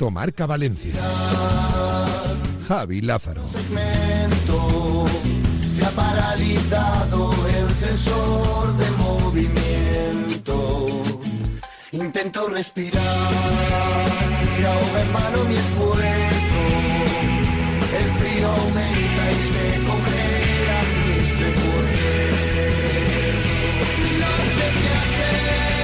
Directo Marca Valencia. Javi Lázaro. Se ha paralizado el sensor de movimiento. Intento respirar, se ahoga en vano mi esfuerzo. El frío aumenta y se congela mis recuerdos. No sé qué hacer.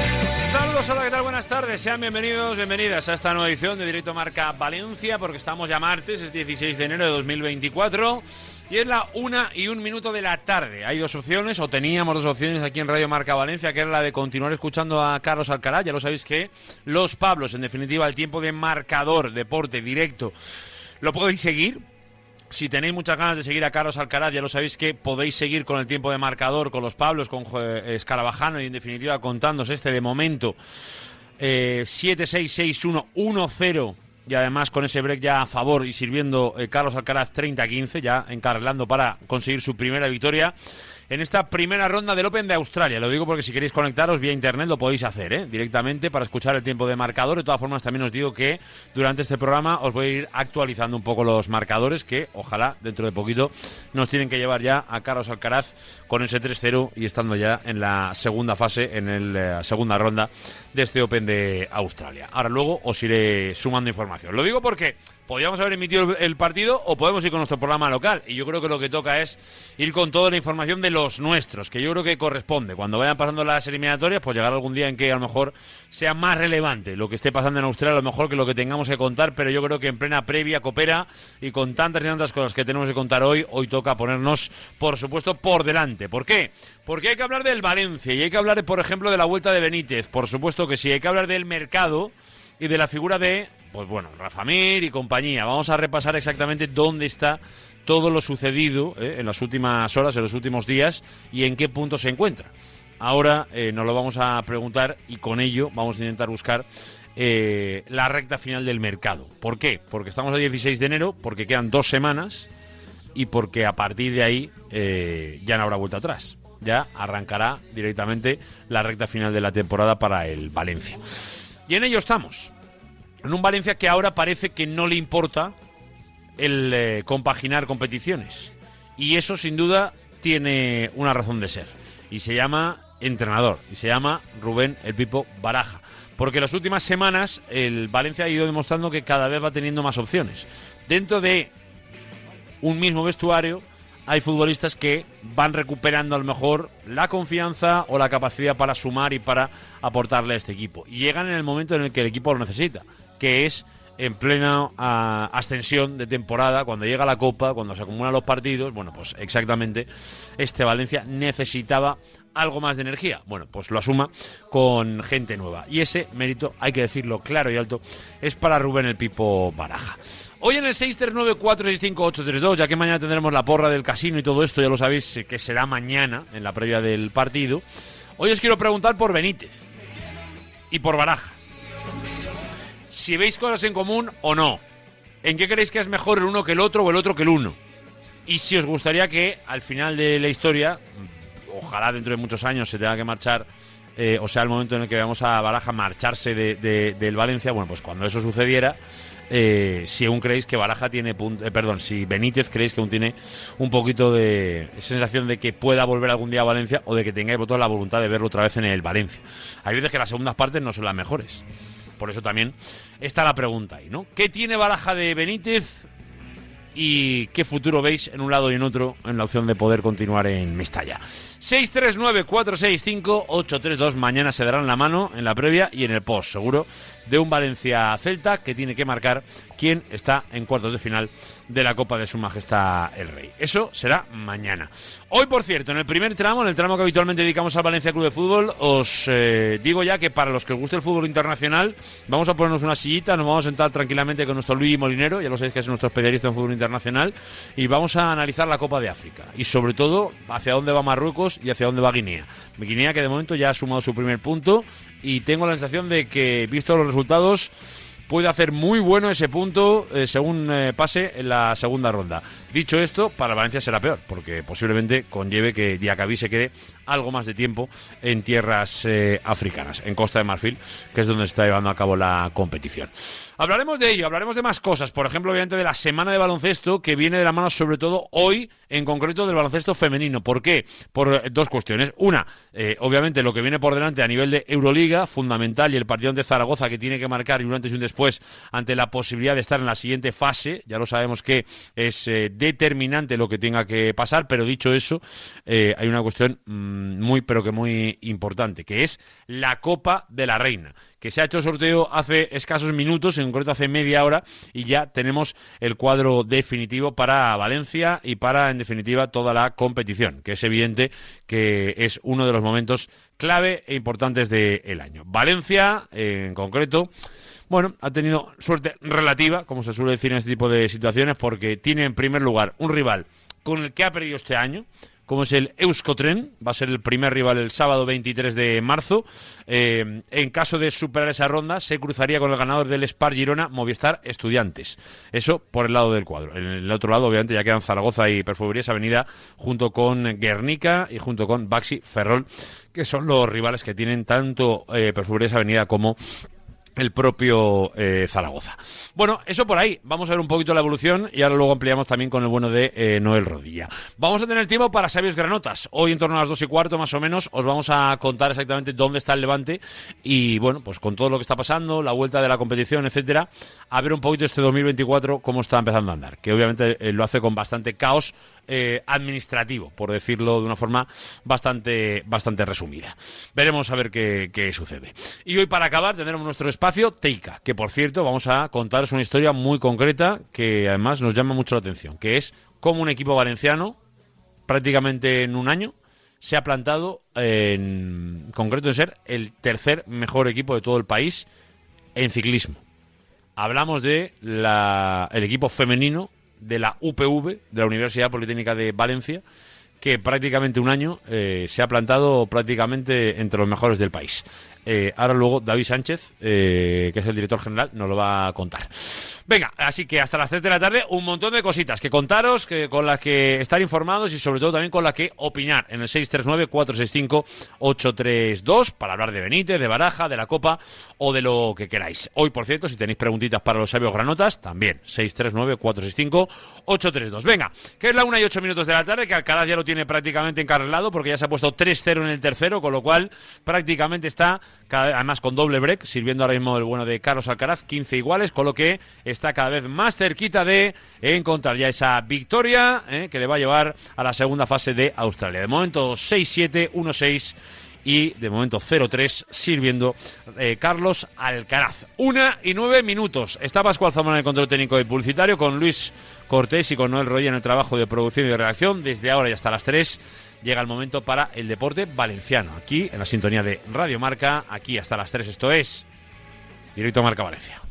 Saludos, hola, ¿qué tal? Buenas tardes, sean bienvenidos, bienvenidas a esta nueva edición de Directo Marca Valencia, porque estamos ya martes, es 16 de enero de 2024 y es la una y un minuto de la tarde. Hay dos opciones, o teníamos dos opciones aquí en Radio Marca Valencia, que era la de continuar escuchando a Carlos Alcaraz, ya lo sabéis que los Pablos, en definitiva, el tiempo de marcador, deporte, directo, lo podéis seguir, si tenéis muchas ganas de seguir a Carlos Alcaraz, ya lo sabéis que podéis seguir con el tiempo de marcador, con los Pablos, con eh, Escarabajano y en definitiva contándose este de momento eh, 7-6-6-1-1-0 y además con ese break ya a favor y sirviendo eh, Carlos Alcaraz 30-15, ya encarrilando para conseguir su primera victoria en esta primera ronda del Open de Australia. Lo digo porque si queréis conectaros vía internet lo podéis hacer ¿eh? directamente para escuchar el tiempo de marcador. De todas formas, también os digo que durante este programa os voy a ir actualizando un poco los marcadores que ojalá dentro de poquito nos tienen que llevar ya a Carlos Alcaraz con ese 3-0 y estando ya en la segunda fase, en la segunda ronda de este Open de Australia. Ahora luego os iré sumando información. Lo digo porque podríamos haber emitido el, el, partido o podemos ir con nuestro programa local. Y yo creo que lo que toca es ir con toda la información de los nuestros, que yo creo que corresponde. Cuando vayan pasando las eliminatorias, pues llegar algún día en que a lo mejor sea más relevante lo que esté pasando en Australia, a lo mejor que lo que tengamos que contar, pero yo creo que en plena previa coopera y con tantas y tantas cosas que tenemos que contar hoy, hoy toca ponernos, por supuesto, por delante. ¿Por qué? Porque hay que hablar del Valencia y hay que hablar, por ejemplo, de la vuelta de Benítez. Por supuesto que sí, hay que hablar del mercado y de la figura de pues bueno, Rafa Mir y compañía. Vamos a repasar exactamente dónde está todo lo sucedido ¿eh? en las últimas horas, en los últimos días y en qué punto se encuentra. Ahora eh, nos lo vamos a preguntar y con ello vamos a intentar buscar eh, la recta final del mercado. ¿Por qué? Porque estamos a 16 de enero, porque quedan dos semanas y porque a partir de ahí ya no habrá vuelta atrás. Ya arrancará directamente la recta final de la temporada para el Valencia. Y en ello estamos en un Valencia que ahora parece que no le importa el eh, compaginar competiciones. Y eso sin duda tiene una razón de ser. Y se llama entrenador. Y se llama Rubén el Pipo Baraja. Porque las últimas semanas el Valencia ha ido demostrando que cada vez va teniendo más opciones. Dentro de un mismo vestuario hay futbolistas que van recuperando a lo mejor la confianza o la capacidad para sumar y para aportarle a este equipo. Y llegan en el momento en el que el equipo lo necesita que es en plena uh, ascensión de temporada, cuando llega la Copa, cuando se acumulan los partidos, bueno, pues exactamente este Valencia necesitaba algo más de energía. Bueno, pues lo asuma con gente nueva. Y ese mérito, hay que decirlo claro y alto, es para Rubén el Pipo Baraja. Hoy en el 639465832, ya que mañana tendremos la porra del casino y todo esto, ya lo sabéis que será mañana, en la previa del partido. Hoy os quiero preguntar por Benítez y por Baraja si veis cosas en común o no. ¿En qué creéis que es mejor el uno que el otro o el otro que el uno? Y si os gustaría que al final de la historia, ojalá dentro de muchos años se tenga que marchar, eh, o sea, el momento en el que veamos a Baraja marcharse de, de, del Valencia, bueno, pues cuando eso sucediera, eh, si aún creéis que Baraja tiene, eh, perdón, si Benítez creéis que aún tiene un poquito de sensación de que pueda volver algún día a Valencia o de que tengáis vosotros la voluntad de verlo otra vez en el Valencia. Hay veces que las segundas partes no son las mejores. Por eso también está la pregunta ahí, ¿no? ¿Qué tiene Baraja de Benítez y qué futuro veis en un lado y en otro en la opción de poder continuar en Mestalla? 639-465-832. Mañana se darán la mano en la previa y en el post, seguro, de un Valencia-Celta que tiene que marcar quién está en cuartos de final de la Copa de Su Majestad el Rey. Eso será mañana. Hoy, por cierto, en el primer tramo, en el tramo que habitualmente dedicamos al Valencia Club de Fútbol, os eh, digo ya que para los que os guste el fútbol internacional, vamos a ponernos una sillita, nos vamos a sentar tranquilamente con nuestro Luis Molinero, ya lo sabéis que es nuestro especialista en fútbol internacional, y vamos a analizar la Copa de África. Y sobre todo, hacia dónde va Marruecos y hacia dónde va Guinea. Guinea que de momento ya ha sumado su primer punto y tengo la sensación de que, visto los resultados, puede hacer muy bueno ese punto eh, según eh, pase en la segunda ronda. Dicho esto, para Valencia será peor, porque posiblemente conlleve que Diacabí se quede algo más de tiempo en tierras eh, africanas, en Costa de Marfil, que es donde se está llevando a cabo la competición. Hablaremos de ello, hablaremos de más cosas, por ejemplo, obviamente de la semana de baloncesto que viene de la mano sobre todo hoy, en concreto del baloncesto femenino. ¿Por qué? Por dos cuestiones. Una, eh, obviamente lo que viene por delante a nivel de Euroliga, fundamental, y el partido de Zaragoza que tiene que marcar y un antes y un después ante la posibilidad de estar en la siguiente fase. Ya lo sabemos que es eh, determinante lo que tenga que pasar, pero dicho eso, eh, hay una cuestión mm, muy, pero que muy importante, que es la Copa de la Reina que se ha hecho sorteo hace escasos minutos, en concreto hace media hora, y ya tenemos el cuadro definitivo para Valencia y para, en definitiva, toda la competición, que es evidente que es uno de los momentos clave e importantes del año. Valencia, en concreto, bueno, ha tenido suerte relativa, como se suele decir en este tipo de situaciones, porque tiene en primer lugar un rival con el que ha perdido este año, como es el Euskotren, va a ser el primer rival el sábado 23 de marzo. Eh, en caso de superar esa ronda, se cruzaría con el ganador del Spar Girona, Movistar Estudiantes. Eso por el lado del cuadro. En el otro lado, obviamente, ya quedan Zaragoza y Perfumerías Avenida, junto con Guernica y junto con Baxi Ferrol, que son los rivales que tienen tanto eh, Avenida como el propio eh, Zaragoza. Bueno, eso por ahí. Vamos a ver un poquito la evolución y ahora luego ampliamos también con el bueno de eh, Noel Rodilla. Vamos a tener tiempo para sabios granotas. Hoy en torno a las dos y cuarto más o menos os vamos a contar exactamente dónde está el Levante y bueno, pues con todo lo que está pasando, la vuelta de la competición, etcétera, a ver un poquito este 2024 cómo está empezando a andar. Que obviamente eh, lo hace con bastante caos eh, administrativo, por decirlo de una forma bastante, bastante resumida. Veremos a ver qué, qué sucede. Y hoy, para acabar, tendremos nuestro espacio Teika, que por cierto, vamos a contaros una historia muy concreta que además nos llama mucho la atención, que es cómo un equipo valenciano, prácticamente en un año, se ha plantado en concreto en ser el tercer mejor equipo de todo el país en ciclismo. Hablamos de la, el equipo femenino de la UPV, de la Universidad Politécnica de Valencia, que prácticamente un año eh, se ha plantado prácticamente entre los mejores del país. Eh, ahora luego David Sánchez, eh, que es el director general, nos lo va a contar. Venga, así que hasta las 3 de la tarde un montón de cositas que contaros, que, con las que estar informados y sobre todo también con las que opinar en el 639-465-832 para hablar de Benítez, de Baraja, de la Copa o de lo que queráis. Hoy, por cierto, si tenéis preguntitas para los sabios granotas, también 639-465-832. Venga, que es la 1 y 8 minutos de la tarde, que Alcaraz ya lo tiene prácticamente encarrilado porque ya se ha puesto 3-0 en el tercero, con lo cual prácticamente está, además con doble break, sirviendo ahora mismo el bueno de Carlos Alcaraz, 15 iguales, con lo que está cada vez más cerquita de encontrar ya esa victoria eh, que le va a llevar a la segunda fase de Australia. De momento 6-7, 1-6 y de momento 0-3 sirviendo eh, Carlos Alcaraz. Una y nueve minutos. Está Pascual Zamora en el control técnico y publicitario con Luis Cortés y con Noel Roy en el trabajo de producción y de redacción. Desde ahora y hasta las 3 llega el momento para el deporte valenciano. Aquí en la sintonía de Radio Marca, aquí hasta las 3 esto es Directo Marca Valencia.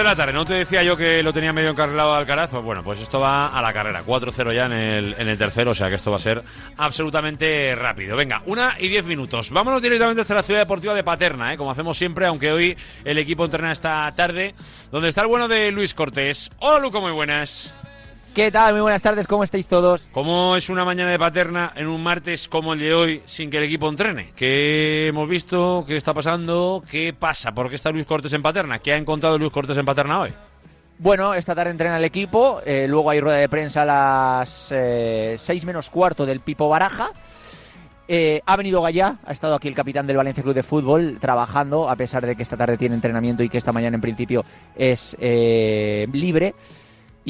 De la tarde, ¿no te decía yo que lo tenía medio encarrilado Alcaraz? Pues bueno, pues esto va a la carrera. 4-0 ya en el, en el tercero, o sea que esto va a ser absolutamente rápido. Venga, una y diez minutos. Vámonos directamente hasta la ciudad deportiva de Paterna, ¿eh? como hacemos siempre, aunque hoy el equipo entrena esta tarde, donde está el bueno de Luis Cortés. Hola, Luco, muy buenas. ¿Qué tal? Muy buenas tardes, ¿cómo estáis todos? ¿Cómo es una mañana de paterna en un martes como el de hoy sin que el equipo entrene? ¿Qué hemos visto? ¿Qué está pasando? ¿Qué pasa? ¿Por qué está Luis Cortés en paterna? ¿Qué ha encontrado Luis Cortés en paterna hoy? Bueno, esta tarde entrena el equipo, eh, luego hay rueda de prensa a las eh, seis menos cuarto del Pipo Baraja. Eh, ha venido Gallá, ha estado aquí el capitán del Valencia Club de Fútbol trabajando, a pesar de que esta tarde tiene entrenamiento y que esta mañana en principio es libre.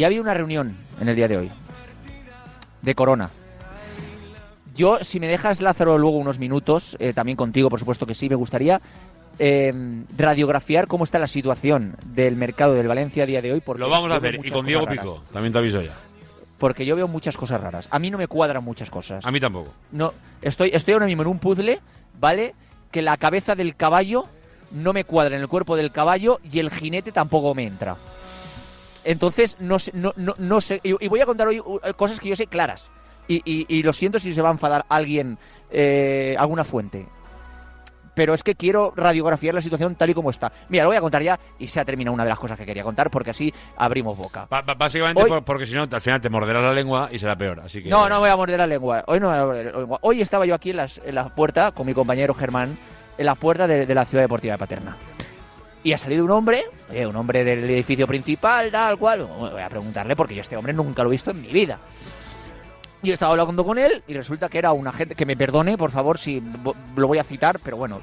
Y ha habido una reunión en el día de hoy de Corona. yo, si me dejas, Lázaro, luego unos minutos, eh, también contigo, por supuesto que sí, me gustaría eh, radiografiar cómo está la situación del mercado del Valencia a día de hoy. Porque Lo vamos a hacer. Y con Diego raras. Pico, también te aviso ya. Porque yo veo muchas cosas raras. A mí no me cuadran muchas cosas. A mí tampoco. No, estoy, estoy ahora mismo en un puzzle, ¿vale? Que la cabeza del caballo no me cuadra en el cuerpo del caballo y el jinete tampoco me entra. Entonces, no sé, no, no, no sé. Y, y voy a contar hoy uh, cosas que yo sé claras. Y, y- y lo siento si se va a enfadar alguien, eh, alguna fuente. Pero es que quiero radiografiar la situación tal y como está. Mira, lo voy a contar ya y se ha terminado una de las cosas que quería contar porque así abrimos boca. Ba- básicamente Hoy- por- porque si no, al final te morderás la lengua y será peor. Así que. No, no voy a morder la lengua. Hoy no voy a morder la lengua. Hoy estaba yo aquí en, las- en la puerta con mi compañero Germán, en la puerta de, de la ciudad deportiva de Paterna. Y ha salido un hombre, eh, un hombre del edificio principal, tal cual. Voy a preguntarle porque yo este hombre nunca lo he visto en mi vida. Y estaba hablando con él y resulta que era un agente, que me perdone, por favor, si lo voy a citar, pero bueno,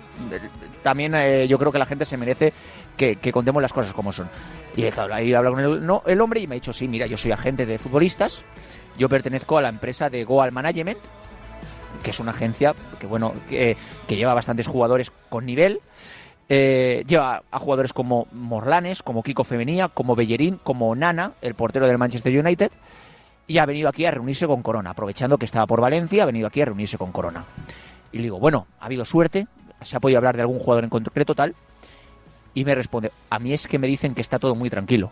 también eh, yo creo que la gente se merece que, contemos las cosas como son. Y he hablado con el, no, el hombre y me ha dicho, sí, mira, yo soy agente de futbolistas, yo pertenezco a la empresa de Goal Management, que es una agencia que, bueno, que lleva bastantes jugadores con nivel. Eh, lleva a jugadores como Morlanes, como Kiko Femenía, como Bellerín, como Nana, el portero del Manchester United, y ha venido aquí a reunirse con Corona, aprovechando que estaba por Valencia, ha venido aquí a reunirse con Corona. Y le digo, bueno, ha habido suerte, se ha podido hablar de algún jugador en concreto tal, y me responde, a mí es que me dicen que está todo muy tranquilo,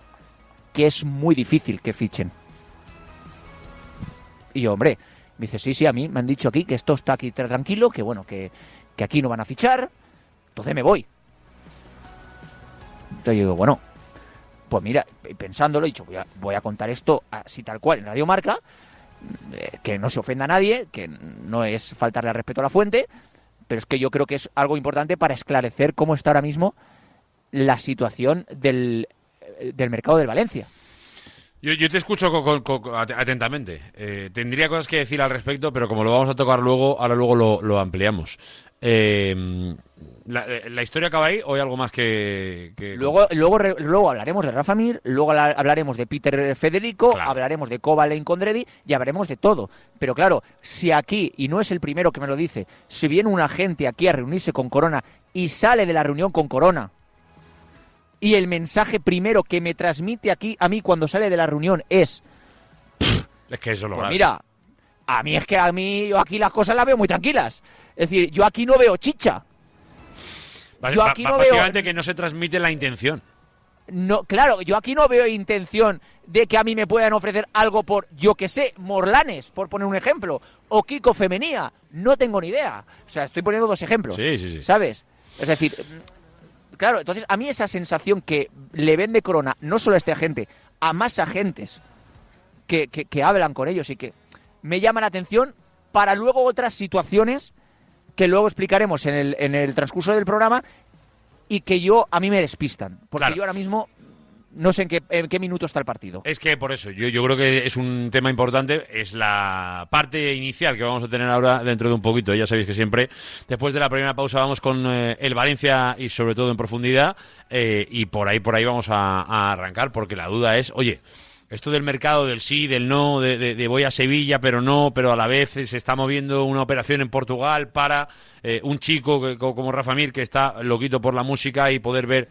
que es muy difícil que fichen. Y yo, hombre, me dice, sí, sí, a mí me han dicho aquí que esto está aquí tra- tranquilo, que bueno, que aquí no van a fichar, entonces me voy. Entonces yo digo, bueno, pues mira, pensándolo, he dicho, voy a, contar esto así tal cual en Radio Marca, eh, que no se ofenda a nadie, que no es faltarle al respeto a la fuente, pero es que yo creo que es algo importante para esclarecer cómo está ahora mismo la situación del, eh, del mercado del Valencia. Yo, te escucho co- co- co- at- atentamente. Eh, tendría cosas que decir al respecto, pero como lo vamos a tocar luego, ahora luego lo, lo ampliamos. Eh, la, la historia acaba ahí o hay algo más que...? que- Luego, luego, luego hablaremos de Rafa Mir, luego habla- hablaremos de Peter Federico, Claro. hablaremos de Kovalen Condredi y hablaremos de todo. Pero claro, si aquí, y no es el primero que me lo dice, si viene un agente aquí a reunirse con Corona y sale de la reunión con Corona, y el mensaje primero que me transmite aquí a mí cuando sale de la reunión es, Es que eso es lo pues mira, a mí es que a mí yo aquí las cosas las veo muy tranquilas. Es decir, yo aquí no veo chicha. Yo aquí no veo- que no se transmite la intención. No, claro, yo aquí no veo intención de que a mí me puedan ofrecer algo por, yo que sé, Morlanes, por poner un ejemplo, o Kiko Femenía, no tengo ni idea. O sea, estoy poniendo dos ejemplos. Sí, sí, sí. ¿Sabes? Es decir, mm, claro, entonces a mí esa sensación que le vende Corona, no solo a este agente, a más agentes que, que, que hablan con ellos y que me llama la atención para luego otras situaciones que luego explicaremos en el, en el transcurso del programa y que yo a mí me despistan. Porque Claro. yo ahora mismo no sé en qué, en qué minuto está el partido. Es que por eso, yo, yo creo que es un tema importante, es la parte inicial que vamos a tener ahora dentro de un poquito. Ya sabéis que siempre, después de la primera pausa, vamos con eh, el Valencia y sobre todo en profundidad, eh, y por ahí, por ahí vamos a, a arrancar, porque la duda es, oye, esto del mercado, del sí, del no, de, de- voy a Sevilla, pero no, pero a la vez se está moviendo una operación en Portugal para eh, un chico que- co- como Rafa Mir que está loquito por la música y poder ver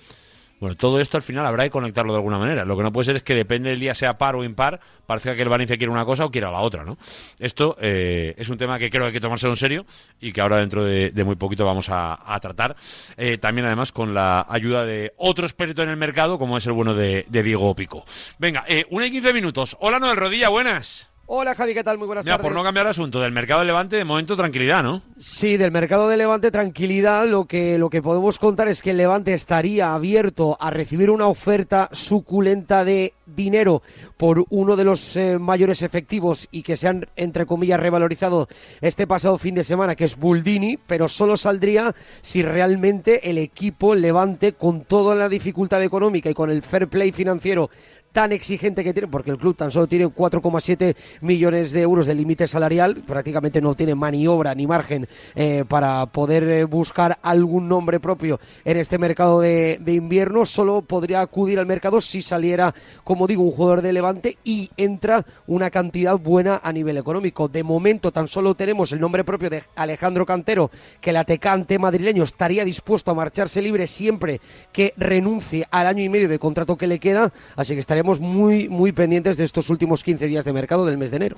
bueno, todo esto al final habrá que conectarlo de alguna manera. Lo que no puede ser es que depende del día sea par o impar, parezca que el Valencia quiere una cosa o quiera la otra, ¿no? Esto eh, es un tema que creo que hay que tomárselo en serio y que ahora dentro de, muy poquito vamos a, a tratar. Eh, también además con la ayuda de otro experto en el mercado, como es el bueno de, de Diego Pico. Venga, eh, una y quince minutos. Hola Noel Rodilla, buenas. Hola Javi, ¿qué tal? Muy buenas Mira, tardes. por no cambiar de asunto, del mercado de Levante, de momento tranquilidad, ¿no? Sí, del mercado de Levante, tranquilidad. Lo que, lo que podemos contar es que el Levante estaría abierto a recibir una oferta suculenta de dinero por uno de los eh, mayores efectivos y que se han, entre comillas, revalorizado este pasado fin de semana, que es Buldini, pero solo saldría si realmente el equipo Levante, con toda la dificultad económica y con el fair play financiero tan exigente que tiene, porque el club tan solo tiene 4,7 millones de euros de límite salarial, prácticamente no tiene maniobra ni margen eh, para poder eh, buscar algún nombre propio en este mercado de, invierno, solo podría acudir al mercado si saliera, como digo, un jugador de Levante y entra una cantidad buena a nivel económico. De momento tan solo tenemos el nombre propio de Alejandro Cantero, que el atacante madrileño estaría dispuesto a marcharse libre siempre que renuncie al año y medio de contrato que le queda, así que estaremos muy, muy pendientes de estos últimos 15 días de mercado del mes de enero.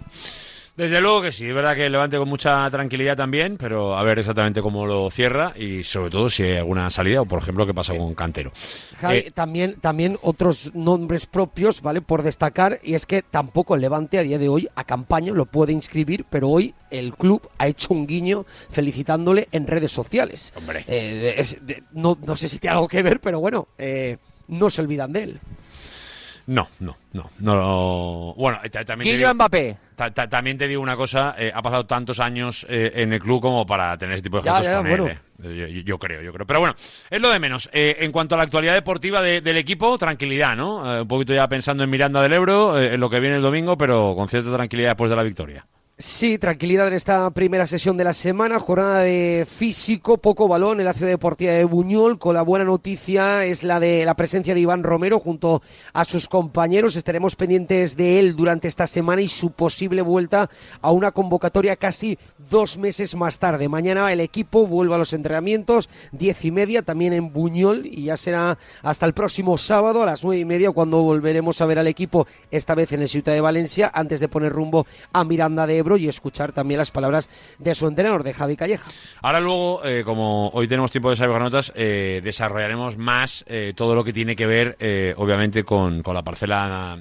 Desde luego que sí, es verdad que Levante con mucha tranquilidad también, pero a ver exactamente cómo lo cierra y sobre todo si hay alguna salida o por ejemplo qué pasa con Cantero. Javi, Eh, también, también otros nombres propios, ¿vale? Por destacar, y es que tampoco el Levante a día de hoy a campaña lo puede inscribir, pero hoy el club ha hecho un guiño felicitándole en redes sociales. Hombre. Eh, es- no, no sé si tiene algo que ver, pero bueno, eh, no se olvidan de él. No, no, no, no. Bueno, ta- también digo, Mbappé. ta- ta- también te digo una cosa, eh, ha pasado tantos años eh, en el club como para tener este tipo de gestos ya, con bueno. él. eh. Yo, yo creo, yo creo. Pero bueno, es lo de menos. Eh, en cuanto a la actualidad deportiva de- del equipo, tranquilidad, ¿no? Un poquito ya pensando en Miranda del Ebro, en lo que viene el domingo, pero con cierta tranquilidad después de la victoria. Sí, tranquilidad en esta primera sesión de la semana, jornada de físico, poco balón en la ciudad deportiva de Buñol, con la buena noticia es la de la presencia de Iván Romero junto a sus compañeros, estaremos pendientes de él durante esta semana y su posible vuelta a una convocatoria casi dos meses más tarde. Mañana el equipo vuelve a los entrenamientos, diez y media, también en Buñol, y ya será hasta el próximo sábado a las nueve y media cuando volveremos a ver al equipo, esta vez en el Ciudad de Valencia, antes de poner rumbo a Miranda de Y escuchar también las palabras de su entrenador, de Javi Calleja. Ahora luego, eh, como hoy tenemos tiempo de saber notas, eh, desarrollaremos más eh, todo lo que tiene que ver, obviamente, con, con la parcela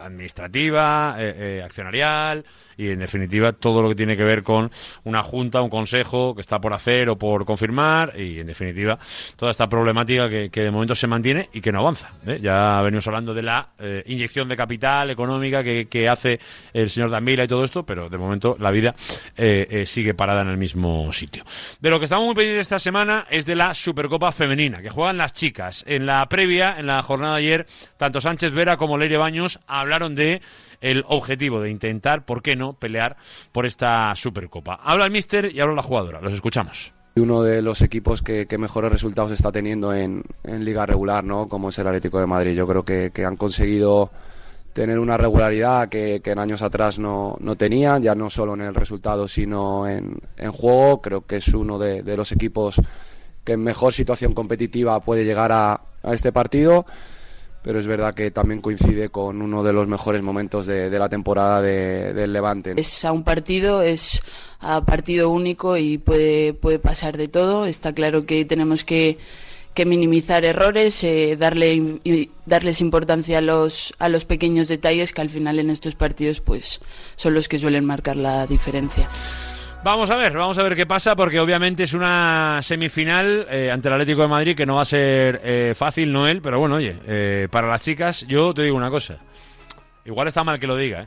administrativa, accionarial y, en definitiva, todo lo que tiene que ver con una junta, un consejo que está por hacer o por confirmar y, en definitiva, toda esta problemática que, de momento se mantiene y que no avanza. ¿eh? Ya venimos hablando de la eh, inyección de capital económica que, hace el señor Danvila y todo esto, pero de momento la vida eh, sigue parada en el mismo sitio. De lo que estamos muy pendientes esta semana es de la Supercopa Femenina, que juegan las chicas. En la previa, en la jornada de ayer, tanto Sánchez Vera como Leire Baños hablaron de el objetivo de intentar, ¿por qué no?, pelear por esta Supercopa. Habla el míster y habla la jugadora. Los escuchamos. uno de los equipos que, que mejores resultados está teniendo en, liga regular, ¿no? Como es el Atlético de Madrid. Yo creo que, han conseguido tener una regularidad que, en años atrás no, no tenían, ya no solo en el resultado, sino en, en juego. Creo que es uno de, los equipos que en mejor situación competitiva puede llegar a este partido. Pero es verdad que también coincide con uno de los mejores momentos de, de la temporada de- del Levante. Es a un partido, es a partido único y puede, puede pasar de todo. Está claro que tenemos que, minimizar errores, eh, darle, darles importancia a los, a los pequeños detalles que al final en estos partidos pues son los que suelen marcar la diferencia. Vamos a ver, vamos a ver qué pasa, porque obviamente es una semifinal eh, ante el Atlético de Madrid que no va a ser eh, fácil, Noel, pero bueno, oye, eh, para las chicas, yo te digo una cosa. Igual está mal que lo diga, ¿eh?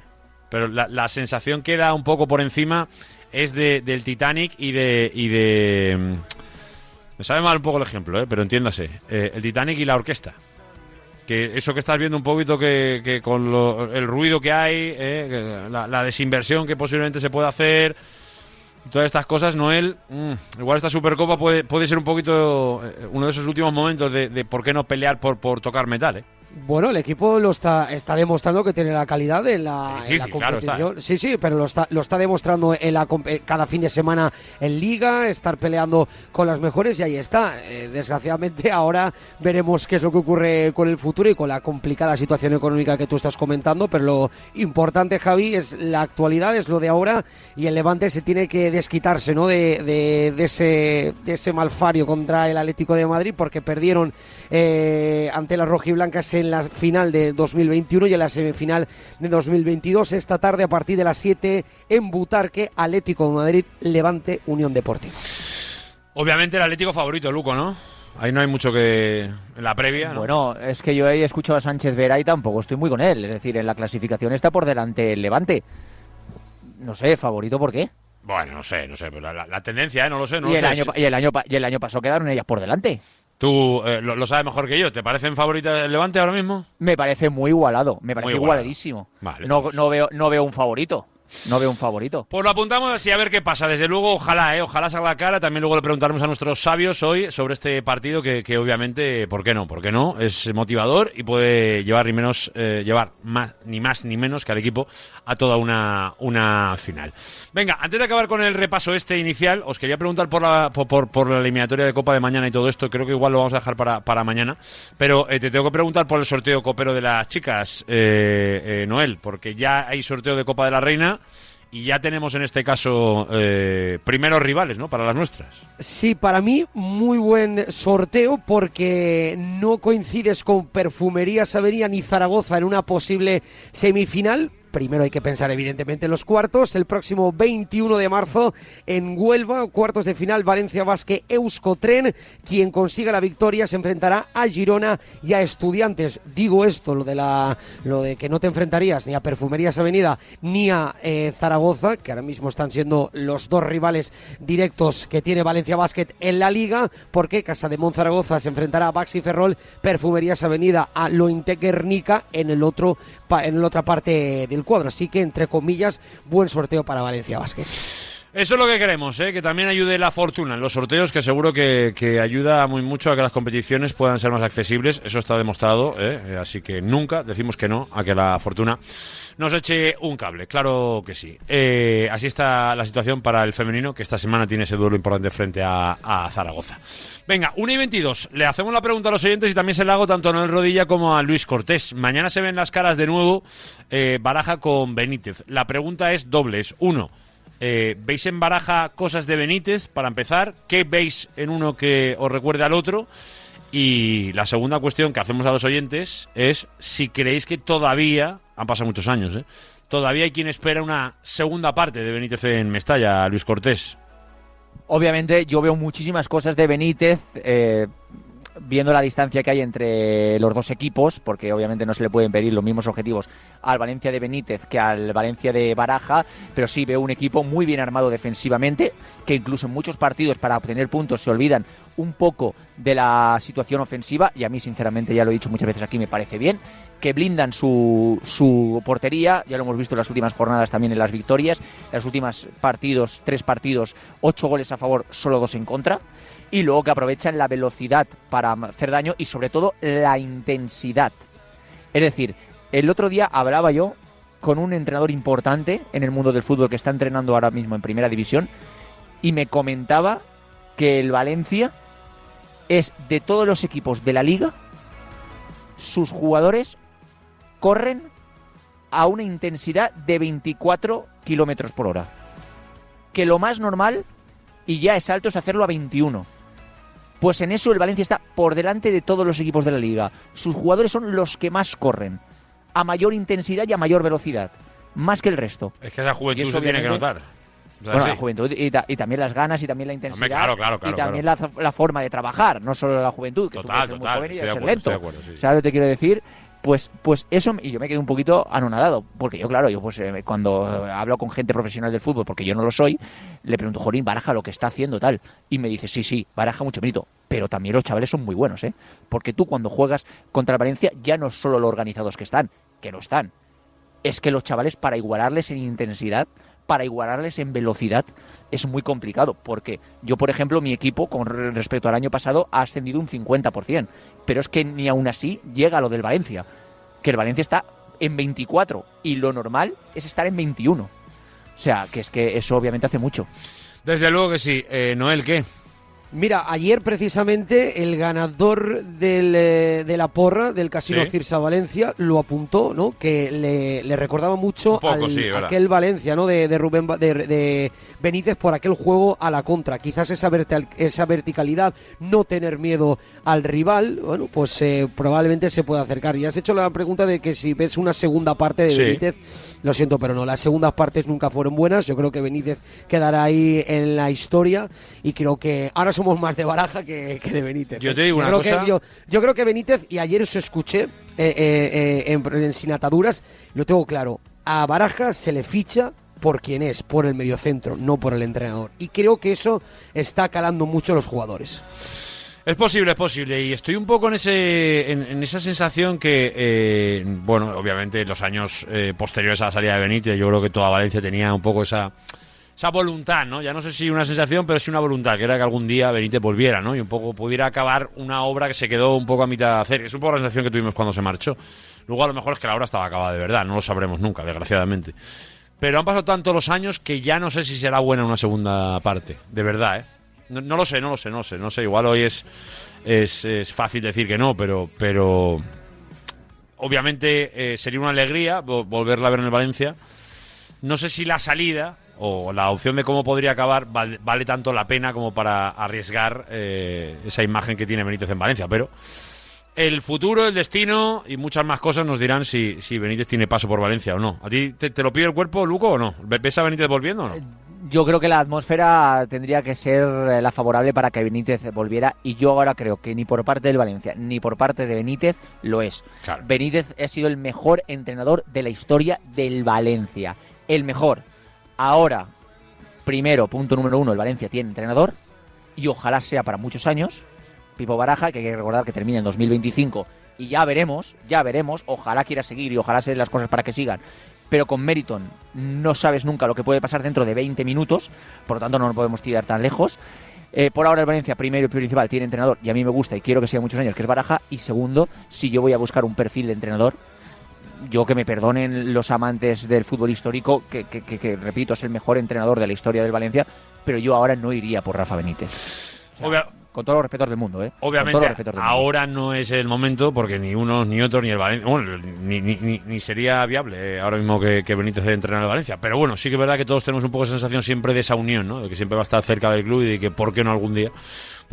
pero la, sensación que da un poco por encima es de, del Titanic y de. Y de mm, me sabe mal un poco el ejemplo, ¿eh? pero entiéndase. eh, el Titanic y la orquesta. Que eso que estás viendo un poquito que, que con lo- el ruido que hay, eh, la, la desinversión que posiblemente se pueda hacer, y todas estas cosas, Noel, mm, igual esta Supercopa puede, puede ser un poquito eh, uno de esos últimos momentos de, de por qué no pelear por, por tocar metal, ¿eh? Bueno, el equipo lo está, está demostrando que tiene la calidad en la, en claro, competición. sí, sí, pero lo está, lo está demostrando en la, cada fin de semana en Liga, estar peleando con las mejores y ahí está. Eh, desgraciadamente ahora veremos qué es lo que ocurre con el futuro y con la complicada situación económica que tú estás comentando, pero lo importante, Javi, es la actualidad, es lo de ahora y el Levante se tiene que desquitarse ¿no? de, de- de ese, de ese malfario contra el Atlético de Madrid porque perdieron eh, ante las rojiblancas en la final de 2021 y en la semifinal de 2022. Esta tarde a partir de las 7 en Butarque, Atlético de Madrid, Levante, Unión Deportiva. Obviamente el Atlético favorito, Luco, ¿no? Ahí no hay mucho que... En la previa, ¿no? Bueno, es que yo he escuchado a Sánchez Vera y tampoco estoy muy con él. Es decir, en la clasificación está por delante el Levante. No sé, favorito, ¿por qué? Bueno, no sé, no sé, pero la, la- la tendencia, ¿eh? No lo sé, no y, lo el sé. año, y, el año, y el año pasado quedaron ellas por delante. Tú eh, lo, lo sabes mejor que yo. ¿Te parecen favoritas el Levante ahora mismo? Me parece muy igualado, me parece igualado. igualadísimo. Vale. No, no, veo, no veo un favorito. No veo un favorito. Pues lo apuntamos así a ver qué pasa. Desde luego, ojalá, ¿eh? ojalá salga la cara. También luego le preguntaremos a nuestros sabios hoy sobre este partido que, que obviamente, ¿por qué no? ¿Por qué no? Es motivador y puede llevar ni menos, eh, llevar más, ni más ni menos que al equipo a toda una, una final. Venga, antes de acabar con el repaso este inicial, os quería preguntar por la, por, por, la eliminatoria de Copa de mañana y todo esto. Creo que igual lo vamos a dejar para, para mañana. Pero eh, te tengo que preguntar por el sorteo copero de las chicas, eh, Noel, porque ya hay sorteo de Copa de la Reina y ya tenemos en este caso eh, primeros rivales, ¿no? Para las nuestras. Sí, para mí muy buen sorteo porque no coincides con Perfumería Sabería ni Zaragoza en una posible semifinal. Primero hay que pensar evidentemente en los cuartos. El próximo 21 de marzo en Huelva, cuartos de final Valencia Basque Euskotren. Quien consiga la victoria se enfrentará a Girona y a Estudiantes. Digo esto, lo de la lo de que no te enfrentarías ni a Perfumerías Avenida ni a eh, Zaragoza, que ahora mismo están siendo los dos rivales directos que tiene Valencia Basket en la liga, porque Casa de Zaragoza se enfrentará a Baxi Ferrol, Perfumerías Avenida a Lointe Guernica en el otro en la otra parte del cuadro. Así que entre comillas, buen sorteo para Valencia Basket. Eso es lo que queremos, ¿eh? que también ayude la fortuna en los sorteos, que seguro que, que ayuda muy mucho a que las competiciones puedan ser más accesibles. Eso está demostrado, ¿eh? así que nunca decimos que no a que la fortuna nos eche un cable. Claro que sí. Eh, así está la situación para el femenino, que esta semana tiene ese duelo importante frente a, Zaragoza. Venga, 1 y 22. Le hacemos la pregunta a los oyentes y también se la hago tanto a Noel Rodilla como a Luis Cortés. Mañana se ven las caras de nuevo eh, Baraja con Benítez. La pregunta es doble. Es uno. Eh, ¿Veis en Baraja cosas de Benítez para empezar? ¿Qué veis en uno que os recuerde al otro? Y la segunda cuestión que hacemos a los oyentes es si creéis que todavía, han pasado muchos años, ¿eh? todavía hay quien espera una segunda parte de Benítez en Mestalla, Luis Cortés. Obviamente yo veo muchísimas cosas de Benítez, eh, viendo la distancia que hay entre los dos equipos, porque obviamente no se le pueden pedir los mismos objetivos al Valencia de Benítez que al Valencia de Baraja, pero sí veo un equipo muy bien armado defensivamente, que incluso en muchos partidos para obtener puntos se olvidan un poco de la situación ofensiva, y a mí sinceramente ya lo he dicho muchas veces aquí, me parece bien, que blindan su, su portería, ya lo hemos visto en las últimas jornadas también en las victorias, en los últimos partidos, tres partidos, ocho goles a favor, solo dos en contra, y luego que aprovechan la velocidad para hacer daño y sobre todo la intensidad. Es decir, el otro día hablaba yo con un entrenador importante en el mundo del fútbol que está entrenando ahora mismo en primera división y me comentaba que el Valencia es de todos los equipos de la liga, sus jugadores corren a una intensidad de 24 kilómetros por hora. Que lo más normal, y ya es alto, es hacerlo a 21. Pues en eso el Valencia está por delante de todos los equipos de la liga. Sus jugadores son los que más corren, a mayor intensidad y a mayor velocidad, más que el resto. Es que esa juventud eso, se tiene que notar. O sea, Bueno, sí. la juventud y, ta- y también las ganas y también la intensidad claro, claro, claro, y también La, la forma de trabajar, no solo la juventud, que tú Total, puedes ser muy joven y ser acuerdo, lento. acuerdo, sí. ¿Sabes lo que te quiero decir? Pues, pues eso, y yo me quedé un poquito anonadado, porque yo, claro, yo pues eh, cuando hablo con gente profesional del fútbol, porque yo no lo soy, le pregunto, Jorín, Baraja lo que está haciendo tal, y me dice, sí, sí, Baraja mucho mérito, pero también los chavales son muy buenos, ¿eh? Porque tú cuando juegas contra el Valencia, ya no solo lo organizados que están, que lo están, es que los chavales para igualarles en intensidad, para igualarles en velocidad, es muy complicado. Porque yo, por ejemplo, mi equipo, con re- respecto al año pasado, ha ascendido un 50%. Pero es que ni aún así llega a lo del Valencia. Que el Valencia está en 24 y lo normal es estar en 21. O sea, que es que eso obviamente hace mucho. Desde luego que sí. Eh, Noel, ¿qué? Mira, ayer precisamente el ganador del, eh, de la porra del Casino Sí. Cirsa Valencia lo apuntó, ¿no? Que le, le recordaba mucho poco, al, aquel Valencia, ¿no? De, de Rubén de, de Benítez por aquel juego a la contra. Quizás esa, vertical- esa verticalidad, no tener miedo al rival, bueno, pues eh, probablemente se pueda acercar. Y has hecho la pregunta de que si ves una segunda parte de Sí. Benítez, lo siento, pero no, las segundas partes nunca fueron buenas. Yo creo que Benítez quedará ahí en la historia y creo que ahora somos más de Baraja que, que de Benítez. Yo te digo una creo cosa. Que, yo, yo creo que Benítez, y ayer os escuché eh, eh, eh, en, en Sin Ataduras, lo tengo claro. A Baraja se le ficha por quien es, por el mediocentro, no por el entrenador. Y creo que eso está calando mucho a los jugadores. Es posible, es posible. Y estoy un poco en, ese, en, esa sensación que, eh, bueno, obviamente en los años eh, posteriores a la salida de Benítez, yo creo que toda Valencia tenía un poco esa, esa voluntad, ¿no? Ya no sé si una sensación, pero sí una voluntad, que era que algún día Benítez volviera, ¿no? Y un poco pudiera acabar una obra que se quedó un poco a mitad de hacer. Es un poco la sensación que tuvimos cuando se marchó. Luego a lo mejor es que la obra estaba acabada de verdad, no lo sabremos nunca, desgraciadamente. Pero han pasado tantos los años que ya no sé si será buena una segunda parte, de verdad, ¿eh? No, lo sé, no lo sé, no lo sé, no sé. Igual hoy es, es, fácil decir que no, pero, pero obviamente eh, sería una alegría volverla a ver en el Valencia. No sé si la salida o la opción de cómo podría acabar vale, tanto la pena como para arriesgar eh, esa imagen que tiene Benítez en Valencia, pero el futuro, el destino y muchas más cosas nos dirán si, si Benítez tiene paso por Valencia o no. ¿A ti te, lo pide el cuerpo, Luco, o no? ¿Ves a Benítez volviendo o no? Yo creo que la atmósfera tendría que ser eh, la favorable para que Benítez volviera y yo ahora creo que ni por parte del Valencia ni por parte de Benítez lo es. Benítez ha sido el mejor entrenador de la historia del Valencia. El mejor. Ahora, primero, punto número uno, el Valencia tiene entrenador y ojalá sea para muchos años Pipo Baraja, que hay que recordar que termina en 2025 y ya veremos, ya veremos, ojalá quiera seguir y ojalá se den las cosas para que sigan. Pero con Meriton no sabes nunca lo que puede pasar dentro de 20 minutos, por lo tanto no nos podemos tirar tan lejos. Eh, por ahora el Valencia, primero y principal, tiene entrenador y a mí me gusta y quiero que siga muchos años, que es Baraja. Y segundo, si yo voy a buscar un perfil de entrenador, yo que me perdonen los amantes del fútbol histórico, que, que, repito, es el mejor entrenador de la historia del Valencia, pero yo ahora no iría por Rafa Benítez. Con todos los respetos del mundo, ¿eh? Obviamente, ahora no es el momento porque ni uno ni otro ni el Valencia. Bueno, ni, ni, ni, sería viable eh, ahora mismo que, que Benítez entrenar al Valencia. Pero bueno, sí que es verdad que todos tenemos un poco de sensación siempre de esa unión, ¿no? De que siempre va a estar cerca del club y de que, ¿por qué no algún día?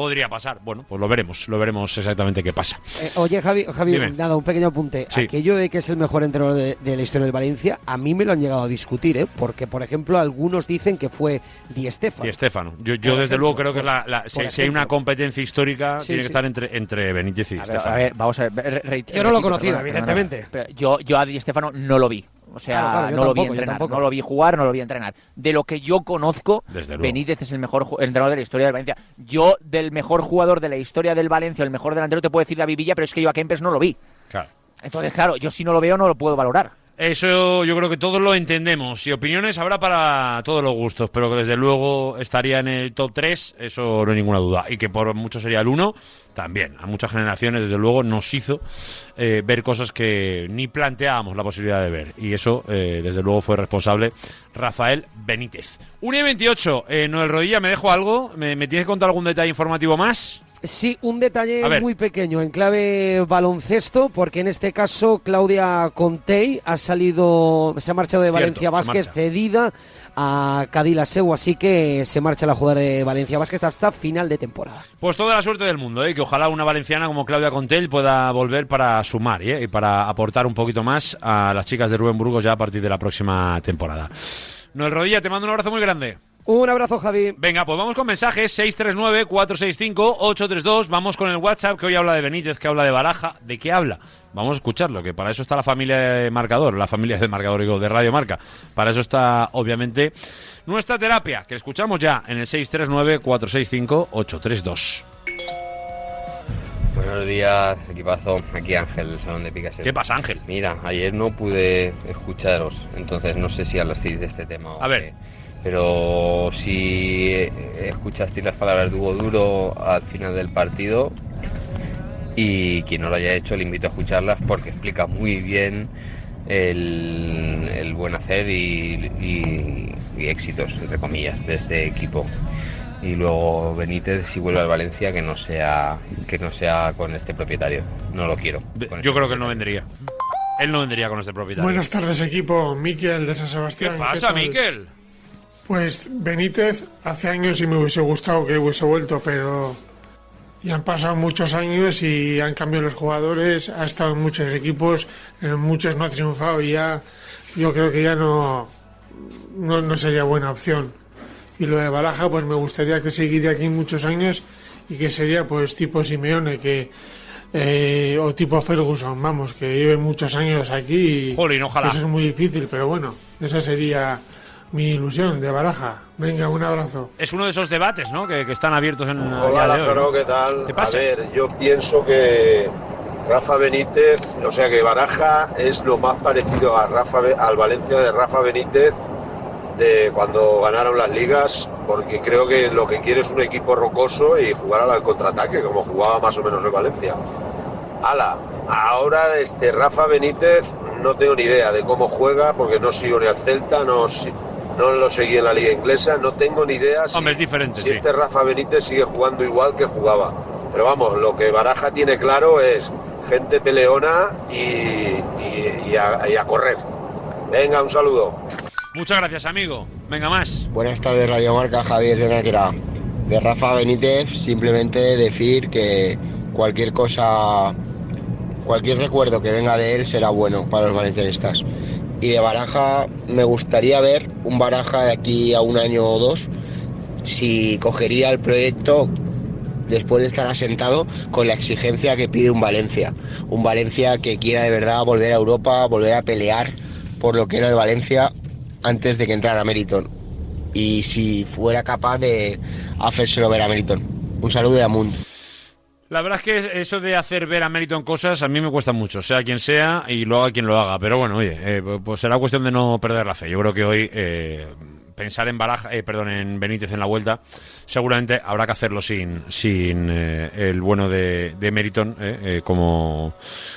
Podría pasar. Bueno, pues lo veremos, lo veremos exactamente qué pasa. Eh, oye, Javi, Javi nada, un pequeño apunte. Aquello de que es el mejor entrenador de, la historia del Valencia, a mí me lo han llegado a discutir, ¿eh? Porque, por ejemplo, algunos dicen que fue Di Stefano. Di Stefano. Yo, yo desde luego creo que la, si, hay una competencia histórica, tiene que estar entre, entre Benítez y Di Stefano. A ver, vamos a ver. yo no lo conocía, evidentemente. yo, yo a Di Stefano no lo vi. O sea, no lo vi entrenar, no lo vi jugar, no lo vi entrenar. De lo que yo conozco, Benítez es el mejor entrenador de la historia del Valencia. Yo, del mejor jugador de la historia del Valencia, el mejor delantero, te puedo decir David Villa, pero es que yo a Kempes no lo vi. Claro. Entonces, claro, yo si no lo veo no lo puedo valorar. Eso yo creo que todos lo entendemos. Y opiniones habrá para todos los gustos, pero que desde luego estaría en el top 3, eso no hay ninguna duda. Y que por mucho sería el 1, también. A muchas generaciones, desde luego, nos hizo eh, ver cosas que ni planteábamos la posibilidad de ver. Y eso, eh, desde luego, fue responsable Rafael Benítez. 1 y 28, eh, Noel Rodilla, ¿me dejo algo? ¿Me, ¿Me tienes que contar algún detalle informativo más? Sí, un detalle muy pequeño en clave baloncesto, porque en este caso Claudia Contey ha salido, se ha marchado de Valencia Vázquez cedida a Seu, así que se marcha la jugadora de Valencia Vázquez hasta final de temporada. Pues toda la suerte del mundo, ¿eh? que ojalá una valenciana como Claudia Contey pueda volver para sumar ¿eh? y para aportar un poquito más a las chicas de Rubén Burgos ya a partir de la próxima temporada. Noel Rodilla, te mando un abrazo muy grande. Un abrazo, Javi. Venga, pues vamos con mensajes 639-465-832. Vamos con el WhatsApp que hoy habla de Benítez, que habla de Baraja. ¿De qué habla? Vamos a escucharlo, que para eso está la familia de Marcador, la familia de Marcador, digo, de Radio Marca. Para eso está, obviamente, nuestra terapia, que escuchamos ya en el 639-465-832. Buenos días, equipazo. Aquí Ángel, del Salón de Picasso. ¿Qué pasa, Ángel? Mira, ayer no pude escucharos, entonces no sé si hablasteis de este tema. A ver pero si escuchaste las palabras de Hugo Duro al final del partido y quien no lo haya hecho le invito a escucharlas porque explica muy bien el, buen hacer y, éxitos, entre comillas, de este equipo. Y luego Benítez, si vuelve al Valencia, que no sea que no sea con este propietario. No lo quiero. Yo este creo que él no vendría. Él no vendría con este propietario. Buenas tardes, equipo. Miquel de San Sebastián. ¿Qué pasa, Miquel? Pues Benítez, hace años y me hubiese gustado que hubiese vuelto, pero ya han pasado muchos años y han cambiado los jugadores, ha estado en muchos equipos, en muchos no ha triunfado y ya yo creo que ya no, no, sería buena opción. Y lo de Baraja, pues me gustaría que siguiera aquí muchos años y que sería pues tipo Simeone, que eh, o tipo Ferguson, vamos, que lleve muchos años aquí y ojalá. eso es muy difícil, pero bueno, esa sería mi ilusión de Baraja. Venga, un abrazo. Es uno de esos debates, ¿no? Que, que están abiertos en Hola, día de hoy. ¿qué tal? ¿Qué pasa? A ver, yo pienso que Rafa Benítez, o sea que Baraja es lo más parecido a Rafa, al Valencia de Rafa Benítez de cuando ganaron las ligas, porque creo que lo que quiere es un equipo rocoso y jugar al contraataque, como jugaba más o menos el Valencia. Ala, ahora este Rafa Benítez no tengo ni idea de cómo juega, porque no sigo ni al Celta, no, no lo seguí en la liga inglesa, no tengo ni idea si, Hombre, es diferente, si sí. este Rafa Benítez sigue jugando igual que jugaba. Pero vamos, lo que Baraja tiene claro es gente peleona y, y- y a, y a correr. Venga, un saludo. Muchas gracias, amigo. Venga, más. Buenas tardes, Radio Marca, Javier de Náquera. De Rafa Benítez, simplemente decir que cualquier cosa, cualquier recuerdo que venga de él será bueno para los valencianistas. Y de Baraja, me gustaría ver un Baraja de aquí a un año o dos, si cogería el proyecto después de estar asentado con la exigencia que pide un Valencia. Un Valencia que quiera de verdad volver a Europa, volver a pelear por lo que era el Valencia antes de que entrara Meriton. Y si fuera capaz de hacérselo ver a Meriton. Un saludo de Amunt. La verdad es que eso de hacer ver a mérito en cosas a mí me cuesta mucho, sea quien sea y lo haga quien lo haga. Pero bueno, oye, eh, pues será cuestión de no perder la fe. Yo creo que hoy eh, pensar en Baraja, eh, perdón, en Benítez en la vuelta, seguramente habrá que hacerlo sin, sin eh, el bueno de, de Meriton eh, eh, como,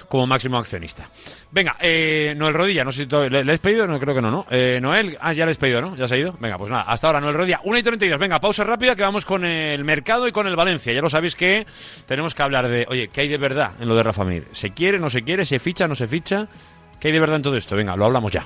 como máximo accionista. Venga, Noel Rodilla, no sé si ¿le, le has pedido, no creo que no, ¿no? Noel, ah, ya le has pedido, ¿no? ¿Ya se ha ido? Venga, pues nada, hasta ahora Noel Rodilla, 1 y 32. Venga, pausa rápida que vamos con el mercado y con el Valencia. Ya lo sabéis que tenemos que hablar de, oye, ¿qué hay de verdad en lo de Rafa Mir? ¿Se quiere, no se quiere? ¿Se ficha, no se ficha? ¿Qué hay de verdad en todo esto? Venga, lo hablamos ya.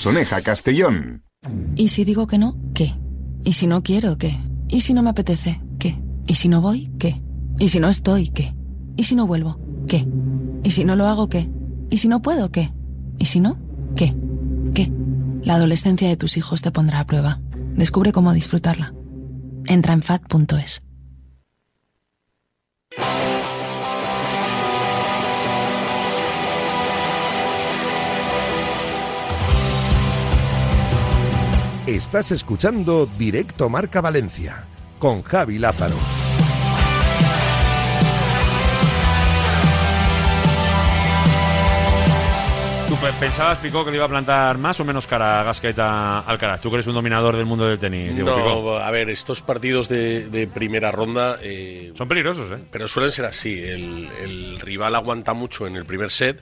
Soneja, Castellón. ¿Y si digo que no? ¿Qué? ¿Y si no quiero? ¿Qué? ¿Y si no me apetece? ¿Qué? ¿Y si no voy? ¿Qué? ¿Y si no estoy? ¿Qué? ¿Y si no vuelvo? ¿Qué? ¿Y si no lo hago? ¿Qué? ¿Y si no puedo? ¿Qué? ¿Y si no? ¿Qué? ¿Qué? La adolescencia de tus hijos te pondrá a prueba. Descubre cómo disfrutarla. Entra en fat.es. Estás escuchando Directo Marca Valencia con Javi Lázaro. ¿Tú pe- pensabas, Pico, que le iba a plantar más o menos cara a Gasqueta Alcaraz? Tú que eres un dominador del mundo del tenis, Diego Pico. No, a ver, estos partidos de, de primera ronda... eh, Son peligrosos, ¿eh? Pero suelen ser así. El, el rival aguanta mucho en el primer set.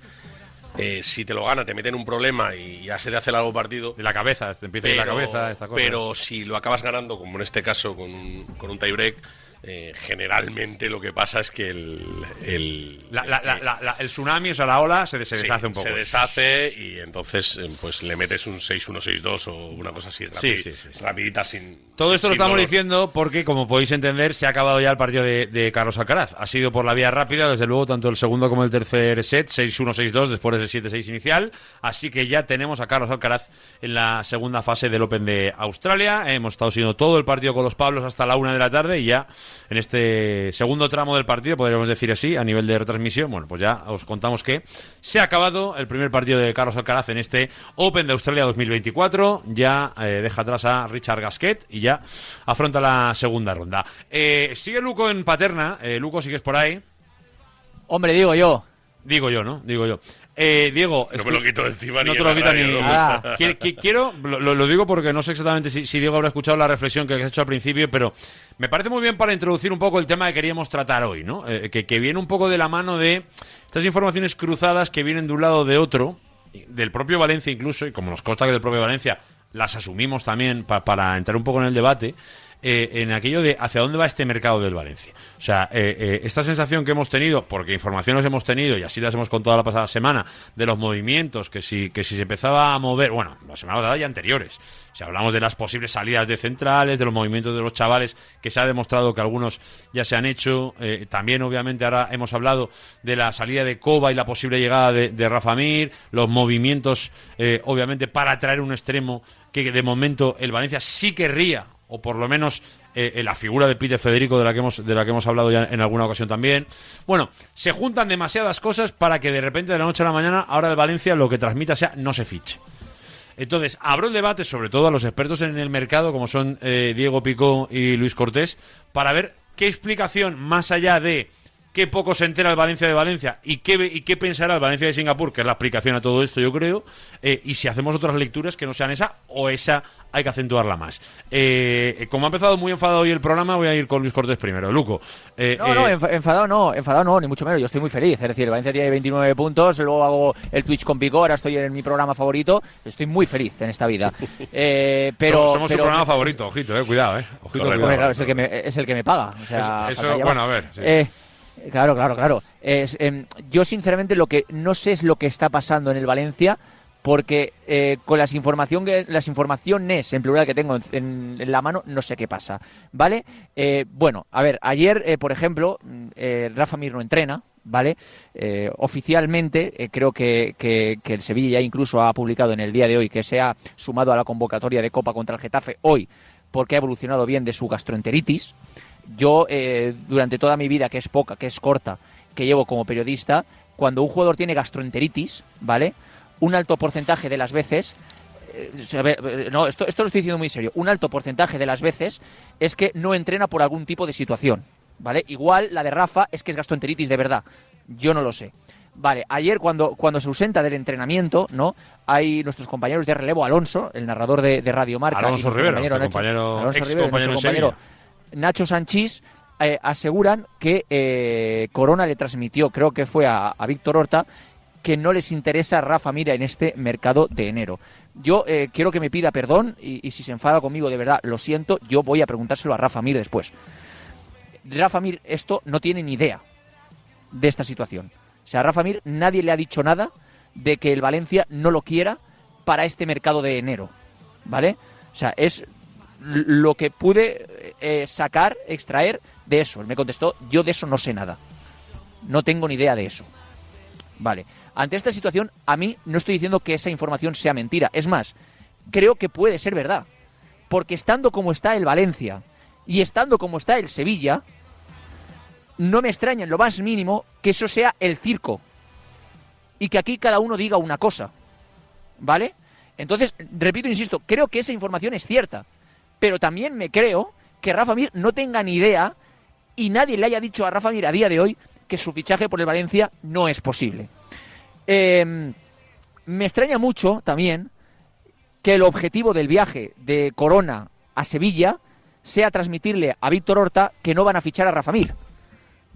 Eh, si te lo gana, te mete en un problema y ya se te hace largo partido. De la cabeza, te empieza a ir la cabeza, esta cosa. Pero si lo acabas ganando, como en este caso, con un, con un tiebreak, eh, generalmente lo que pasa es que el... el La- la- la- la- la- el tsunami, o sea, la ola, se, Sí, deshace un poco. Se deshace y entonces eh, pues le metes un 6-1, 6-2 o una cosa así Sí, rapidi- sí, rapidita sin... Todo esto lo estamos dolor. diciendo porque, como podéis entender, se ha acabado ya el partido de, de Carlos Alcaraz. Ha sido por la vía rápida, desde luego, tanto el segundo como el tercer set, 6-1, 6-2, después del 7-6 inicial. Así que ya tenemos a Carlos Alcaraz en la segunda fase del Open de Australia. Hemos estado siguiendo todo el partido con los Pablos hasta la una de la tarde y ya en este segundo tramo del partido, podríamos decir así, a nivel de retransmisión, bueno, pues ya os contamos que se ha acabado el primer partido de Carlos Alcaraz en este Open de Australia 2024. Ya eh, deja atrás a Richard Gasquet y ya afronta la segunda ronda. Eh, sigue Luco en Paterna. Eh, Luco, sigues por ahí. Hombre, digo yo. Digo yo, ¿no? Digo yo. Eh, Diego, No me lo quito de encima no ni te lo quita ni qui- Quiero, lo, digo porque no sé exactamente si, si Diego habrá escuchado la reflexión que has hecho al principio, pero me parece muy bien para introducir un poco el tema que queríamos tratar hoy, ¿no? Eh, que, que viene un poco de la mano de estas informaciones cruzadas que vienen de un lado o de otro, del propio Valencia incluso, y como nos consta que del propio Valencia las asumimos también pa- para entrar un poco en el debate, eh, en aquello de hacia dónde va este mercado del Valencia. O sea, eh, eh, esta sensación que hemos tenido, porque informaciones hemos tenido y así las hemos contado la pasada semana, de los movimientos, que si, que si se empezaba a mover, bueno, la semana pasada y anteriores. Si hablamos de las posibles salidas de centrales, de los movimientos de los chavales, que se ha demostrado que algunos ya se han hecho. también, obviamente, ahora hemos hablado de la salida de Coba y la posible llegada de, de Rafa Mir, los movimientos, obviamente, para traer un extremo que de momento el Valencia sí querría, o por lo menos eh, eh, la figura de Peter Federico de la que hemos de la que hemos hablado ya en alguna ocasión también. Bueno, se juntan demasiadas cosas para que de repente de la noche a la mañana ahora el Valencia lo que transmita sea no se fiche. Entonces, abro el debate, sobre todo a los expertos en el mercado, como son eh, Diego Picó y Luis Cortés, para ver qué explicación, más allá de qué poco se entera el Valencia de Valencia y qué, y qué pensará el Valencia de Singapur, que es la explicación a todo esto, yo creo, y si hacemos otras lecturas que no sean esa o esa hay que acentuarla más. Eh, como ha empezado muy enfadado hoy el programa, voy a ir con Luis Cortés primero. Luco. eh, No, no, eh, enfa- enfadado no, enfadado no, ni mucho menos. Yo estoy muy feliz. Es decir, el Valencia tiene 29 puntos, luego hago el Twitch con Pico, ahora estoy en mi programa favorito. Estoy muy feliz en esta vida. Eh, pero, somos, somos pero- su programa favorito, ojito, eh, cuidado, eh. Ojito, Hombre, cuidado. claro, es el que me, es el que me paga. O sea, Eso- bueno, a ver, sí. Eh, claro, claro, claro. Es, em, yo, sinceramente, lo que no sé es lo que está pasando en el Valencia. Porque eh, con las, información que, las informaciones en plural que tengo en, la mano, no sé qué pasa. ¿Vale? Eh, bueno, a ver, ayer, eh, por ejemplo, mm, Rafa Mir no entrena, ¿vale? Oficialmente, creo que, que- que el Sevilla ya incluso ha publicado en el día de hoy que se ha sumado a la convocatoria de Copa contra el Getafe hoy porque ha evolucionado bien de su gastroenteritis. Yo, durante toda mi vida, que es poca, que es corta, que llevo como periodista, cuando un jugador tiene gastroenteritis, ¿vale? Un alto porcentaje de las veces eh, eh, no, esto, esto lo estoy diciendo muy serio. Un alto porcentaje de las veces es que no entrena por algún tipo de situación, ¿vale? Igual la de Rafa es que es gastroenteritis de verdad. Yo no lo sé. Vale, ayer cuando, cuando se ausenta del entrenamiento, ¿no? Hay nuestros compañeros de relevo, Alonso, el narrador de, de Radio Marca. y Alonso nuestro Rivero, compañero Nacho- compañero- Alonso Rivero, compañero compañero Nacho Sanchís eh, aseguran que eh, Corona le transmitió, creo que fue a, a Víctor Horta, que no les interesa Rafa Mira en este mercado de enero. Yo eh, quiero que me pida perdón y, si se enfada conmigo de verdad, lo siento, yo voy a preguntárselo a Rafa Mir después. Rafa Mir esto no tiene ni idea de esta situación. O sea, a Rafa Mir nadie le ha dicho nada de que el Valencia no lo quiera para este mercado de enero. ¿Vale? O sea, es lo que pude eh, sacar, extraer de eso. Él me contestó, yo de eso no sé nada. No tengo ni idea de eso. Vale. Ante esta situación, a mí no estoy diciendo que esa información sea mentira. Es más, creo que puede ser verdad. Porque estando como está el Valencia y estando como está el Sevilla, no me extraña en lo más mínimo que eso sea el circo. Y que aquí cada uno diga una cosa. ¿Vale? Entonces, repito, insisto, creo que esa información es cierta. Pero también me creo que Rafa Mir no tenga ni idea y nadie le haya dicho a Rafa Mir a día de hoy que su fichaje por el Valencia no es posible. Eh, me extraña mucho también que el objetivo del viaje de Corona a Sevilla sea transmitirle a Víctor Horta que no van a fichar a Rafa Mir.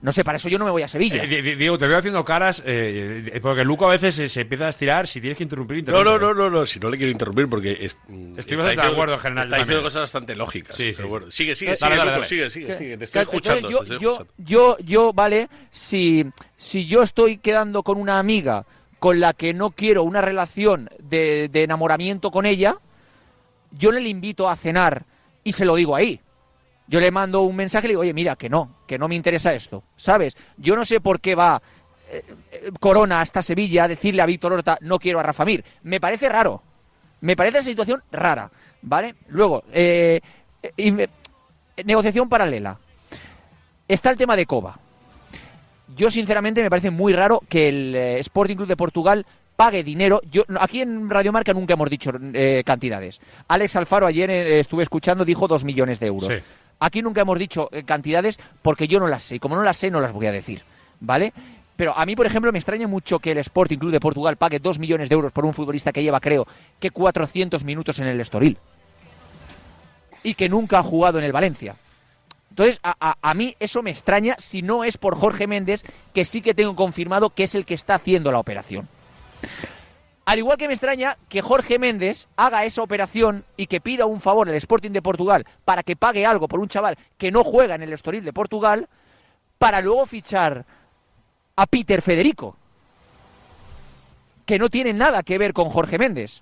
No sé, para eso yo no me voy a Sevilla. Eh, Di- Di- Diego, te veo haciendo caras, eh, eh, porque Luco a veces se, se empieza a estirar. Si tienes que interrumpir, No, interrumpe. no, no, no, no, si no le quiero interrumpir porque es- Estoy bastante de acuerdo en general, Está diciendo cosas bastante lógicas. Sí, pero sí. bueno, sigue, sigue, Eh, sigue, dale, dale, Luco, dale. sigue, sigue, sigue, te estoy Entonces, escuchando. yo, te estoy yo, escuchando. yo, yo, vale, si, si yo estoy quedando con una amiga con la que no quiero una relación de, enamoramiento con ella, yo le invito a cenar y se lo digo ahí. Yo le mando un mensaje y le digo, oye, mira, que no, que no me interesa esto, ¿sabes? Yo no sé por qué va eh, eh, Corona hasta Sevilla a decirle a Víctor Horta, no quiero a Rafa Mir. Me parece raro. Me parece esa situación rara, ¿vale? Luego, eh, negociación paralela. Está el tema de Coba. Yo, sinceramente, me parece muy raro que el eh, Sporting Club de Portugal pague dinero. Yo Aquí en Radio Marca nunca hemos dicho eh, cantidades. Alex Alfaro ayer eh, estuve escuchando, dijo dos millones de euros. Sí. Aquí nunca hemos dicho eh, cantidades porque yo no las sé. Y como no las sé, no las voy a decir. ¿Vale? Pero a mí, por ejemplo, me extraña mucho que el Sporting Club de Portugal pague dos millones de euros por un futbolista que lleva, creo, que 400 minutos en el Estoril. Y que nunca ha jugado en el Valencia. Entonces, a, a- a mí eso me extraña si no es por Jorge Méndez, que sí que tengo confirmado que es el que está haciendo la operación. Al igual que me extraña que Jorge Méndez haga esa operación y que pida un favor al Sporting de Portugal para que pague algo por un chaval que no juega en el Estoril de Portugal, para luego fichar a Peter Federico, que no tiene nada que ver con Jorge Méndez.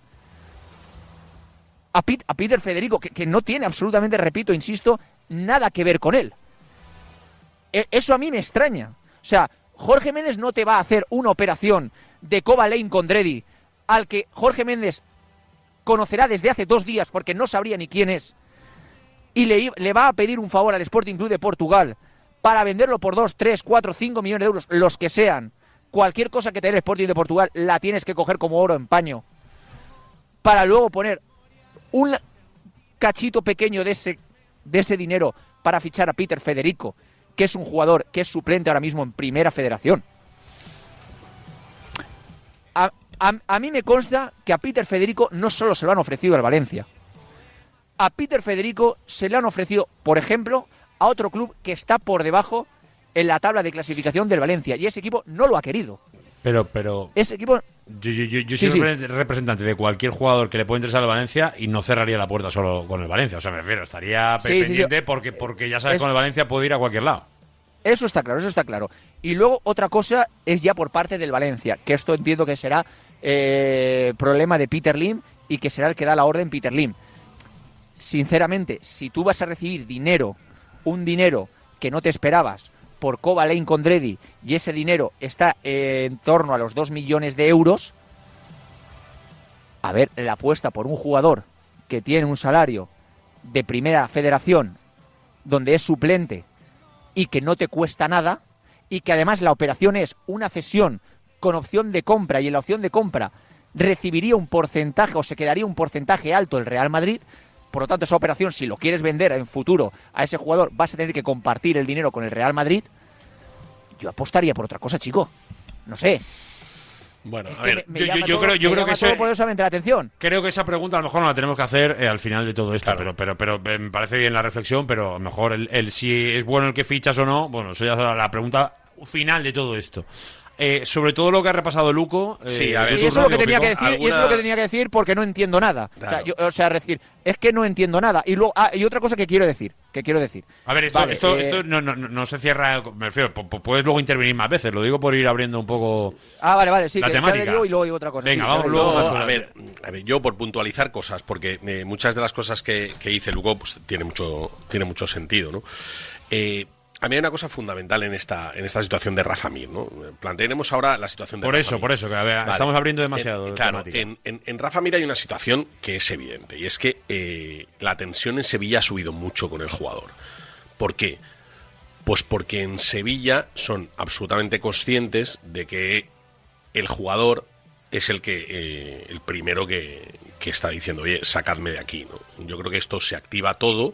A, Pit- a Peter Federico, que, que no tiene absolutamente, repito, insisto, nada que ver con él. E- Eso a mí me extraña. O sea, Jorge Méndez no te va a hacer una operación de Lane con Dredi al que Jorge Méndez conocerá desde hace dos días porque no sabría ni quién es y le, le va a pedir un favor al Sporting Club de Portugal para venderlo por 2, 3, 4, 5 millones de euros, los que sean. Cualquier cosa que te dé el Sporting de Portugal la tienes que coger como oro en paño para luego poner un cachito pequeño de ese, de ese dinero para fichar a Peter Federico, que es un jugador que es suplente ahora mismo en Primera Federación. A, mí me consta que a Peter Federico no solo se lo han ofrecido al Valencia. A Peter Federico se le han ofrecido, por ejemplo, a otro club que está por debajo en la tabla de clasificación del Valencia. Y ese equipo no lo ha querido. Pero, pero Ese equipo yo, yo, yo, yo Sí, soy sí. representante de cualquier jugador que le pueda interesar al Valencia y no cerraría la puerta solo con el Valencia. O sea, me refiero, estaría Sí, pendiente porque, porque ya sabes, Es- con el Valencia puede ir a cualquier lado. Eso está claro, eso está claro. Y luego otra cosa es ya por parte del Valencia, que esto entiendo que será eh, problema de Peter Lim y que será el que da la orden Peter Lim. Sinceramente, si tú vas a recibir dinero, un dinero que no te esperabas por Coba Lane con Dredi y ese dinero está en torno a los 2 millones de euros, a ver, la apuesta por un jugador que tiene un salario de primera federación donde es suplente y que no te cuesta nada y que además la operación es una cesión con opción de compra y en la opción de compra recibiría un porcentaje o se quedaría un porcentaje alto el Real Madrid. Por lo tanto, esa operación, si lo quieres vender en futuro a ese jugador, vas a tener que compartir el dinero con el Real Madrid. Yo apostaría por otra cosa, chico. No sé. Bueno, Es a que ver, me- me yo, yo- llama yo todo- creo, yo me creo que la atención. Creo que esa pregunta a lo mejor no la tenemos que hacer eh, al final de todo esto, pero, pero, pero eh, me parece bien la reflexión, pero a lo mejor el, el si es bueno el que fichas o no, bueno, eso ya será la pregunta final de todo esto. Eh, sobre todo lo que ha repasado Luco. eh, Sí, a ver, tu Y eso es lo que tenía que decir, y eso es lo que tenía que decir porque no entiendo nada. O sea, Claro. yo- o sea, decir, es que no entiendo nada. Y luego, ah, y otra cosa que quiero decir, que quiero decir. A ver, esto, Vale, esto, eh, esto no, no, no- no se cierra, me refiero, pu- pu- puedes luego intervenir más veces, lo digo por ir abriendo un poco Ah, vale, vale, sí, la que, temática. yo y luego digo otra cosa. Venga, sí, vamos luego No, a ver, a ver, yo por puntualizar cosas, porque eh, muchas de las cosas que, que dice Lugo pues, tiene mucho tiene mucho sentido, ¿no? Eh, a mí hay una cosa fundamental en esta en esta situación de Rafa Mir, ¿no? Plantearemos ahora la situación de Por Rafa eso, Mir. por eso, que a ver, Vale. estamos abriendo demasiado En- claro, en- en Rafa Mir hay una situación que es evidente, y es que eh, la tensión en Sevilla ha subido mucho con el jugador. ¿Por qué? Pues porque en Sevilla son absolutamente conscientes de que el jugador es el que eh, el primero que, que está diciendo, oye, sacadme de aquí. ¿no? Yo creo que esto se activa todo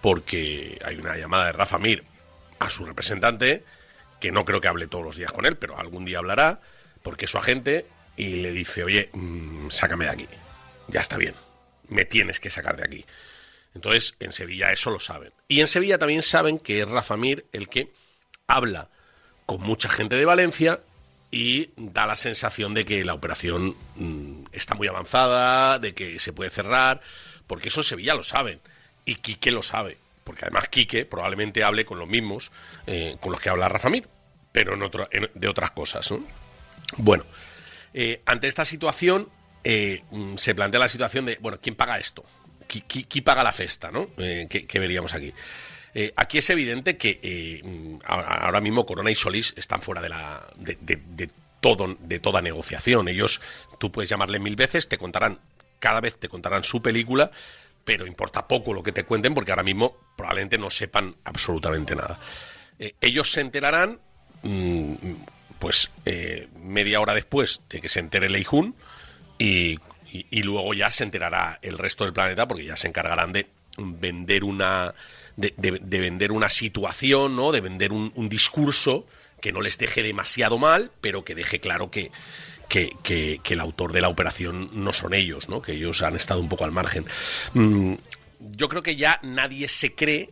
porque hay una llamada de Rafa Mir a su representante, que no creo que hable todos los días con él, pero algún día hablará, porque es su agente, y le dice, oye, mm, sácame de aquí. Ya está bien, me tienes que sacar de aquí. Entonces, en Sevilla eso lo saben. Y en Sevilla también saben que es Rafa Mir el que habla con mucha gente de Valencia y da la sensación de que la operación mm, está muy avanzada, de que se puede cerrar, porque eso en Sevilla lo saben. Y Quique lo sabe, porque además Quique probablemente hable con los mismos eh, con los que habla Rafa Mir, pero en otro- de otras cosas. ¿no? Bueno, eh, ante esta situación eh, mm, se plantea la situación de, bueno, ¿quién paga esto? ¿Qui- qui- ¿Quién paga la festa? ¿no? Que, que veríamos aquí. Aquí es evidente que mm, ahora mismo Corona y Solís están fuera de la de todo de toda negociación. Ellos, tú puedes llamarle mil veces, te contarán cada vez te contarán su película, pero importa poco lo que te cuenten porque ahora mismo probablemente no sepan absolutamente nada. Eh, ellos se enterarán, mm, pues eh, media hora después de que se entere Leijun y, y- luego ya se enterará el resto del planeta porque ya se encargarán de vender una de, de- de vender una situación, ¿no? De vender un discurso que no les deje demasiado mal, pero que deje claro que, que, que- el autor de la operación no son ellos, ¿no? Que ellos han estado un poco al margen. Mm, yo creo que ya nadie se cree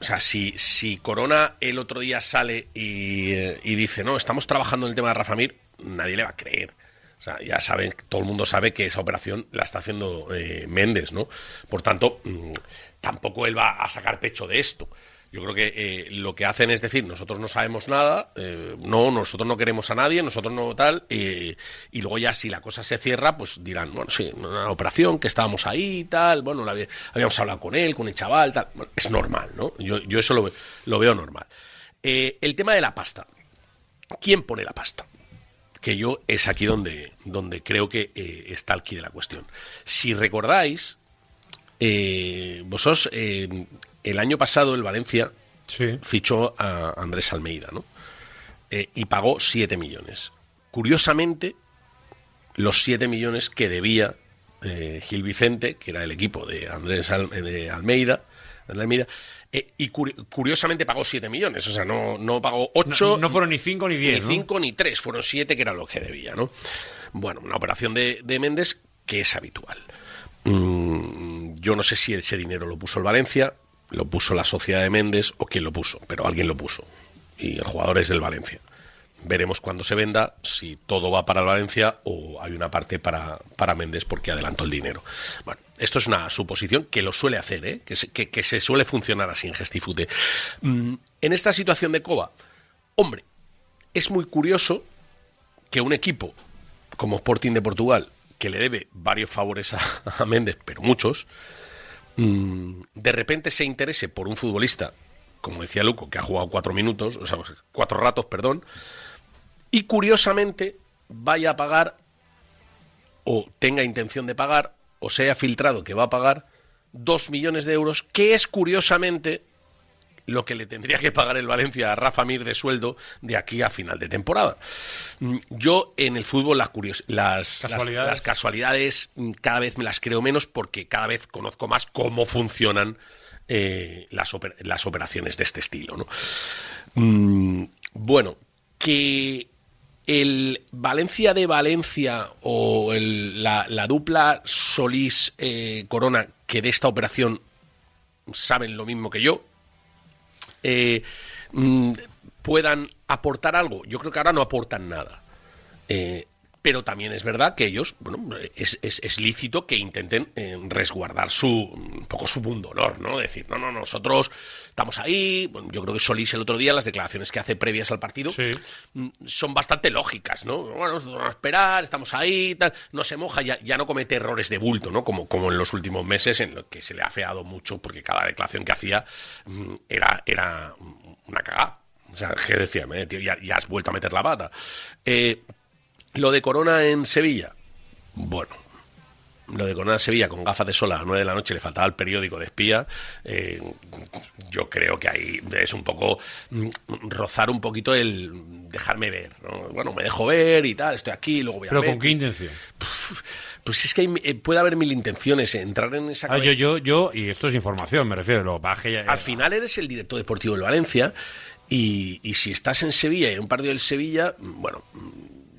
o sea, si, si Corona el otro día sale y, y dice, no, estamos trabajando en el tema de Rafa Mir, nadie le va a creer. O sea, ya saben, todo el mundo sabe que esa operación la está haciendo eh, Méndez, ¿no? Por tanto, mm, tampoco él va a sacar pecho de esto. Yo creo que eh, lo que hacen es decir, nosotros no sabemos nada, eh, no, nosotros no queremos a nadie, nosotros no tal, y luego ya si la cosa se cierra, pues dirán, bueno, sí, una operación, que estábamos ahí tal, bueno, habíamos hablado con él, con el chaval, tal. Es normal, ¿no? Yo, yo eso lo, lo veo normal. Eh, el tema de la pasta. ¿Quién pone la pasta? Que yo es aquí donde, donde creo que eh, está quid de la cuestión. Si recordáis, eh, vosotros, el año pasado el Valencia fichó a Andrés Almeida, ¿no? Eh, y pagó 7 millones. Curiosamente, los 7 millones que debía eh, Gil Vicente, que era el equipo de Andrés Al- de Almeida, de Almeida eh, y curi- curiosamente pagó 7 millones, o sea, no, no pagó 8. No- no fueron ni 5 ni 10, Ni ¿no? 5 ni 3, fueron 7, que era lo que debía, ¿no? Bueno, una operación de, de Méndez que es habitual. Mm, yo no sé si ese dinero lo puso el Valencia, lo puso la sociedad de Méndez o quién lo puso, pero alguien lo puso. Y el jugador es del Valencia. Veremos cuando se venda si todo va para el Valencia o hay una parte para, para Méndez porque adelantó el dinero. Bueno, esto es una suposición que lo suele hacer, ¿eh? que, se, que- se suele funcionar así en Gestifute. Mm, en esta situación de Coba, hombre, es muy curioso que un equipo como Sporting de Portugal, que le debe varios favores a, a Méndez, pero muchos, mm, de repente se interese por un futbolista, como decía Luco, que ha jugado cuatro minutos, o sea, cuatro ratos, perdón, y curiosamente vaya a pagar, o tenga intención de pagar, o sea filtrado que va a pagar, dos millones de euros, que es curiosamente lo que le tendría que pagar el Valencia a Rafa Mir de sueldo de aquí a final de temporada. Mm, Yo en el fútbol las, curios- las, Casualidades. las casualidades mm, cada vez me las creo menos porque cada vez conozco más cómo funcionan eh, las, oper- las operaciones de este estilo. ¿no? Mm, bueno, que el Valencia de Valencia o el- la, la dupla Solís-Corona que de esta operación saben lo mismo que yo, eh, mm, puedan aportar algo. Yo creo que ahora no aportan nada. Eh, pero también es verdad que ellos, bueno, es, es- es lícito que intenten eh, resguardar su un poco su mundo honor, ¿no? Decir, no, no, nosotros estamos ahí. Bueno, yo creo que Solís el otro día, las declaraciones que hace previas al partido, mm, son bastante lógicas, ¿no? Bueno, nosotros vamos a esperar, estamos ahí, tal, no se moja, ya, ya no comete errores de bulto, ¿no? Como, como en los últimos meses, en los que se le ha feado mucho, porque cada declaración que hacía mm, era, era una cagada. O sea, que decía, "Eh, tío, ya, ya has vuelto a meter la pata. Eh, lo de Corona en Sevilla, bueno, lo de Corona en Sevilla con gafas de sol a las 9 de la noche le faltaba el periódico de espía. eh, yo creo que ahí es un poco mm, rozar un poquito el dejarme ver. ¿no? Bueno, me dejo ver y tal, estoy aquí, luego voy a Pero ver. ¿con qué intención? Pues es que hay- eh, puede haber mil intenciones, entrar en esa Ah, yo, yo, yo, y esto es información, me refiero, lo baje ya- Al final eres el director deportivo del Valencia y, y si estás en Sevilla y en un partido del Sevilla, mm, bueno,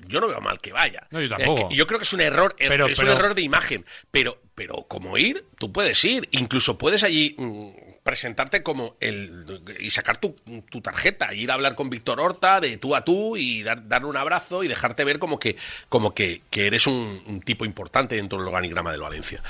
yo no veo mal que vaya. No, yo tampoco. Yo creo que es un error, eh, Pero- es pero- un error de imagen, pero, pero como ir, tú puedes ir, incluso puedes allí mm, presentarte como el y sacar tu, tu tarjeta, ir a hablar con Víctor Horta de tú a tú y dar, darle un abrazo y dejarte ver como que como que, que eres un, un tipo importante dentro del organigrama del Valencia.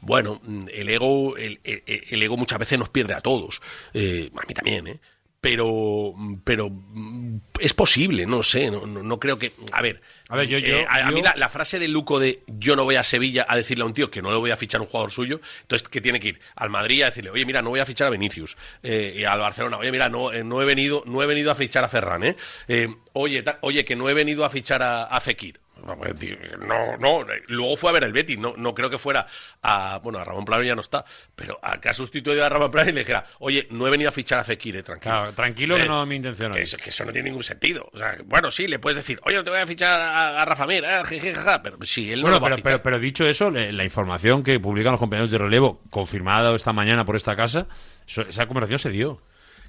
Bueno, mm, el ego el, el- el ego muchas veces nos pierde a todos, eh, a mí también, ¿eh? Pero pero mm, es posible no sé no, no, no creo que a ver A ver, yo- eh, yo- a, a mí la, la frase de Luco de yo no voy a Sevilla a decirle a un tío que no le voy a fichar un jugador suyo entonces que tiene que ir al Madrid a decirle oye mira no voy a fichar a Vinicius eh, y al Barcelona oye mira no, eh, no he venido no he venido a fichar a Ferran eh, Eh, oye ta- oye que no he venido a fichar a, a Fekir no, no, luego fue a ver el Betis, no, no creo que fuera a, bueno, a Ramón Plano ya no está, pero a que ha sustituido a Ramón Plano y le dijera, oye, no he venido a fichar a Fekir, eh, tranquilo. Claro, tranquilo que Eh, no es mi intención Que eso, que eso no tiene ningún sentido. O sea, bueno, sí, le puedes decir, oye, no te voy a fichar a, a Rafa Mir, eh, je, je, je, ja", pero si él no Bueno, lo va a pero, fichar. pero, pero dicho eso, la información que publican los compañeros de relevo, confirmada esta mañana por esta casa, esa conversación se dio.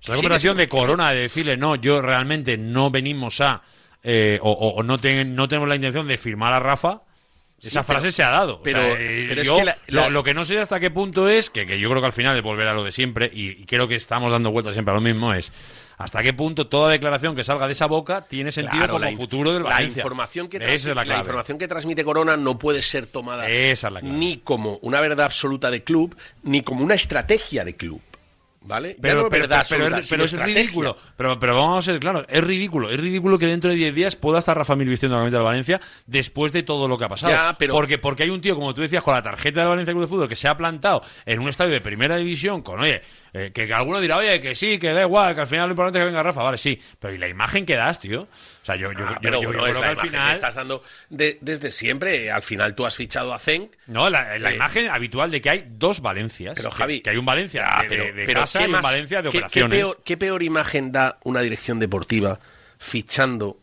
Esa Sí, conversación que- de Corona, de decirle, no, yo realmente no venimos a, eh, o, o- o no, ten- no tenemos la intención de firmar a Rafa, Sí, esa pero- frase se ha dado. O pero- sea, eh, es yo que la- lo- la- Lo, que no sé hasta qué punto es, que, que yo creo que al final es volver a lo de siempre, y, y creo que estamos dando vueltas siempre a lo mismo, es hasta qué punto toda declaración que salga de esa boca tiene sentido Claro, como la futuro del la información que es la información que transmite Corona no puede ser tomada Esa es ni como una verdad absoluta de club ni como una estrategia de club ¿vale? Pero, no pero, verdad pero- absoluta, pero sino es ridículo. Pero, pero vamos a ser claros, es ridículo. Es ridículo que dentro de 10 días pueda estar Rafa Mir vistiendo la camiseta del Valencia después de todo lo que ha pasado. Ya, pero- porque, porque hay un tío, como tú decías, con la tarjeta del Valencia Club de Fútbol que se ha plantado en un estadio de primera división con, oye, eh, que, que alguno dirá, oye, que sí, que da igual, que al final lo importante es que venga Rafa. Vale, sí. Pero ¿y la imagen que das, tío? O sea, yo, yo, Ah, pero yo- yo bueno, creo que al final... que estás dando de- desde siempre. Al final tú has fichado a Zenk. No, la, la Eh, imagen habitual de que hay dos Valencias. Pero, Javi, Que, hay un Valencia de, pero- de- de pero casa ¿qué y un Valencia de qué- operaciones. ¿qué peor, qué peor imagen da una dirección deportiva fichando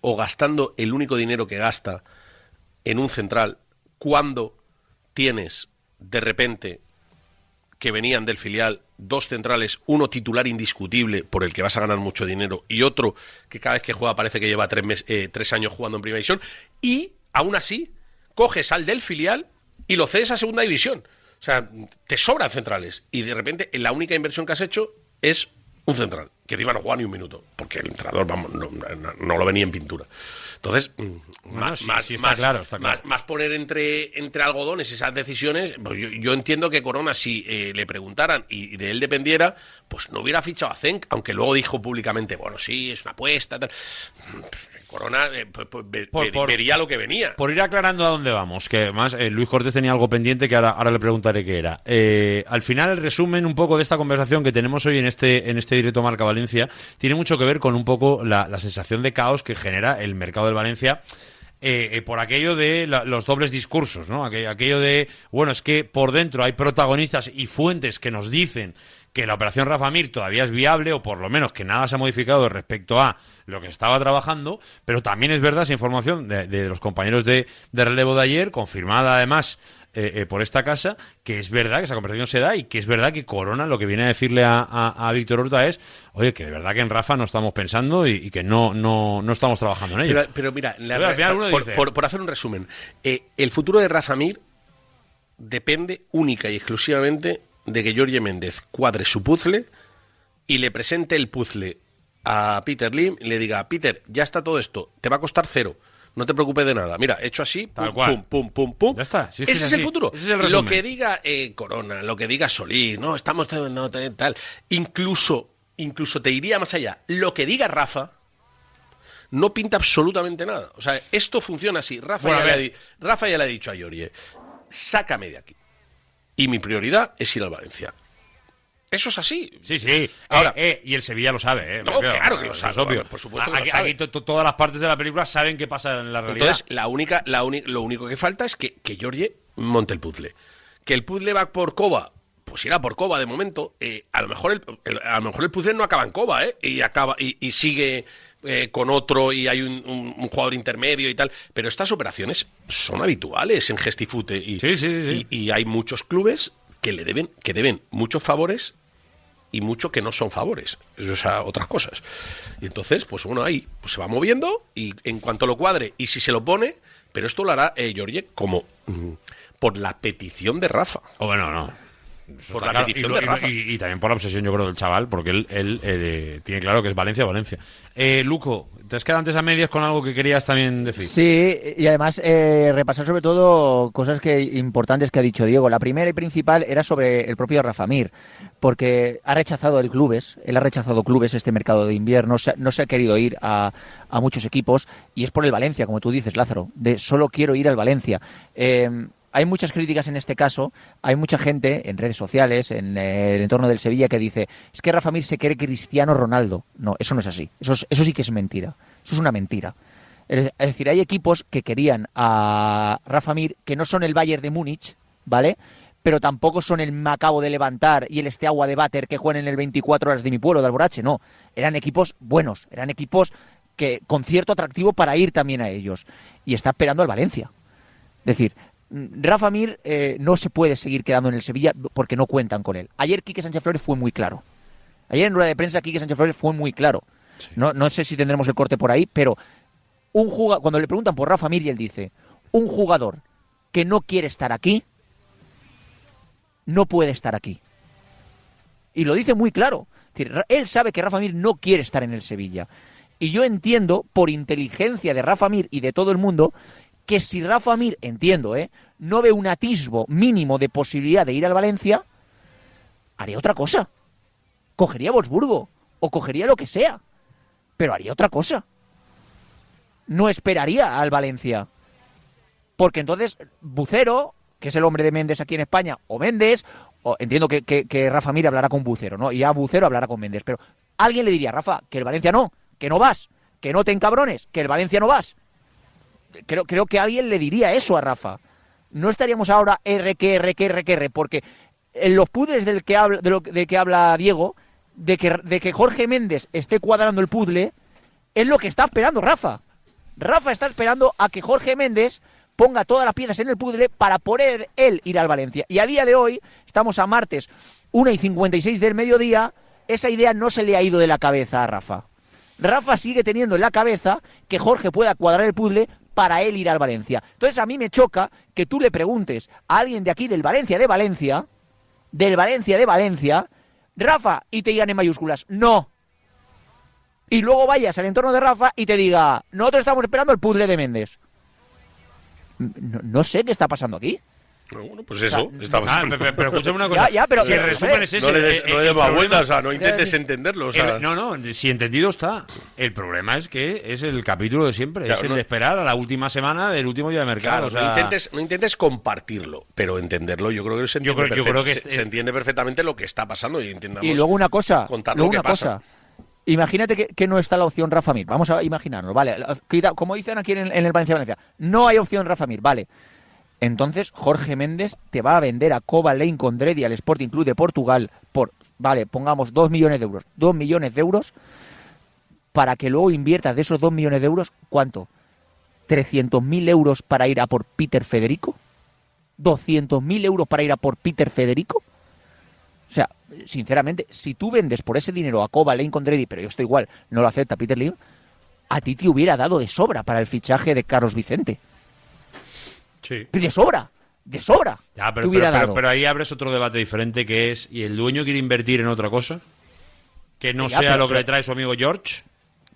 o gastando el único dinero que gasta en un central cuando tienes de repente que venían del filial dos centrales, uno titular indiscutible por el que vas a ganar mucho dinero y otro que cada vez que juega parece que lleva tres, mes- eh, tres años jugando en primera división y aún así coges al del filial y lo cedes a segunda división. O sea, te sobran centrales y de repente la única inversión que has hecho es un central, que encima no juega ni un minuto, porque el entrenador, vamos, no, lo venía en pintura. Entonces, más, poner entre, entre algodones esas decisiones, pues yo, yo entiendo que Corona, si eh, le preguntaran y de él dependiera, pues no hubiera fichado a Zenk, aunque luego dijo públicamente, bueno, sí, es una apuesta, tal. Corona eh, pues, pues, Por- ver- por- vería lo que venía. Por ir aclarando a dónde vamos, que además eh, Luis Cortés tenía algo pendiente que ahora, ahora le preguntaré qué era. Eh, al final, el resumen un poco de esta conversación que tenemos hoy en este, en este directo Marca Valencia tiene mucho que ver con un poco la, la sensación de caos que genera el mercado del Valencia. eh, eh, por aquello de la- los dobles discursos, ¿no? Aquello, aquello de, bueno, es que por dentro hay protagonistas y fuentes que nos dicen que la operación Rafa Mir todavía es viable o por lo menos que nada se ha modificado respecto a lo que estaba trabajando, pero también es verdad esa información de, de los compañeros de, de relevo de ayer, confirmada además eh, eh, por esta casa, que es verdad que esa conversación se da y que es verdad que Corona lo que viene a decirle a, a- a Víctor Horta es, oye, que de verdad que en Rafa no estamos pensando y, y que no, no, no estamos trabajando en ello. Pero, pero mira, la- Pero al final uno por, dice- por- por hacer un resumen, eh, el futuro de Rafa Mir depende única y exclusivamente de que Jorge Méndez cuadre su puzzle y le presente el puzzle a Peter Lim y le diga, Peter, ya está todo esto, te va a costar cero. No te preocupes de nada. Mira, hecho así, pum, Tal cual. pum, pum, pum, pum. Ya está. si es Ese es así. el futuro. Ese es el lo resumen. que diga eh, Corona, lo que diga Solís, no, estamos no, tal. Incluso, incluso te iría más allá. Lo que diga Rafa no pinta absolutamente nada. O sea, esto funciona así. Rafa, Bueno, ya, a le ha, ver. di- Rafa ya le ha dicho a Yorie, sácame de aquí. Y mi prioridad es ir al Valencia. Eso es así. Sí, sí. Ahora- Eh, eh, y el Sevilla lo sabe, ¿eh? No, claro que lo es sabe, obvio. vamos, por supuesto que lo Aquí, sabe. aquí to- to- todas las partes de la película saben qué pasa en la realidad. Entonces, la única, la lo único que falta es que, que Georgie monte el puzzle. Que el puzzle va por Coba, pues irá por Coba de momento. Eh, a lo mejor el, el- a lo mejor el puzzle no acaba en Coba, ¿eh? Y acaba y, y sigue eh, con otro y hay un, un- un jugador intermedio y tal. Pero estas operaciones son habituales en Gestifute y, y, y hay muchos clubes que le deben, que deben muchos favores y mucho que no son favores, o sea, otras cosas. Y entonces, pues uno ahí pues se va moviendo y en cuanto lo cuadre y si se lo pone, pero esto lo hará eh, Georgie como mm, por la petición de Rafa. O bueno, no. Por Está la claro. petición y, de y- Rafa. y- y también por la obsesión, yo creo, del chaval, porque él, él, eh, tiene claro que es Valencia, Valencia. Eh, Luco, ¿te has quedado antes a medias con algo que querías también decir? Sí, y además eh, repasar sobre todo cosas que importantes que ha dicho Diego. La primera y principal era sobre el propio Rafa Mir, porque ha rechazado el clubes, él ha rechazado clubes este mercado de invierno, se- no se ha querido ir a, a muchos equipos y es por el Valencia, como tú dices, Lázaro, de solo quiero ir al Valencia. Eh, hay muchas críticas en este caso, hay mucha gente en redes sociales, en eh, el entorno del Sevilla, que dice, es que Rafa Mir se cree Cristiano Ronaldo. No, eso no es así, eso, es- eso sí que es mentira, eso es una mentira. Es decir, hay equipos que querían a Rafa Mir que no son el Bayern de Múnich, ¿vale? Pero tampoco son el Macabo de Levantar y el Esteagua de Bater que juegan en el 24 horas de mi pueblo, de Alborache. No, eran equipos buenos, eran equipos que con cierto atractivo para ir también a ellos. Y está esperando al Valencia. Es decir, Rafa Mir eh, no se puede seguir quedando en el Sevilla porque no cuentan con él. Ayer Quique Sánchez Flores fue muy claro. Ayer en rueda de prensa Quique Sánchez Flores fue muy claro. No, no sé si tendremos el corte por ahí, pero un jugador, cuando le preguntan por Rafa Mir y él dice, un jugador que no quiere estar aquí, no puede estar aquí. Y lo dice muy claro. Él sabe que Rafa Mir no quiere estar en el Sevilla. Y yo entiendo, por inteligencia de Rafa Mir y de todo el mundo, que si Rafa Mir, entiendo, ¿eh? no ve un atisbo mínimo de posibilidad de ir al Valencia, haría otra cosa. Cogería Wolfsburgo o cogería lo que sea, pero haría otra cosa. No esperaría al Valencia. Porque entonces Bucero, que es el hombre de Méndez aquí en España, o Méndez, o entiendo que, que- Rafa Mir hablará con Bucero, ¿no? Y ya Bucero hablará con Méndez, pero alguien le diría, Rafa, que el Valencia no, que no vas, que no te encabrones, que el Valencia no vas. Creo, creo que alguien le diría eso a Rafa. No estaríamos ahora R que R que R que R, porque en los puzzles del que habla, de lo, que habla Diego, de que, de que Jorge Méndez esté cuadrando el puzzle, es lo que está esperando Rafa. Rafa está esperando a que Jorge Méndez ponga todas las piezas en el puzzle para poder él ir al Valencia. Y a día de hoy, estamos a martes 1 y 56 del mediodía, esa idea no se le ha ido de la cabeza a Rafa. Rafa sigue teniendo en la cabeza que Jorge pueda cuadrar el puzzle para él ir al Valencia. Entonces a mí me choca que tú le preguntes a alguien de aquí del Valencia de Valencia, del Valencia de Valencia, Rafa, y te digan en mayúsculas, no. Y luego vayas al entorno de Rafa y te diga, nosotros estamos esperando el puzzle de Méndez. No, no sé qué está pasando aquí. Bueno, pues eso, está Ah, pasando. pero, pero escúchame una cosa. Ya, ya, pero- si el resumen es ese. no le des, eh, no le el des más problema- vueltas, o sea, no Eh, intentes entenderlo. O sea, El- no, no, si entendido está. El problema es que es el capítulo de siempre. Claro, es el no- de esperar a la última semana del último día de mercado. Claro, o sea, no, intentes, no intentes compartirlo, pero entenderlo. Yo creo que se Yo entiende, creo- yo creo que se, se entiende perfectamente lo que está pasando y. Y luego una cosa, contar luego lo que una pasa. cosa. Imagínate que, que no está la opción Rafa Mir. Vamos a imaginarlo, ¿vale? Como dicen aquí en, en el Valencia Valencia, no hay opción Rafa Mir, ¿vale? Entonces Jorge Méndez te va a vender a Coba Lane Condredi al Sporting Club de Portugal por, vale, pongamos 2 millones de euros. 2 millones de euros para que luego inviertas de esos 2 millones de euros, ¿cuánto? ¿300.000 euros para ir a por Peter Federico? ¿200.000 euros para ir a por Peter Federico? O sea, sinceramente, si tú vendes por ese dinero a Coba, Lane Condredi, pero yo estoy igual, no lo acepta Peter Lim, a ti te hubiera dado de sobra para el fichaje de Carlos Vicente. Sí. De sobra, de sobra. Ya, pero, pero- pero- dado. pero ahí abres otro debate diferente que es, ¿y el dueño quiere invertir en otra cosa? Que no Ya, sea lo que le trae su amigo George.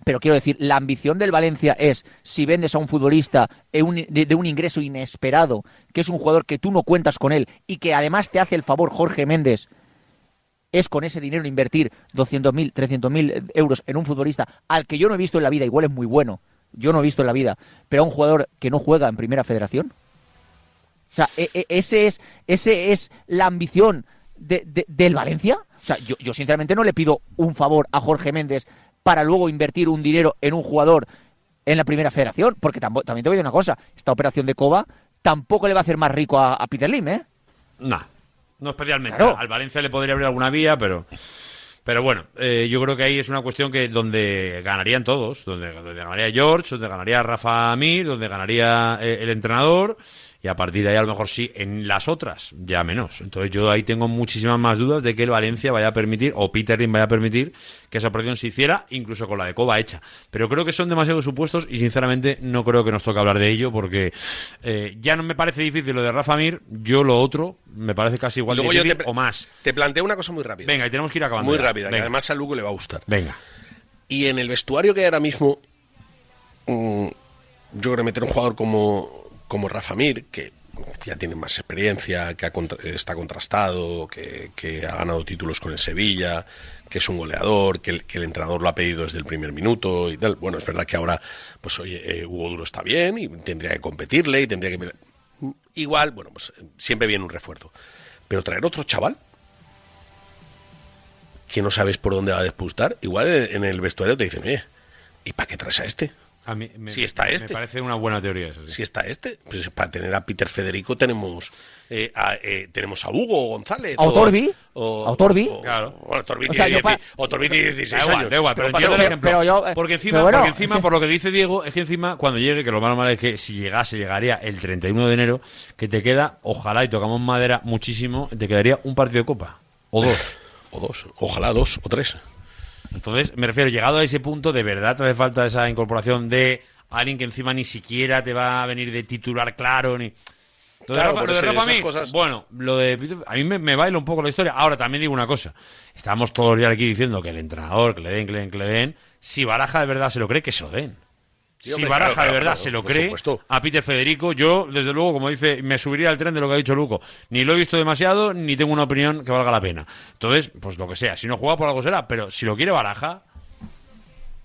Pero quiero decir, la ambición del Valencia es, si vendes a un futbolista de un ingreso inesperado, que es un jugador que tú no cuentas con él y que además te hace el favor Jorge Méndez, es con ese dinero invertir 200.000, 300.000 euros en un futbolista al que yo no he visto en la vida, igual es muy bueno, yo no he visto en la vida, pero a un jugador que no juega en primera federación. O sea, e- e- ese es, ese es la ambición de- de- del Valencia. O sea, yo, yo sinceramente no le pido un favor a Jorge Méndez para luego invertir un dinero en un jugador en la primera federación, porque también te voy a decir una cosa, esta operación de Coba tampoco le va a hacer más rico a, a Peter Lim, ¿eh? No, no especialmente. Claro. Al Valencia le podría abrir alguna vía, pero... Pero bueno, eh, yo creo que ahí es una cuestión que donde ganarían todos, donde, donde ganaría George, donde ganaría Rafa Mir, donde ganaría eh, el entrenador y a partir de ahí a lo mejor sí, en las otras ya menos. Entonces yo ahí tengo muchísimas más dudas de que el Valencia vaya a permitir, o Peter Lim vaya a permitir, que esa operación se hiciera, incluso con la de Coba hecha. Pero creo que son demasiados supuestos y sinceramente no creo que nos toque hablar de ello porque eh, ya no me parece difícil lo de Rafa Mir, yo lo otro me parece casi igual de yo difícil te- o más. Te planteo una cosa muy rápida. Venga, y tenemos que ir acabando. Muy ya. rápida, que además a Lugo le va a gustar. Venga. Y en el vestuario que hay ahora mismo, mm, yo creo que meter un jugador como, como Rafa Mir, que ya tiene más experiencia, que ha contra- está contrastado, que, ha ganado títulos con el Sevilla, que es un goleador, que el, entrenador lo ha pedido desde el primer minuto y tal. Bueno, es verdad que ahora, pues oye, eh, Hugo Duro está bien y tendría que competirle y tendría que... Igual, bueno, pues siempre viene un refuerzo. Pero traer otro chaval que no sabes por dónde va a despuntar, igual en el vestuario te dicen, oye, ¿y para qué traes a este? A mí me, Si está me este. parece una buena teoría eso. sí. Si está este, pues para tener a Peter Federico tenemos eh, a, eh, tenemos a Hugo González. ¿A Otorbi? O, ¿A Otorbi? o- Claro. Bueno, Otorbi O sea, tiene, yo pa- 10 Otorbi tiene 16 Da igual, años. da igual, pero, para- entiendo el pero- ejemplo. pero yo, eh, porque encima, pero bueno. porque encima, por lo que dice Diego, es que encima, cuando llegue, que lo más normal es que si llegase, llegaría el 31 de enero, que te queda, ojalá, y tocamos madera muchísimo, te quedaría un partido de copa. O dos. O dos, ojalá dos o tres. Entonces, me refiero, llegado a ese punto, de verdad te hace falta esa incorporación de alguien que encima ni siquiera te va a venir de titular claro, ni... Lo de Claro, Rafa, por lo de eso, Rafa a mí, cosas- bueno, lo de a mí me, me baila un poco la historia. Ahora también digo una cosa. Estamos todos los días aquí diciendo que el entrenador, que le den, que le den, que le den. Si Baraja de verdad se lo cree, que se lo den. Si Baraja claro, de verdad claro, se lo cree, a Peter Federico, yo, desde luego, como dice, me subiría al tren de lo que ha dicho Luco. Ni lo he visto demasiado, ni tengo una opinión que valga la pena. Entonces, pues lo que sea. Si no juega por algo será, pero si lo quiere Baraja,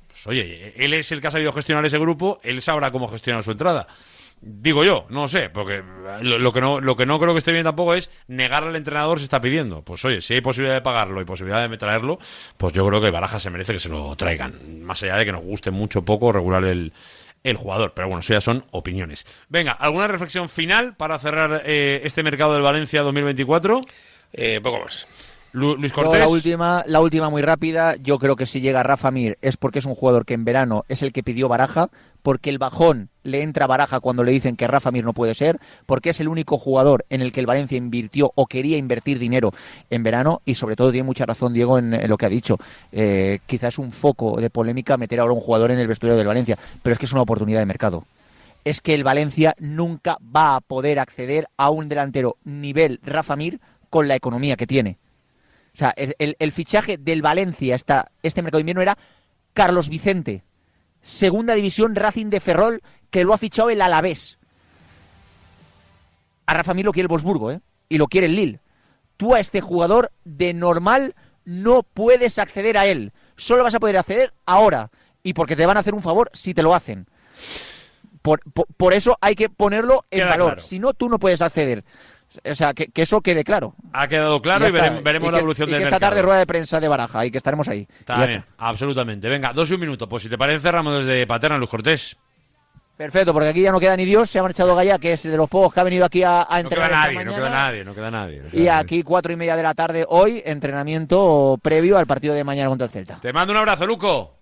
pues oye, él es el que ha sabido gestionar ese grupo, él sabrá cómo gestionar su entrada. Digo yo, no sé, porque lo, que no lo que no creo que esté bien tampoco es negar al entrenador si está pidiendo. Pues oye, si hay posibilidad de pagarlo y posibilidad de traerlo, pues yo creo que Baraja se merece que se lo traigan. Más allá de que nos guste mucho poco regular el, el jugador. Pero bueno, eso ya son opiniones. Venga, ¿alguna reflexión final para cerrar eh, este mercado del Valencia 2024? Eh, poco más. Lu- Luis Cortés. la última, la última muy rápida. Yo creo que si llega Rafa Mir es porque es un jugador que en verano es el que pidió Baraja, porque el bajón le entra Baraja cuando le dicen que Rafa Mir no puede ser, porque es el único jugador en el que el Valencia invirtió o quería invertir dinero en verano y sobre todo tiene mucha razón Diego en, en lo que ha dicho. Eh, quizás es un foco de polémica meter ahora un jugador en el vestuario del Valencia, pero es que es una oportunidad de mercado es que el Valencia nunca va a poder acceder a un delantero nivel Rafa Mir con la economía que tiene. O sea, el, el- fichaje del Valencia esta, este mercado de invierno era Carlos Vicente, segunda división Racing de Ferrol, que lo ha fichado el Alavés. A Rafa Mir lo quiere el Wolfsburgo, ¿eh? Y lo quiere el Lille. Tú a este jugador de normal no puedes acceder a él. Solo vas a poder acceder ahora. Y porque te van a hacer un favor si te lo hacen. Por, por- por eso hay que ponerlo en Queda valor. claro. Si no, tú no puedes acceder. O sea, que, que eso quede claro. Ha quedado claro y, está. veremos Y la evolución y del que esta tarde rueda de prensa de Baraja y que estaremos ahí. Está Y ya bien, está. absolutamente. Venga, dos y un minuto. Pues si te parece, cerramos desde Paterna, Luis Cortés. Perfecto, porque aquí ya no queda ni Dios. Se ha marchado Gaya, que es de los pocos que ha venido aquí a, a No queda entrenar nadie, no queda nadie, no queda nadie. no queda Y nadie. aquí cuatro y media de la tarde hoy, entrenamiento previo al partido de mañana contra el Celta. Te mando un abrazo, Luco.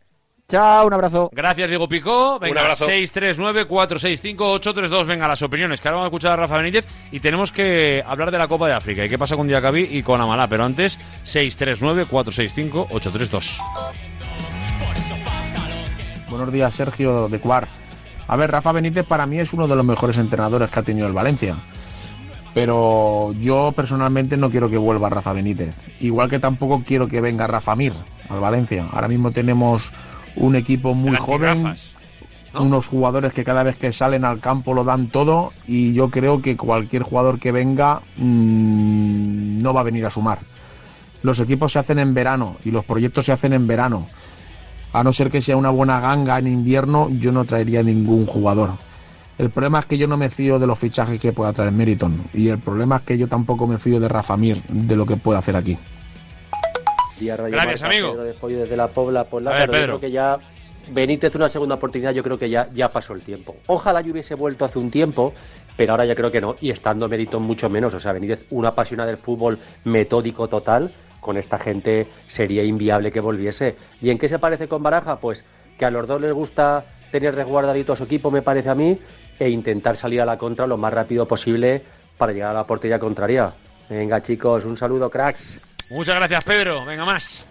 Chao, un abrazo. Gracias, Diego Picó. Venga, Un abrazo. 639-465-832. Venga, las opiniones. Que ahora vamos a escuchar a Rafa Benítez y tenemos que hablar de la Copa de África y qué pasa con Diacabí y con Amalá. Pero antes, 639-465-832. Buenos días, Sergio de Cuar. A ver, Rafa Benítez para mí es uno de los mejores entrenadores que ha tenido el Valencia. Pero yo personalmente no quiero que vuelva Rafa Benítez. Igual que tampoco quiero que venga Rafa Mir al Valencia. Ahora mismo tenemos un equipo muy joven, unos jugadores que cada vez que salen al campo lo dan todo y yo creo que cualquier jugador que venga mm, no va a venir a sumar. Los equipos se hacen en verano y los proyectos se hacen en verano. A no ser que sea una buena ganga en invierno, yo no traería ningún jugador. El problema es que yo no me fío de los fichajes que pueda traer Meriton. Y el problema es que yo tampoco me fío de Rafa Mir, de lo que puede hacer aquí. Día Radio Gracias, Marca, amigo. Pedro de desde la Pobla por la creo que ya Benítez una segunda oportunidad, yo creo que ya, ya pasó el tiempo. Ojalá yo hubiese vuelto hace un tiempo, pero ahora ya creo que no. Y estando Meriton mucho menos. O sea, Benítez, una apasionada del fútbol metódico total, con esta gente sería inviable que volviese. ¿Y en qué se parece con Baraja? Pues que a los dos les gusta tener resguardadito a su equipo, me parece a mí, e intentar salir a la contra lo más rápido posible para llegar a la portería contraria. Venga, chicos, un saludo, cracks. Muchas gracias, Pedro. Venga, más.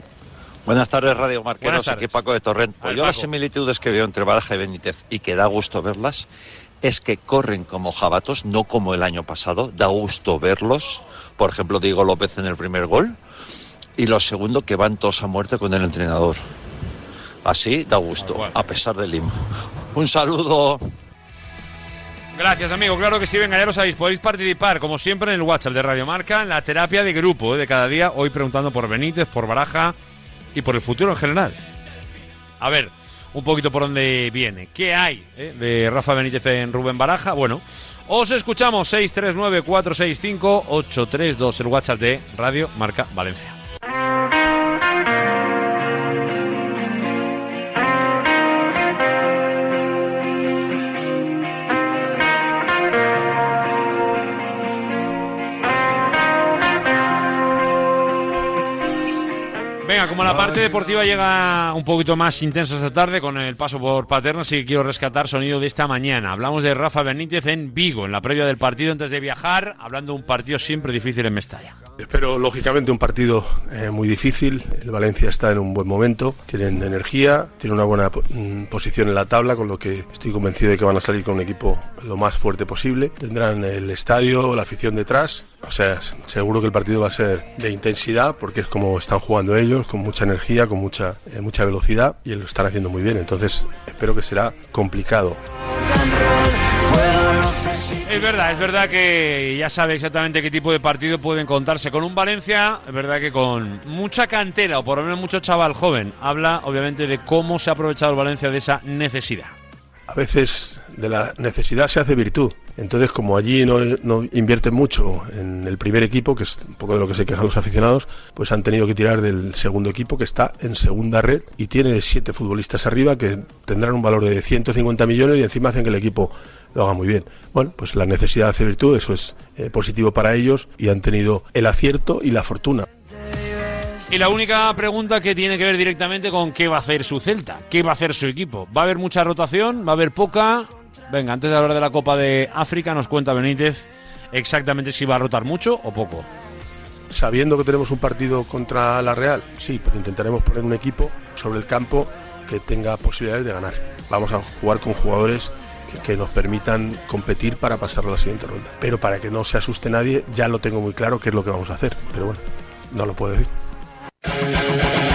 Buenas tardes, Radio Marqueros. tardes. Aquí Paco de Torrent. Pues yo las similitudes que veo entre Baraja y Benítez y que da gusto verlas es que corren como jabatos, no como el año pasado. Da gusto verlos. Por ejemplo, Diego López en el primer gol. Y lo segundo, que van todos a muerte con el entrenador. Así da gusto, a pesar del Lima. Un saludo. Gracias, amigo. Claro que sí, venga, ya lo sabéis. Podéis participar, como siempre, en el WhatsApp de Radio Marca, en la terapia de grupo ¿eh? de cada día. Hoy preguntando por Benítez, por Baraja y por el futuro en general. A ver, un poquito por dónde viene. ¿Qué hay eh, de Rafa Benítez en Rubén Baraja? Bueno, os escuchamos 639-465-832, el WhatsApp de Radio Marca Valencia. Venga, como la parte deportiva llega un poquito más intensa esta tarde con el paso por Paterna, sí que quiero rescatar sonido de esta mañana. Hablamos de Rafa Benítez en Vigo, en la previa del partido antes de viajar, hablando de un partido siempre difícil en Mestalla. Espero, lógicamente, un partido eh, muy difícil. El Valencia está en un buen momento, tienen energía, tienen una buena mm, posición en la tabla, con lo que estoy convencido de que van a salir con un equipo lo más fuerte posible. Tendrán el estadio, la afición detrás. O sea, seguro que el partido va a ser de intensidad, porque es como están jugando ellos, con mucha energía, con mucha, eh, mucha velocidad, y lo están haciendo muy bien. Entonces, espero que será complicado. Es verdad, es verdad que ya sabe exactamente qué tipo de partido puede encontrarse con un Valencia, es verdad que con mucha cantera o por lo menos mucho chaval joven. Habla obviamente de cómo se ha aprovechado el Valencia de esa necesidad. A veces de la necesidad se hace virtud. Entonces, como allí no, no invierten mucho en el primer equipo, que es un poco de lo que se quejan los aficionados, pues han tenido que tirar del segundo equipo que está en segunda red y tiene siete futbolistas arriba que tendrán un valor de 150 millones y encima hacen que el equipo lo haga muy bien. Bueno, pues la necesidad hace virtud, eso es eh, positivo para ellos y han tenido el acierto y la fortuna. Y la única pregunta que tiene que ver directamente con qué va a hacer su Celta, qué va a hacer su equipo. ¿Va a haber mucha rotación? ¿Va a haber poca? Venga, antes de hablar de la Copa de África, nos cuenta Benítez exactamente si va a rotar mucho o poco. Sabiendo que tenemos un partido contra la Real, sí, pero intentaremos poner un equipo sobre el campo que tenga posibilidades de ganar. Vamos a jugar con jugadores que nos permitan competir para pasar a la siguiente ronda. Pero para que no se asuste nadie, ya lo tengo muy claro qué es lo que vamos a hacer. Pero bueno, no lo puedo decir.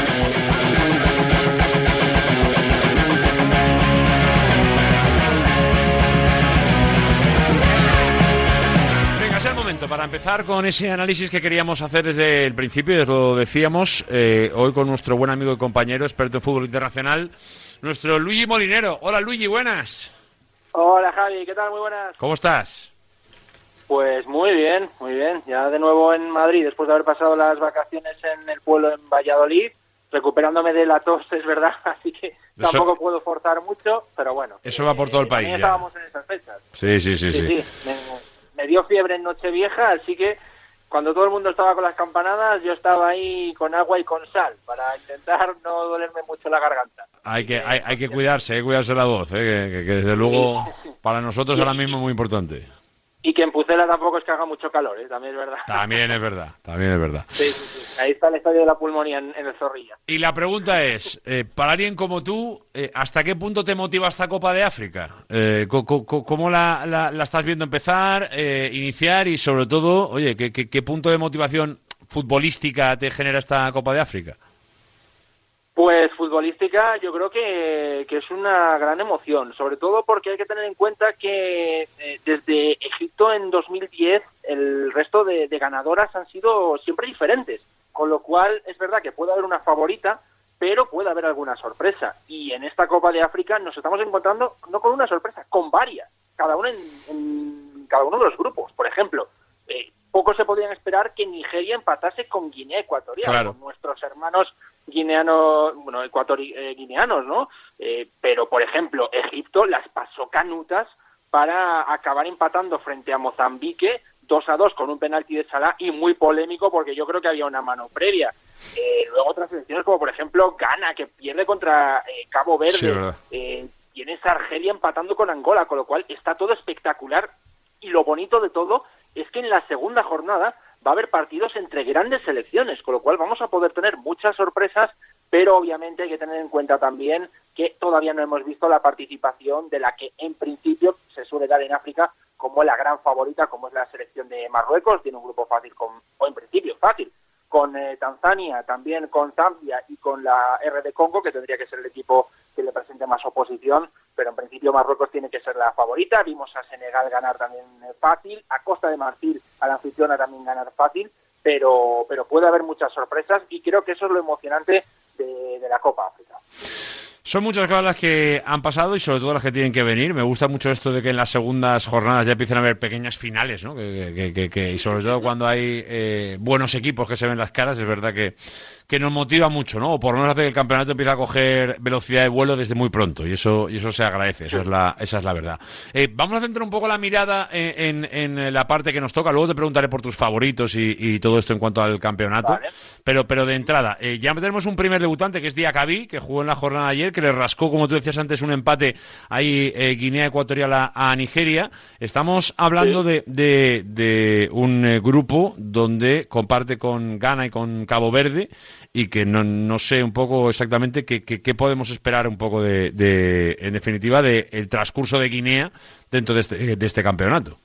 Empezar con ese análisis que queríamos hacer desde el principio, y lo decíamos eh, hoy con nuestro buen amigo y compañero, experto en fútbol internacional, nuestro Luigi Molinero. Hola Luigi, buenas. Hola Javi, ¿qué tal? Muy buenas. ¿Cómo estás? Pues muy bien, muy bien. Ya de nuevo en Madrid, después de haber pasado las vacaciones en el pueblo en Valladolid, recuperándome de la tos, es verdad, así que Eso- tampoco puedo forzar mucho, pero bueno. Eso va por todo el país ya. estábamos en esas fechas. Sí, sí, sí, sí. Me dio fiebre en Nochevieja, así que cuando todo el mundo estaba con las campanadas, yo estaba ahí con agua y con sal para intentar no dolerme mucho la garganta. Hay que, hay, hay que cuidarse, hay que cuidarse la voz, eh, que, que- que desde luego para nosotros ahora mismo es muy importante. Y que en Pucela tampoco es que haga mucho calor, ¿eh? también es verdad. También es verdad, también es verdad. Sí, sí, sí. Ahí está el estadio de la pulmonía en, en el Zorrilla. Y la pregunta es, eh, para alguien como tú, eh, ¿hasta qué punto te motiva esta Copa de África? Eh, co- co- co- ¿Cómo la, la- la estás viendo empezar, iniciar y sobre todo, oye, ¿qué, qué, qué punto de motivación futbolística te genera esta Copa de África? Pues futbolística yo creo que, que es una gran emoción, sobre todo porque hay que tener en cuenta que eh, desde Egipto en 2010 el resto de, de ganadoras han sido siempre diferentes, con lo cual es verdad que puede haber una favorita, pero puede haber alguna sorpresa. Y en esta Copa de África nos estamos encontrando no con una sorpresa, con varias, cada una en, en cada uno de los grupos. Por ejemplo, eh, poco se podían esperar que Nigeria empatase con Guinea Ecuatorial, Claro. con nuestros hermanos guineanos, bueno, ecuatori eh, guineanos, ¿no? Eh, pero, por ejemplo, Egipto las pasó canutas para acabar empatando frente a Mozambique 2 a 2 con un penalti de Salah y muy polémico porque yo creo que había una mano previa. Eh, luego otras selecciones como por ejemplo Ghana que pierde contra eh, Cabo Verde. Sí. Eh, tienes a Argelia empatando con Angola, con lo cual está todo espectacular. Y lo bonito de todo es que en la segunda jornada va a haber partidos entre grandes selecciones, con lo cual vamos a poder tener muchas sorpresas, pero obviamente hay que tener en cuenta también que todavía no hemos visto la participación de la que en principio se suele dar en África como la gran favorita, como es la selección de Marruecos, tiene un grupo fácil, con, o en principio fácil, con eh, Tanzania, también con Zambia y con la RD Congo, que tendría que ser el equipo que le presente más oposición, pero en principio Marruecos tiene que ser la favorita. Vimos a Senegal ganar también eh, fácil, a Costa de Marfil, a la anfitriona también ganar fácil, pero, pero puede haber muchas sorpresas y creo que eso es lo emocionante de, de la Copa África. Son muchas cosas las que han pasado y sobre todo las que tienen que venir. Me gusta mucho esto de que en las segundas jornadas ya empiecen a haber pequeñas finales, ¿no? Que, que- que- y sobre todo cuando hay eh, buenos equipos que se ven las caras, es verdad que, que nos motiva mucho, ¿no? O por lo menos hace que el campeonato empiece a coger velocidad de vuelo desde muy pronto y eso y eso se agradece, eso es la, esa es la verdad. Eh, vamos a centrar un poco la mirada en, en, la parte que nos toca, luego te preguntaré por tus favoritos y, todo esto en cuanto al campeonato, pero pero de entrada, eh, ya tenemos un primer debutante que es Diacabí, que jugó en la jornada de ayer, que le rascó, como tú decías antes, un empate ahí eh, Guinea Ecuatorial a, Nigeria. Estamos hablando de, de, un eh, grupo donde comparte con Ghana y con Cabo Verde y que no, no sé un poco exactamente qué, qué, podemos esperar un poco de, de en definitiva, del el transcurso de Guinea dentro de este, de este campeonato.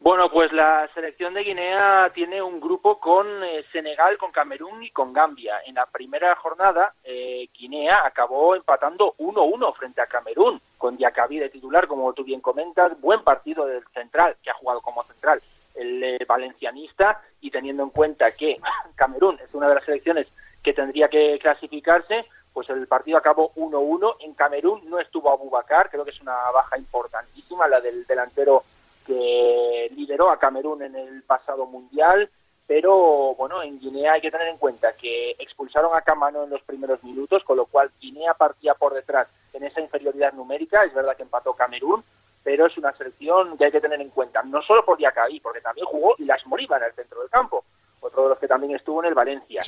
Bueno, pues la selección de Guinea tiene un grupo con eh, Senegal, con Camerún y con Gambia. En la primera jornada, eh, Guinea acabó empatando 1-1 frente a Camerún, con Diacabí de titular, como tú bien comentas. Buen partido del central, que ha jugado como central, el eh, valencianista, y teniendo en cuenta que Camerún es una de las selecciones que tendría que clasificarse, pues el partido acabó 1-1. En Camerún no estuvo Abubakar, creo que es una baja importantísima, la del delantero que lideró a Camerún en el pasado mundial, pero bueno, en Guinea hay que tener en cuenta que expulsaron a Camano en los primeros minutos, con lo cual Guinea partía por detrás en esa inferioridad numérica, es verdad que empató Camerún, pero es una selección que hay que tener en cuenta, no solo por Diacaí, porque también jugó Las Moriba en el centro del campo, otro de los que también estuvo en el Valencia,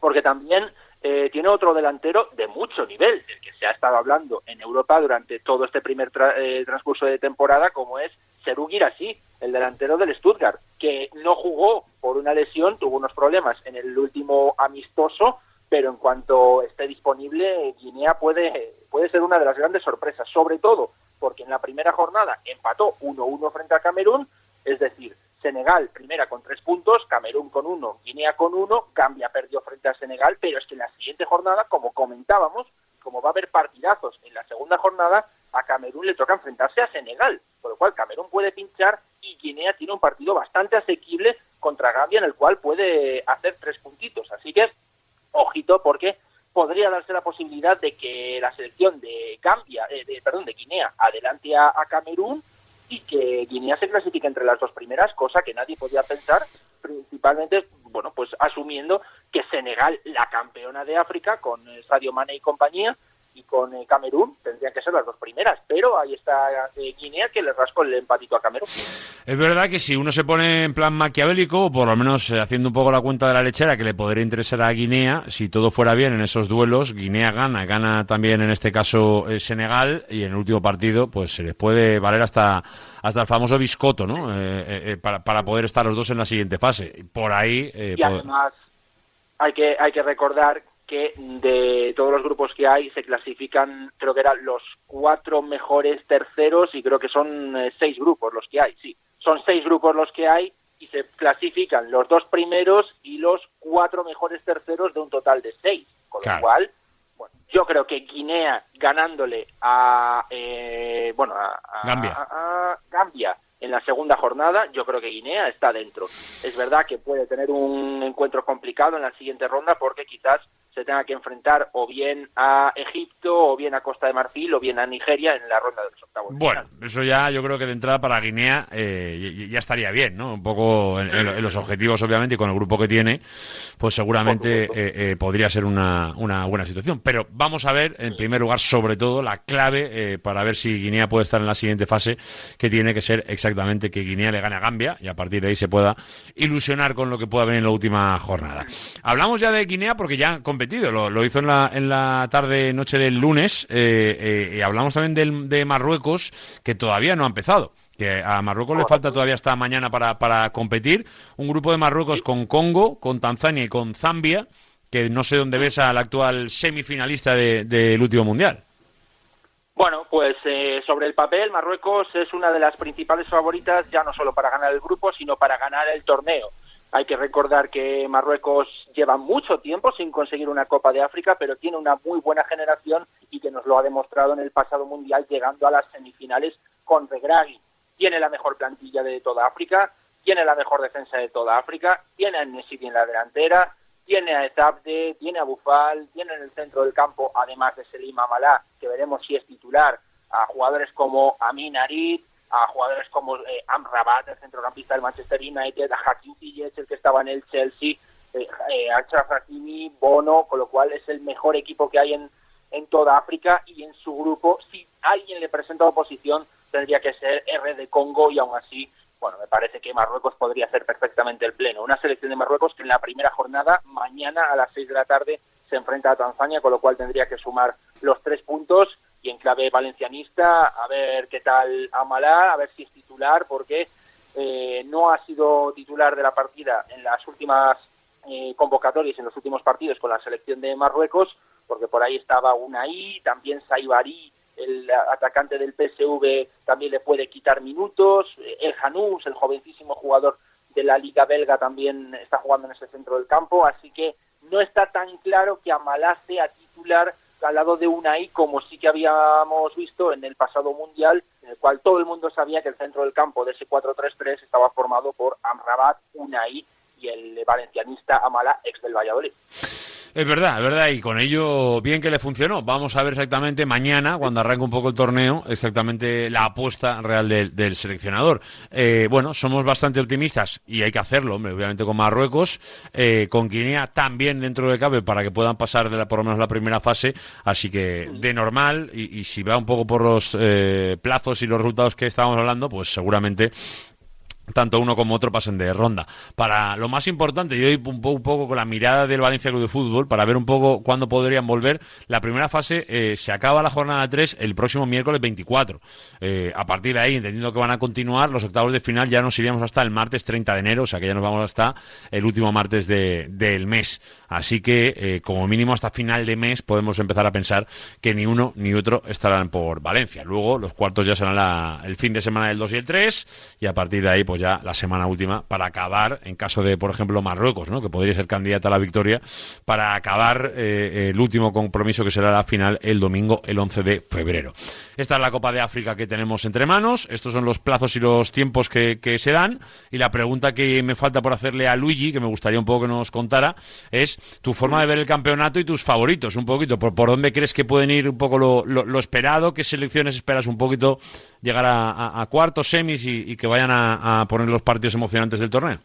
porque también eh, tiene otro delantero de mucho nivel, del que se ha estado hablando en Europa durante todo este primer eh, transcurso de temporada, como es Serú Girassi, el delantero del Stuttgart, que no jugó por una lesión, tuvo unos problemas en el último amistoso, pero en cuanto esté disponible, Guinea puede, puede ser una de las grandes sorpresas, sobre todo porque en la primera jornada empató 1-1 frente a Camerún, es decir, Senegal primera con tres puntos, Camerún con uno, Guinea con uno, Gambia perdió frente a Senegal, pero es que en la siguiente jornada, como comentábamos, como va a haber partidazos en la segunda jornada, a Camerún le toca enfrentarse a Senegal, por lo cual Camerún puede pinchar y Guinea tiene un partido bastante asequible contra Gambia en el cual puede hacer tres puntitos. Así que, ojito, porque podría darse la posibilidad de que la selección de Gambia, eh, de, perdón, de Guinea adelante a, a, Camerún y que Guinea se clasifique entre las dos primeras, cosa que nadie podía pensar, principalmente, bueno, pues asumiendo que Senegal, la campeona de África, con Sadio Mane y compañía, y con eh, Camerún tendrían que ser las dos primeras, eh, Guinea que le rascó el empatito a Camerún. Es verdad que si uno se pone en plan maquiavélico, o por lo menos eh, haciendo un poco la cuenta de la lechera que le podría interesar a Guinea, si todo fuera bien en esos duelos, Guinea gana, gana también en este caso Senegal y en el último partido pues se les puede valer hasta hasta el famoso biscoto, ¿no? para, para poder estar los dos en la siguiente fase. Por ahí. y además hay que hay que recordar que de todos los grupos que hay se clasifican, creo que eran los cuatro mejores terceros y creo que son eh, seis grupos los que hay, sí, son seis grupos los que hay y se clasifican los dos primeros y los cuatro mejores terceros de un total de seis, con lo cual, bueno, yo creo que Guinea ganándole a, eh, bueno, a, a Gambia en la segunda jornada, yo creo que Guinea está dentro. Es verdad que puede tener un encuentro complicado en la siguiente ronda porque quizás se tenga que enfrentar o bien a Egipto, o bien a Costa de Marfil, o bien a Nigeria en la ronda de los octavos. Bueno, eso ya yo creo que de entrada para Guinea eh, ya estaría bien, ¿no? Un poco en, los objetivos, obviamente, y con el grupo que tiene, pues seguramente eh, eh, podría ser una, una, buena situación. Pero vamos a ver, en primer lugar, sobre todo, la clave para ver si Guinea puede estar en la siguiente fase, que tiene que ser exactamente que Guinea le gane a Gambia y a partir de ahí se pueda ilusionar con lo que pueda venir en la última jornada. Hablamos ya de Guinea porque ya lo, hizo en la, en la tarde, noche del lunes. Eh, eh, y hablamos también de Marruecos, que todavía no ha empezado que a Marruecos le falta todavía hasta mañana para, para competir. Un grupo de Marruecos con Congo, con Tanzania y con Zambia, que no sé dónde ves al actual semifinalista del último mundial. Bueno, pues eh, sobre el papel, Marruecos es una de las principales favoritas, ya no solo para ganar el grupo, sino para ganar el torneo. Hay que recordar que Marruecos lleva mucho tiempo sin conseguir una Copa de África, pero tiene una muy buena generación y que nos lo ha demostrado en el pasado Mundial llegando a las semifinales con Regragui. Tiene la mejor plantilla de toda África, tiene la mejor defensa de toda África, tiene a Nesiri en la delantera, tiene a Ezabde, tiene a Bufal, tiene en el centro del campo, además de Selim Amalá, que veremos si es titular, a jugadores como Amin Arid, a jugadores como eh, Amrabat, el centrocampista del Manchester United, a Hakim Ziyech, el que estaba en el Chelsea. eh, eh, Hakimi, Bono, con lo cual es el mejor equipo que hay en, en toda África y en su grupo, si alguien le presenta oposición, tendría que ser R de Congo y aún así, bueno, me parece que Marruecos podría hacer perfectamente el pleno. Una selección de Marruecos que en la primera jornada, mañana a las 6 de la tarde, se enfrenta a Tanzania, con lo cual tendría que sumar los tres puntos y en clave valencianista, a ver qué tal Amalá, a ver si es titular, porque eh, no ha sido titular de la partida en las últimas eh, convocatorias, en los últimos partidos con la selección de Marruecos, porque por ahí estaba Unai, también Saibari, el atacante del PSV, también le puede quitar minutos, el Janús, el jovencísimo jugador de la Liga Belga, también está jugando en ese centro del campo, así que no está tan claro que Amalá sea titular al lado de Unai, como sí que habíamos visto en el pasado Mundial, en el cual todo el mundo sabía que el centro del campo de ese 4-3-3 estaba formado por Amrabat, Unai y el valencianista Amala, ex del Valladolid. Es verdad, es verdad, y con ello bien que le funcionó. Vamos a ver exactamente mañana, cuando arranque un poco el torneo, exactamente la apuesta real del, seleccionador. Eh, bueno, somos bastante optimistas y hay que hacerlo, hombre, obviamente con Marruecos, eh, con Guinea también dentro de cabe para que puedan pasar de la, por lo menos la primera fase, así que de normal, y, si va un poco por los eh, plazos y los resultados que estábamos hablando, pues seguramente tanto uno como otro pasen de ronda. Para lo más importante, yo un, un poco con la mirada del Valencia Club de Fútbol, para ver un poco cuándo podrían volver. La primera fase eh, se acaba la jornada 3 el próximo miércoles 24. Eh, a partir de ahí, entendiendo que van a continuar, los octavos de final ya nos iríamos hasta el martes 30 de enero, o sea que ya nos vamos hasta el último martes de, del mes. Así que, eh, como mínimo hasta final de mes, podemos empezar a pensar que ni uno ni otro estarán por Valencia. Luego, los cuartos ya serán el fin de semana del 2 y el 3, y a partir de ahí, pues ya la semana última, para acabar, en caso de, por ejemplo, Marruecos, ¿no? que podría ser candidata a la victoria, para acabar eh, el último compromiso que será la final el domingo, el 11 de febrero. Esta es la Copa de África que tenemos entre manos, estos son los plazos y los tiempos que, que se dan, y la pregunta que me falta por hacerle a Luigi, que me gustaría un poco que nos contara, es tu forma de ver el campeonato y tus favoritos, un poquito. ¿Por, por dónde crees que pueden ir un poco lo, lo, esperado? ¿Qué selecciones esperas un poquito llegar a, cuartos, semis y, que vayan a, poner los partidos emocionantes del torneo?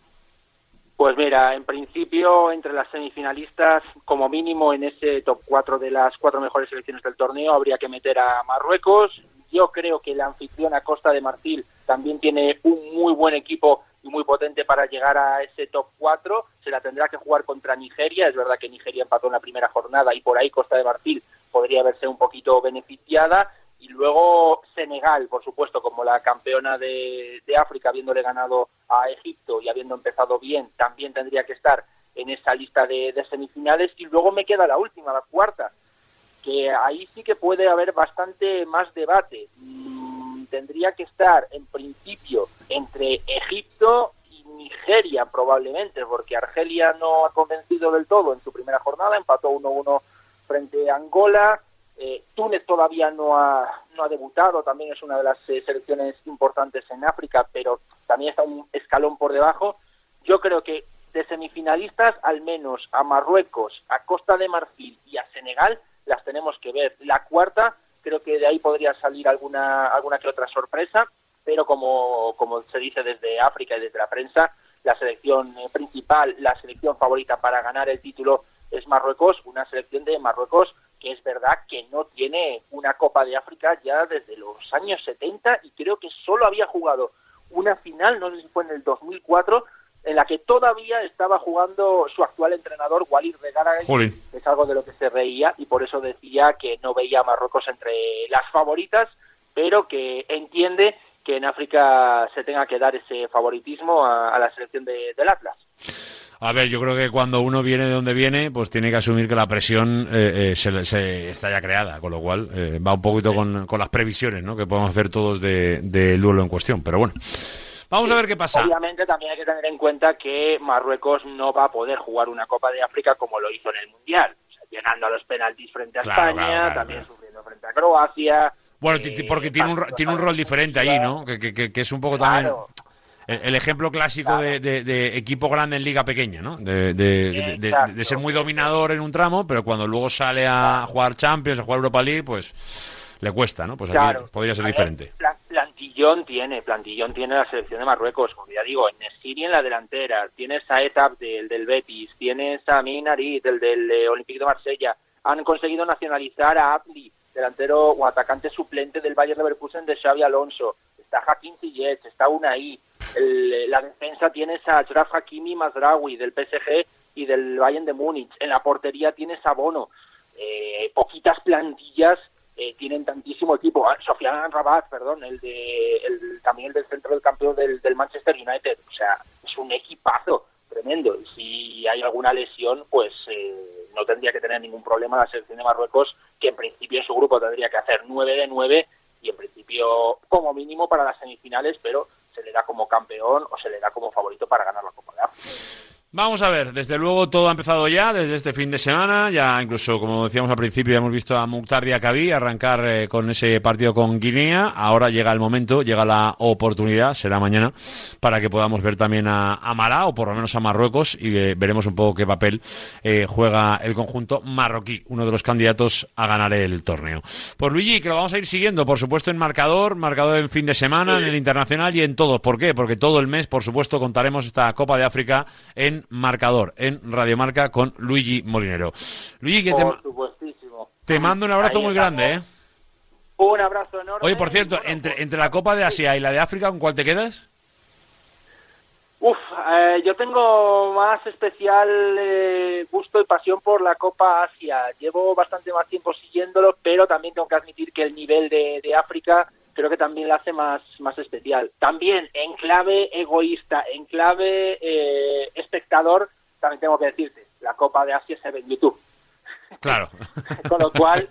Pues mira, en principio entre las semifinalistas, como mínimo en ese top 4 de las cuatro mejores selecciones del torneo, habría que meter a Marruecos. Yo creo que la anfitriona Costa de Marfil también tiene un muy buen equipo y muy potente para llegar a ese top 4. Se la tendrá que jugar contra Nigeria. Es verdad que Nigeria empató en la primera jornada y por ahí Costa de Marfil podría verse un poquito beneficiada. Y luego Senegal, por supuesto, como la campeona de, África, habiéndole ganado a Egipto y habiendo empezado bien, también tendría que estar en esa lista de, de semifinales. Y luego me queda la última, la cuarta, que ahí sí que puede haber bastante más debate. Tendría que estar en principio entre Egipto y Nigeria probablemente, porque Argelia no ha convencido del todo en su primera jornada, empató 1-1 frente a Angola, eh, Túnez todavía no ha, no ha debutado, también es una de las eh, selecciones importantes en África, pero también está un escalón por debajo. Yo creo que de semifinalistas, al menos a Marruecos, a Costa de Marfil y a Senegal, las tenemos que ver. La cuarta creo que de ahí podría salir alguna, alguna que otra sorpresa, pero como, como se dice desde África y desde la prensa, la selección principal, la selección favorita para ganar el título es Marruecos, una selección de Marruecos que es verdad que no tiene una Copa de África ya desde los años 70 y creo que solo había jugado una final, no sé si fue en el 2004, en la que todavía estaba jugando su actual entrenador, Walid Regara, es algo de lo que se reía y por eso decía que no veía a Marruecos entre las favoritas, pero que entiende que en África se tenga que dar ese favoritismo a, la selección de, del Atlas. A ver, yo creo que cuando uno viene de donde viene, pues tiene que asumir que la presión eh, eh, se, está ya creada, con lo cual eh, va un poquito con, con, las previsiones ¿no? que podemos hacer todos del de, duelo en cuestión. Pero bueno, Vamos a ver qué pasa. Obviamente también hay que tener en cuenta que Marruecos no va a poder jugar una Copa de África como lo hizo en el Mundial. llegando a los penaltis frente a España, también sufriendo frente a Croacia. Bueno, porque tiene un, tiene un rol diferente ahí, ¿no? Que, es un poco también el, ejemplo clásico de, equipo grande en liga pequeña, ¿no? De, ser muy dominador en un tramo, pero cuando luego sale a jugar Champions, a jugar Europa League, pues le cuesta, ¿no? Pues aquí podría ser diferente. plantillón tiene, plantillón tiene la selección de Marruecos, como ya digo, en Siri en la delantera, tienes a Etap del, del Betis, tienes a Minarit, del del eh, Olympique de Marsella, han conseguido nacionalizar a Abdi, delantero o atacante suplente del Bayern Leverkusen de Xavi Alonso, está Hakim Ziyech, está Unai, el, la defensa tienes a Ashraf Hakimi Mazraoui del PSG y del Bayern de Múnich, en la portería tienes a Bono, eh, poquitas plantillas eh, tienen tantísimo equipo. Ah, Sofian Rabat, perdón, el de el, también el del centro del campo del, Manchester United. O sea, es un equipazo tremendo. Y si hay alguna lesión, pues eh, no tendría que tener ningún problema la selección de Marruecos, que en principio su grupo tendría que hacer 9 de 9 y en principio como mínimo para las semifinales, pero se le da como campeón o se le da como favorito para ganar la Copa de África. Vamos a ver, desde luego todo ha empezado ya, desde este fin de semana, ya incluso como decíamos al principio, ya hemos visto a Mukhtar Diakabi arrancar eh, con ese partido con Guinea, ahora llega el momento, llega la oportunidad, será mañana, para que podamos ver también a, a Mará, o por lo menos a Marruecos, y eh, veremos un poco qué papel eh, juega el conjunto marroquí, uno de los candidatos a ganar el torneo. Por Luigi, que lo vamos a ir siguiendo, por supuesto en marcador, marcador en fin de semana, en el internacional y en todo. ¿Por qué? Porque todo el mes, por supuesto, contaremos esta Copa de África en marcador en Radiomarca con Luigi Molinero. Luigi, que te, mando un abrazo Ahí muy estamos. grande, ¿eh? Un abrazo enorme. Oye, por cierto, entre, entre la Copa de Asia y la de África, ¿con cuál te quedas? Uf, eh, yo tengo más especial eh, gusto y pasión por la Copa Asia. Llevo bastante más tiempo siguiéndolo, pero también tengo que admitir que el nivel de, de África creo que también la hace más, más especial. También en clave egoísta, en clave eh, espectador, también tengo que decirte, la Copa de Asia se ve en YouTube. Claro. Con lo cual,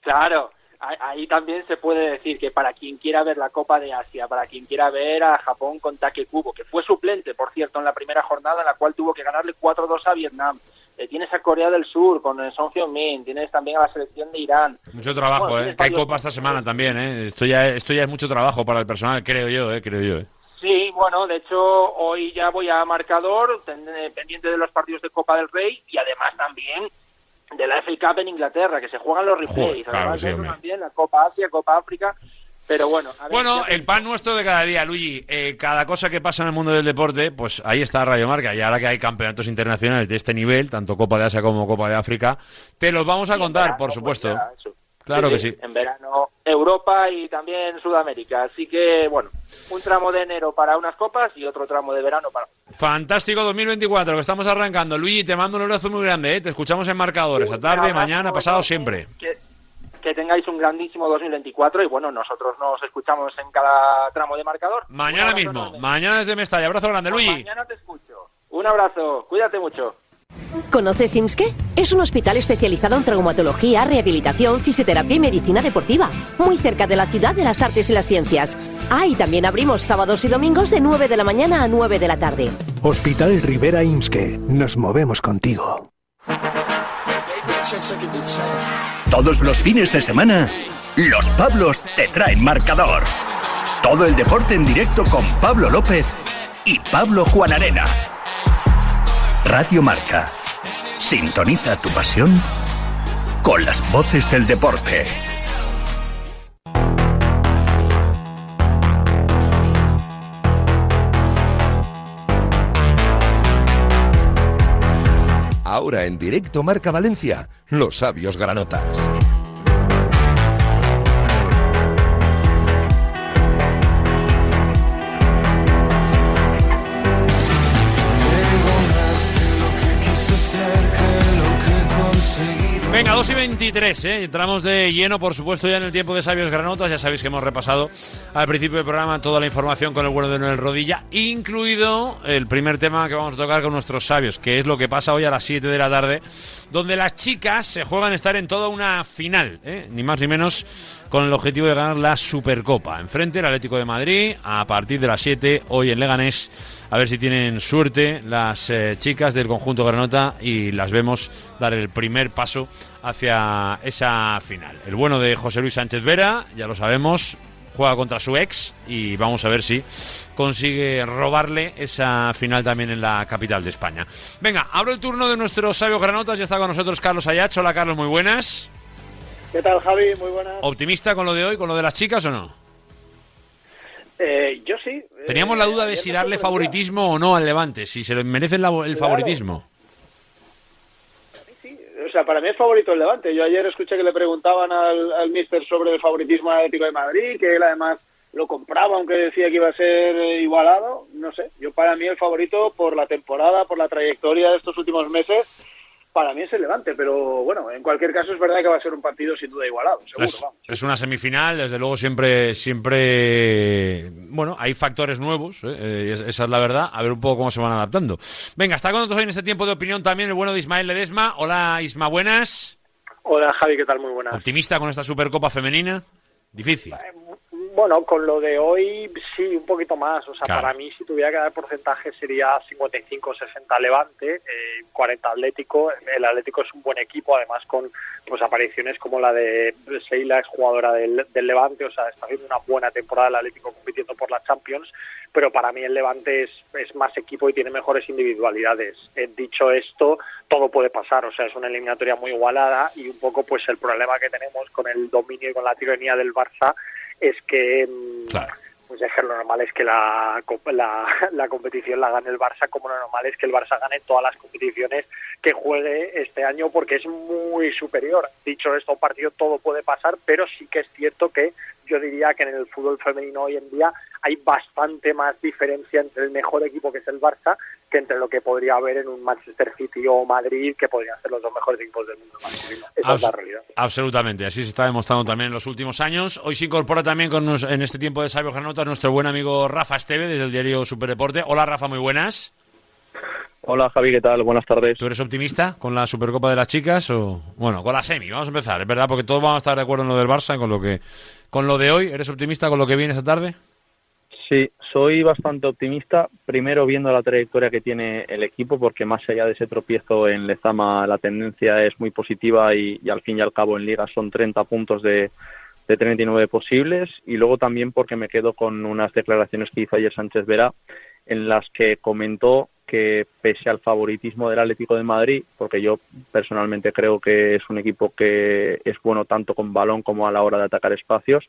claro, ahí- ahí también se puede decir que para quien quiera ver la Copa de Asia, para quien quiera ver a Japón con Take Kubo, que fue suplente, por cierto, en la primera jornada en la cual tuvo que ganarle 4-2 a Vietnam. Eh, tienes a Corea del Sur con el Song Hyun-min, tienes también a la selección de Irán. Mucho trabajo, Bueno, ¿eh? Que hay Copa esta semana también, ¿eh? Esto ya, esto ya es mucho trabajo para el personal, creo yo, ¿eh? Creo yo, ¿eh? Sí, bueno, de hecho hoy ya voy a marcador, eh, pendiente de los partidos de Copa del Rey y además también de la FA Cup en Inglaterra, que se juegan los replays. Joder, claro además sí, eso también la Copa Asia, Copa África, pero bueno. a ver, Bueno, el pan nuestro de cada día, Luigi. Eh, cada cosa que pasa en el mundo del deporte, pues ahí está Radio Marca. Y ahora que hay campeonatos internacionales de este nivel, tanto Copa de Asia como Copa de África, te los vamos a contar, verano, por pues supuesto. Claro que sí. En verano Europa y también Sudamérica. Así que, bueno, un tramo de enero para unas copas y otro tramo de verano para Fantástico 2024, que estamos arrancando. Luigi, te mando un abrazo muy grande, ¿eh? Te escuchamos en marcadores, a tarde, mañana, pasado, siempre. que, que tengáis un grandísimo 2024 y bueno, nosotros nos escuchamos en cada tramo de marcador. Mañana mismo, mañana desde Mestalla. Abrazo grande, Luigi. Mañana te escucho. Un abrazo, cuídate mucho. ¿Conoces IMSKE? Es un hospital especializado en traumatología, rehabilitación, fisioterapia y medicina deportiva, muy cerca de la ciudad de las artes y las ciencias. Ah, y también abrimos sábados y domingos de 9 de la mañana a 9 de la tarde. Hospital Rivera Imske. Nos movemos contigo. Todos los fines de semana, los Pablos te traen marcador. Todo el deporte en directo con Pablo López y Pablo Juan Arena. Radio Marca. Sintoniza tu pasión con las voces del deporte. Ahora en directo Marca Valencia, los sabios granotas. Venga, 2 y 23, ¿eh? entramos de lleno, por supuesto, ya en el tiempo de Sabios Granotas. Ya sabéis que hemos repasado al principio del programa toda la información con el bueno de Noel Rodilla, incluido el primer tema que vamos a tocar con nuestros sabios, que es lo que pasa hoy a las 7 de la tarde, donde las chicas se juegan estar en toda una final, ¿eh? ni más ni menos con el objetivo de ganar la Supercopa. Enfrente el Atlético de Madrid, a partir de las 7, hoy en Leganés. A ver si tienen suerte las eh, chicas del conjunto Granota y las vemos dar el primer paso hacia esa final. El bueno de José Luis Sánchez Vera, ya lo sabemos, juega contra su ex y vamos a ver si consigue robarle esa final también en la capital de España. Venga, abro el turno de nuestros sabios granotas. Ya está con nosotros Carlos Ayach. Hola Carlos, muy buenas. ¿Qué tal, Javi? Muy buenas. ¿Optimista con lo de hoy, con lo de las chicas o no? Eh, yo sí. Teníamos Eh, la duda de si darle favoritismo o no al Levante, si se merece el, el Claro. favoritismo. O sea, para mí es favorito el Levante. Yo ayer escuché que le preguntaban al, al míster sobre el favoritismo atlético de Madrid, que él además lo compraba, aunque decía que iba a ser eh, igualado. No sé, yo para mí el favorito por la temporada, por la trayectoria de estos últimos meses, para mí es el Levante. Pero bueno, en cualquier caso es verdad que va a ser un partido sin duda igualado, seguro. Es, vamos. es una semifinal, desde luego siempre, siempre, bueno, hay factores nuevos, ¿eh? Eh, es- esa es la verdad, a ver un poco cómo se van adaptando. Venga, está con nosotros hoy en este tiempo de opinión también el bueno de Ismael Ledesma. Hola Isma, buenas. Hola Javi, ¿qué tal? Muy buenas. ¿Optimista con esta Supercopa femenina? Difícil. Bueno, con lo de hoy sí, un poquito más. O sea, Claro. para mí si tuviera que dar porcentaje sería 55-60 Levante, eh, 40 Atlético. El Atlético es un buen equipo, además con pues apariciones como la de Seila, exjugadora del, del Levante. O sea, está haciendo una buena temporada el Atlético compitiendo por la Champions. Pero para mí el Levante es, es más equipo y tiene mejores individualidades. Eh, dicho esto, todo puede pasar. O sea, es una eliminatoria muy igualada y un poco pues el problema que tenemos con el dominio y con la tiranía del Barça es que mm, pues es que lo normal es que la, la, la competición la gane el Barça como lo normal es que el Barça gane todas las competiciones que juegue este año porque es muy superior. Dicho esto, un partido todo puede pasar, pero sí que es cierto que yo diría que en el fútbol femenino hoy en día hay bastante más diferencia entre el mejor equipo que es el Barça que entre lo que podría haber en un Manchester City o Madrid que podrían ser los dos mejores equipos del mundo masculino. Esa es la realidad. Absolutamente, así se está demostrando también en los últimos años. Hoy se incorpora también con nos- en este tiempo de Sabio Granotas nuestro buen amigo Rafa Esteve desde el diario Superdeporte. Hola Rafa, muy buenas. Hola Javi, ¿qué tal? Buenas tardes. ¿Tú eres optimista con la Supercopa de las chicas o bueno, con la semi? Vamos a empezar, es verdad, porque todos vamos a estar de acuerdo en lo del Barça, con lo que con lo de hoy. ¿Eres optimista con lo que viene esta tarde? Sí, soy bastante optimista. Primero viendo la trayectoria que tiene el equipo, porque más allá de ese tropiezo en Lezama, la tendencia es muy positiva y, al fin y al cabo en Liga son 30 puntos de, de 39 posibles. Y luego también porque me quedo con unas declaraciones que hizo ayer Sánchez Vera, en las que comentó que pese al favoritismo del Atlético de Madrid, porque yo personalmente creo que es un equipo que es bueno tanto con balón como a la hora de atacar espacios,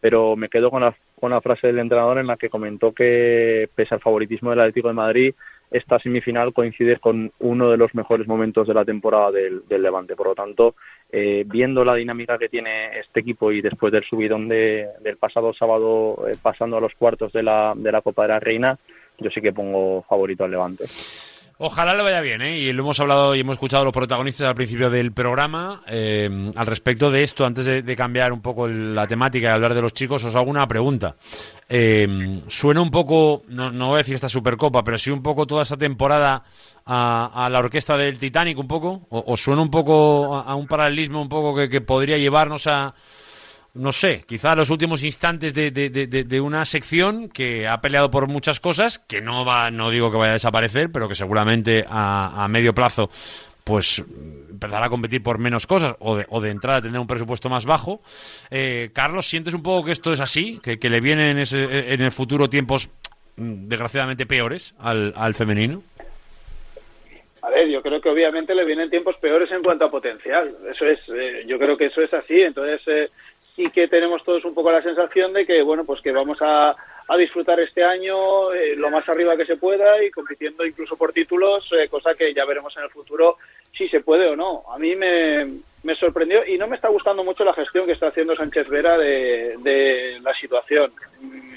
pero me quedo con la, la frase del entrenador en la que comentó que pese al favoritismo del Atlético de Madrid, esta semifinal coincide con uno de los mejores momentos de la temporada del, del Levante. Por lo tanto, eh, viendo la dinámica que tiene este equipo y después del subidón de- del pasado sábado eh, pasando a los cuartos de la, de la Copa de la Reina, yo sí que pongo favorito al Levante. Ojalá le vaya bien, ¿eh? Y lo hemos hablado y hemos escuchado a los protagonistas al principio del programa eh, al respecto de esto. Antes de, cambiar un poco la temática y hablar de los chicos, os hago una pregunta. Eh, suena un poco, no, voy a decir esta Supercopa, pero sí un poco toda esta temporada a, la orquesta del Titanic un poco, o, o suena un poco a, a un paralelismo un poco que, que podría llevarnos a, no sé, quizá los últimos instantes de, de- de- de- una sección que ha peleado por muchas cosas, que no va, no digo que vaya a desaparecer, pero que seguramente a, medio plazo pues empezará a competir por menos cosas o de, o de entrada tener un presupuesto más bajo. Eh, Carlos, ¿sientes un poco que esto es así? ¿Que, que le vienen en, en el futuro tiempos mm, desgraciadamente peores al, al femenino? A ver, yo creo que obviamente le vienen tiempos peores en cuanto a potencial. Eso es, eh, yo creo que eso es así. Entonces, eh, sí que tenemos todos un poco la sensación de que, bueno, pues que vamos a, a disfrutar este año eh, lo más arriba que se pueda y compitiendo incluso por títulos, eh, cosa que ya veremos en el futuro si se puede o no. A mí me, me sorprendió y no me está gustando mucho la gestión que está haciendo Sánchez Vera de, de la situación. Mm,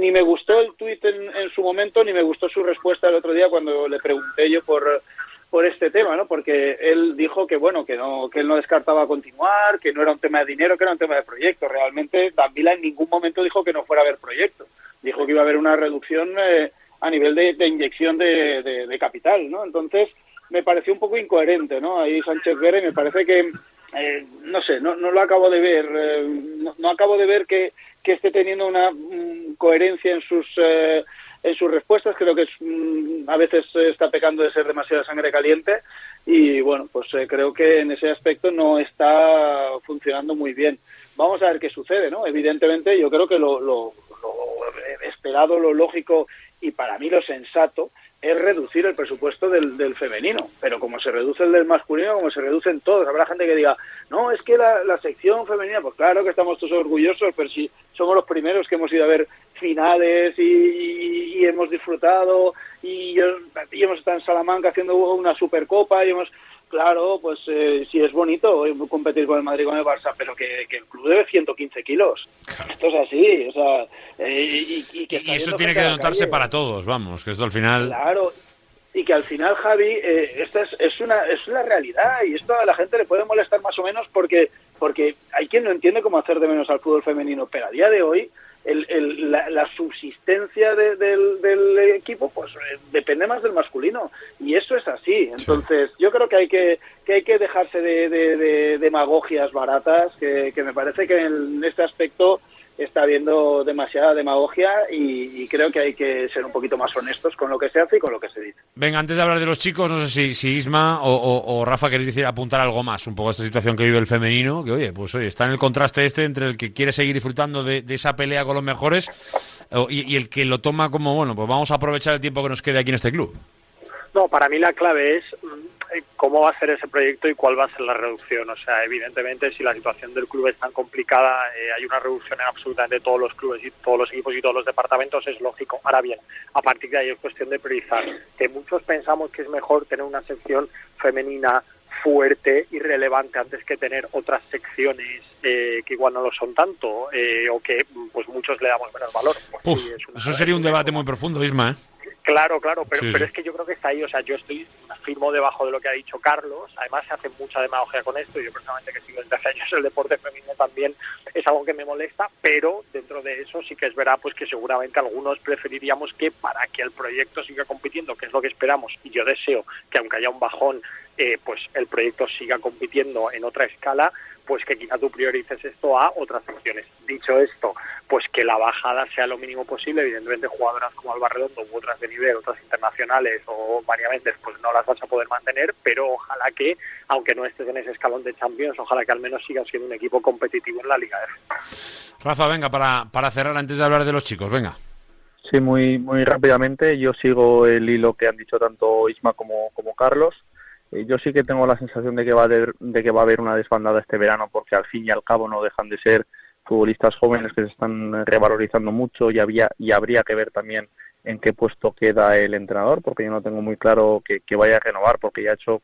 Ni me gustó el tuit en, en su momento, ni me gustó su respuesta el otro día cuando le pregunté yo por, por este tema, ¿no? Porque él dijo que bueno, que no, que él no descartaba continuar, que no era un tema de dinero, que era un tema de proyecto. Realmente Danvila en ningún momento dijo que no fuera a haber proyecto. Dijo que iba a haber una reducción eh, a nivel de, inyección de, de- capital, ¿no? Entonces me pareció un poco incoherente, ¿no? Ahí Sánchez Vera y me parece que eh, no sé, no, no lo acabo de ver, eh, no, no acabo de ver que, que esté teniendo una mm, coherencia en sus eh, en sus respuestas, creo que es, mm, a veces está pecando de ser demasiada sangre caliente y bueno, pues eh, creo que en ese aspecto no está funcionando muy bien. Vamos a ver qué sucede, ¿no? Evidentemente yo creo que lo, lo- lo esperado, lo lógico y para mí lo sensato es reducir el presupuesto del, del femenino, pero como se reduce el del masculino, como se reducen todos, habrá gente que diga, no, es que la, la sección femenina, pues claro que estamos todos orgullosos, pero si, somos los primeros que hemos ido a ver finales y, hemos disfrutado y, hemos estado en Salamanca haciendo una supercopa y hemos claro pues eh, sí es bonito competir con el Madrid con el Barça pero que, que el club debe 115 kilos. Esto es así o sea eh, y, y que Y eso tiene que notarse para todos, vamos, que esto al final... Claro, y que al final, Javi, eh, esta es, es una es una realidad y esto a la gente le puede molestar más o menos porque porque hay quien no entiende cómo hacer de menos al fútbol femenino, pero a día de hoy el, el- la, la subsistencia de- del, del equipo pues eh, depende más del masculino y eso es así. Entonces yo creo que hay que que hay que dejarse de, de- de demagogias baratas, que, que me parece que en este aspecto está habiendo demasiada demagogia y, y creo que hay que ser un poquito más honestos con lo que se hace y con lo que se dice. Venga, antes de hablar de los chicos, no sé si, Isma o, Rafa queréis decir, apuntar algo más, un poco a esta situación que vive el femenino, que oye, pues oye, está en el contraste este entre el que quiere seguir disfrutando de, de esa pelea con los mejores y, y el que lo toma como, bueno, pues vamos a aprovechar el tiempo que nos quede aquí en este club. No, para mí la clave es cómo va a ser ese proyecto y cuál va a ser la reducción. O sea, evidentemente, si la situación del club es tan complicada, eh, hay una reducción en absolutamente todos los clubes y todos los equipos y todos los departamentos, es lógico. Ahora bien, a partir de ahí es cuestión de priorizar. Que muchos pensamos que es mejor tener una sección femenina fuerte y relevante antes que tener otras secciones eh, que igual no lo son tanto eh, o que pues muchos le damos menos valor. Pues Uf, sí, es una- eso sería un debate muy profundo, Isma, ¿eh? Claro, claro, pero, Sí, pero sí. es que yo creo que está ahí, o sea, yo estoy firmo debajo de lo que ha dicho Carlos, además se hace mucha demagogia con esto, yo personalmente que sigo desde hace años el deporte femenino también es algo que me molesta, pero dentro de eso sí que es verdad pues que seguramente algunos preferiríamos que para que el proyecto siga compitiendo, que es lo que esperamos, y yo deseo que aunque haya un bajón, eh, pues el proyecto siga compitiendo en otra escala, pues que quizá tú priorices esto a otras secciones. Dicho esto, pues que la bajada sea lo mínimo posible. Evidentemente, jugadoras como Alba Redondo u otras de nivel, otras internacionales o María Méndez, pues no las vas a poder mantener, pero ojalá que, aunque no estés en ese escalón de Champions, ojalá que al menos sigas siendo un equipo competitivo en la Liga F. Rafa, venga, para, para cerrar antes de hablar de los chicos, venga. Sí, muy, muy rápidamente. Yo sigo el hilo que han dicho tanto Isma como, como Carlos. Eh, Yo sí que tengo la sensación de que, va a haber, de que va a haber una desbandada este verano porque al fin y al cabo no dejan de ser futbolistas jóvenes que se están revalorizando mucho y, había, y habría que ver también en qué puesto queda el entrenador porque yo no tengo muy claro que, vaya a renovar porque ya ha hecho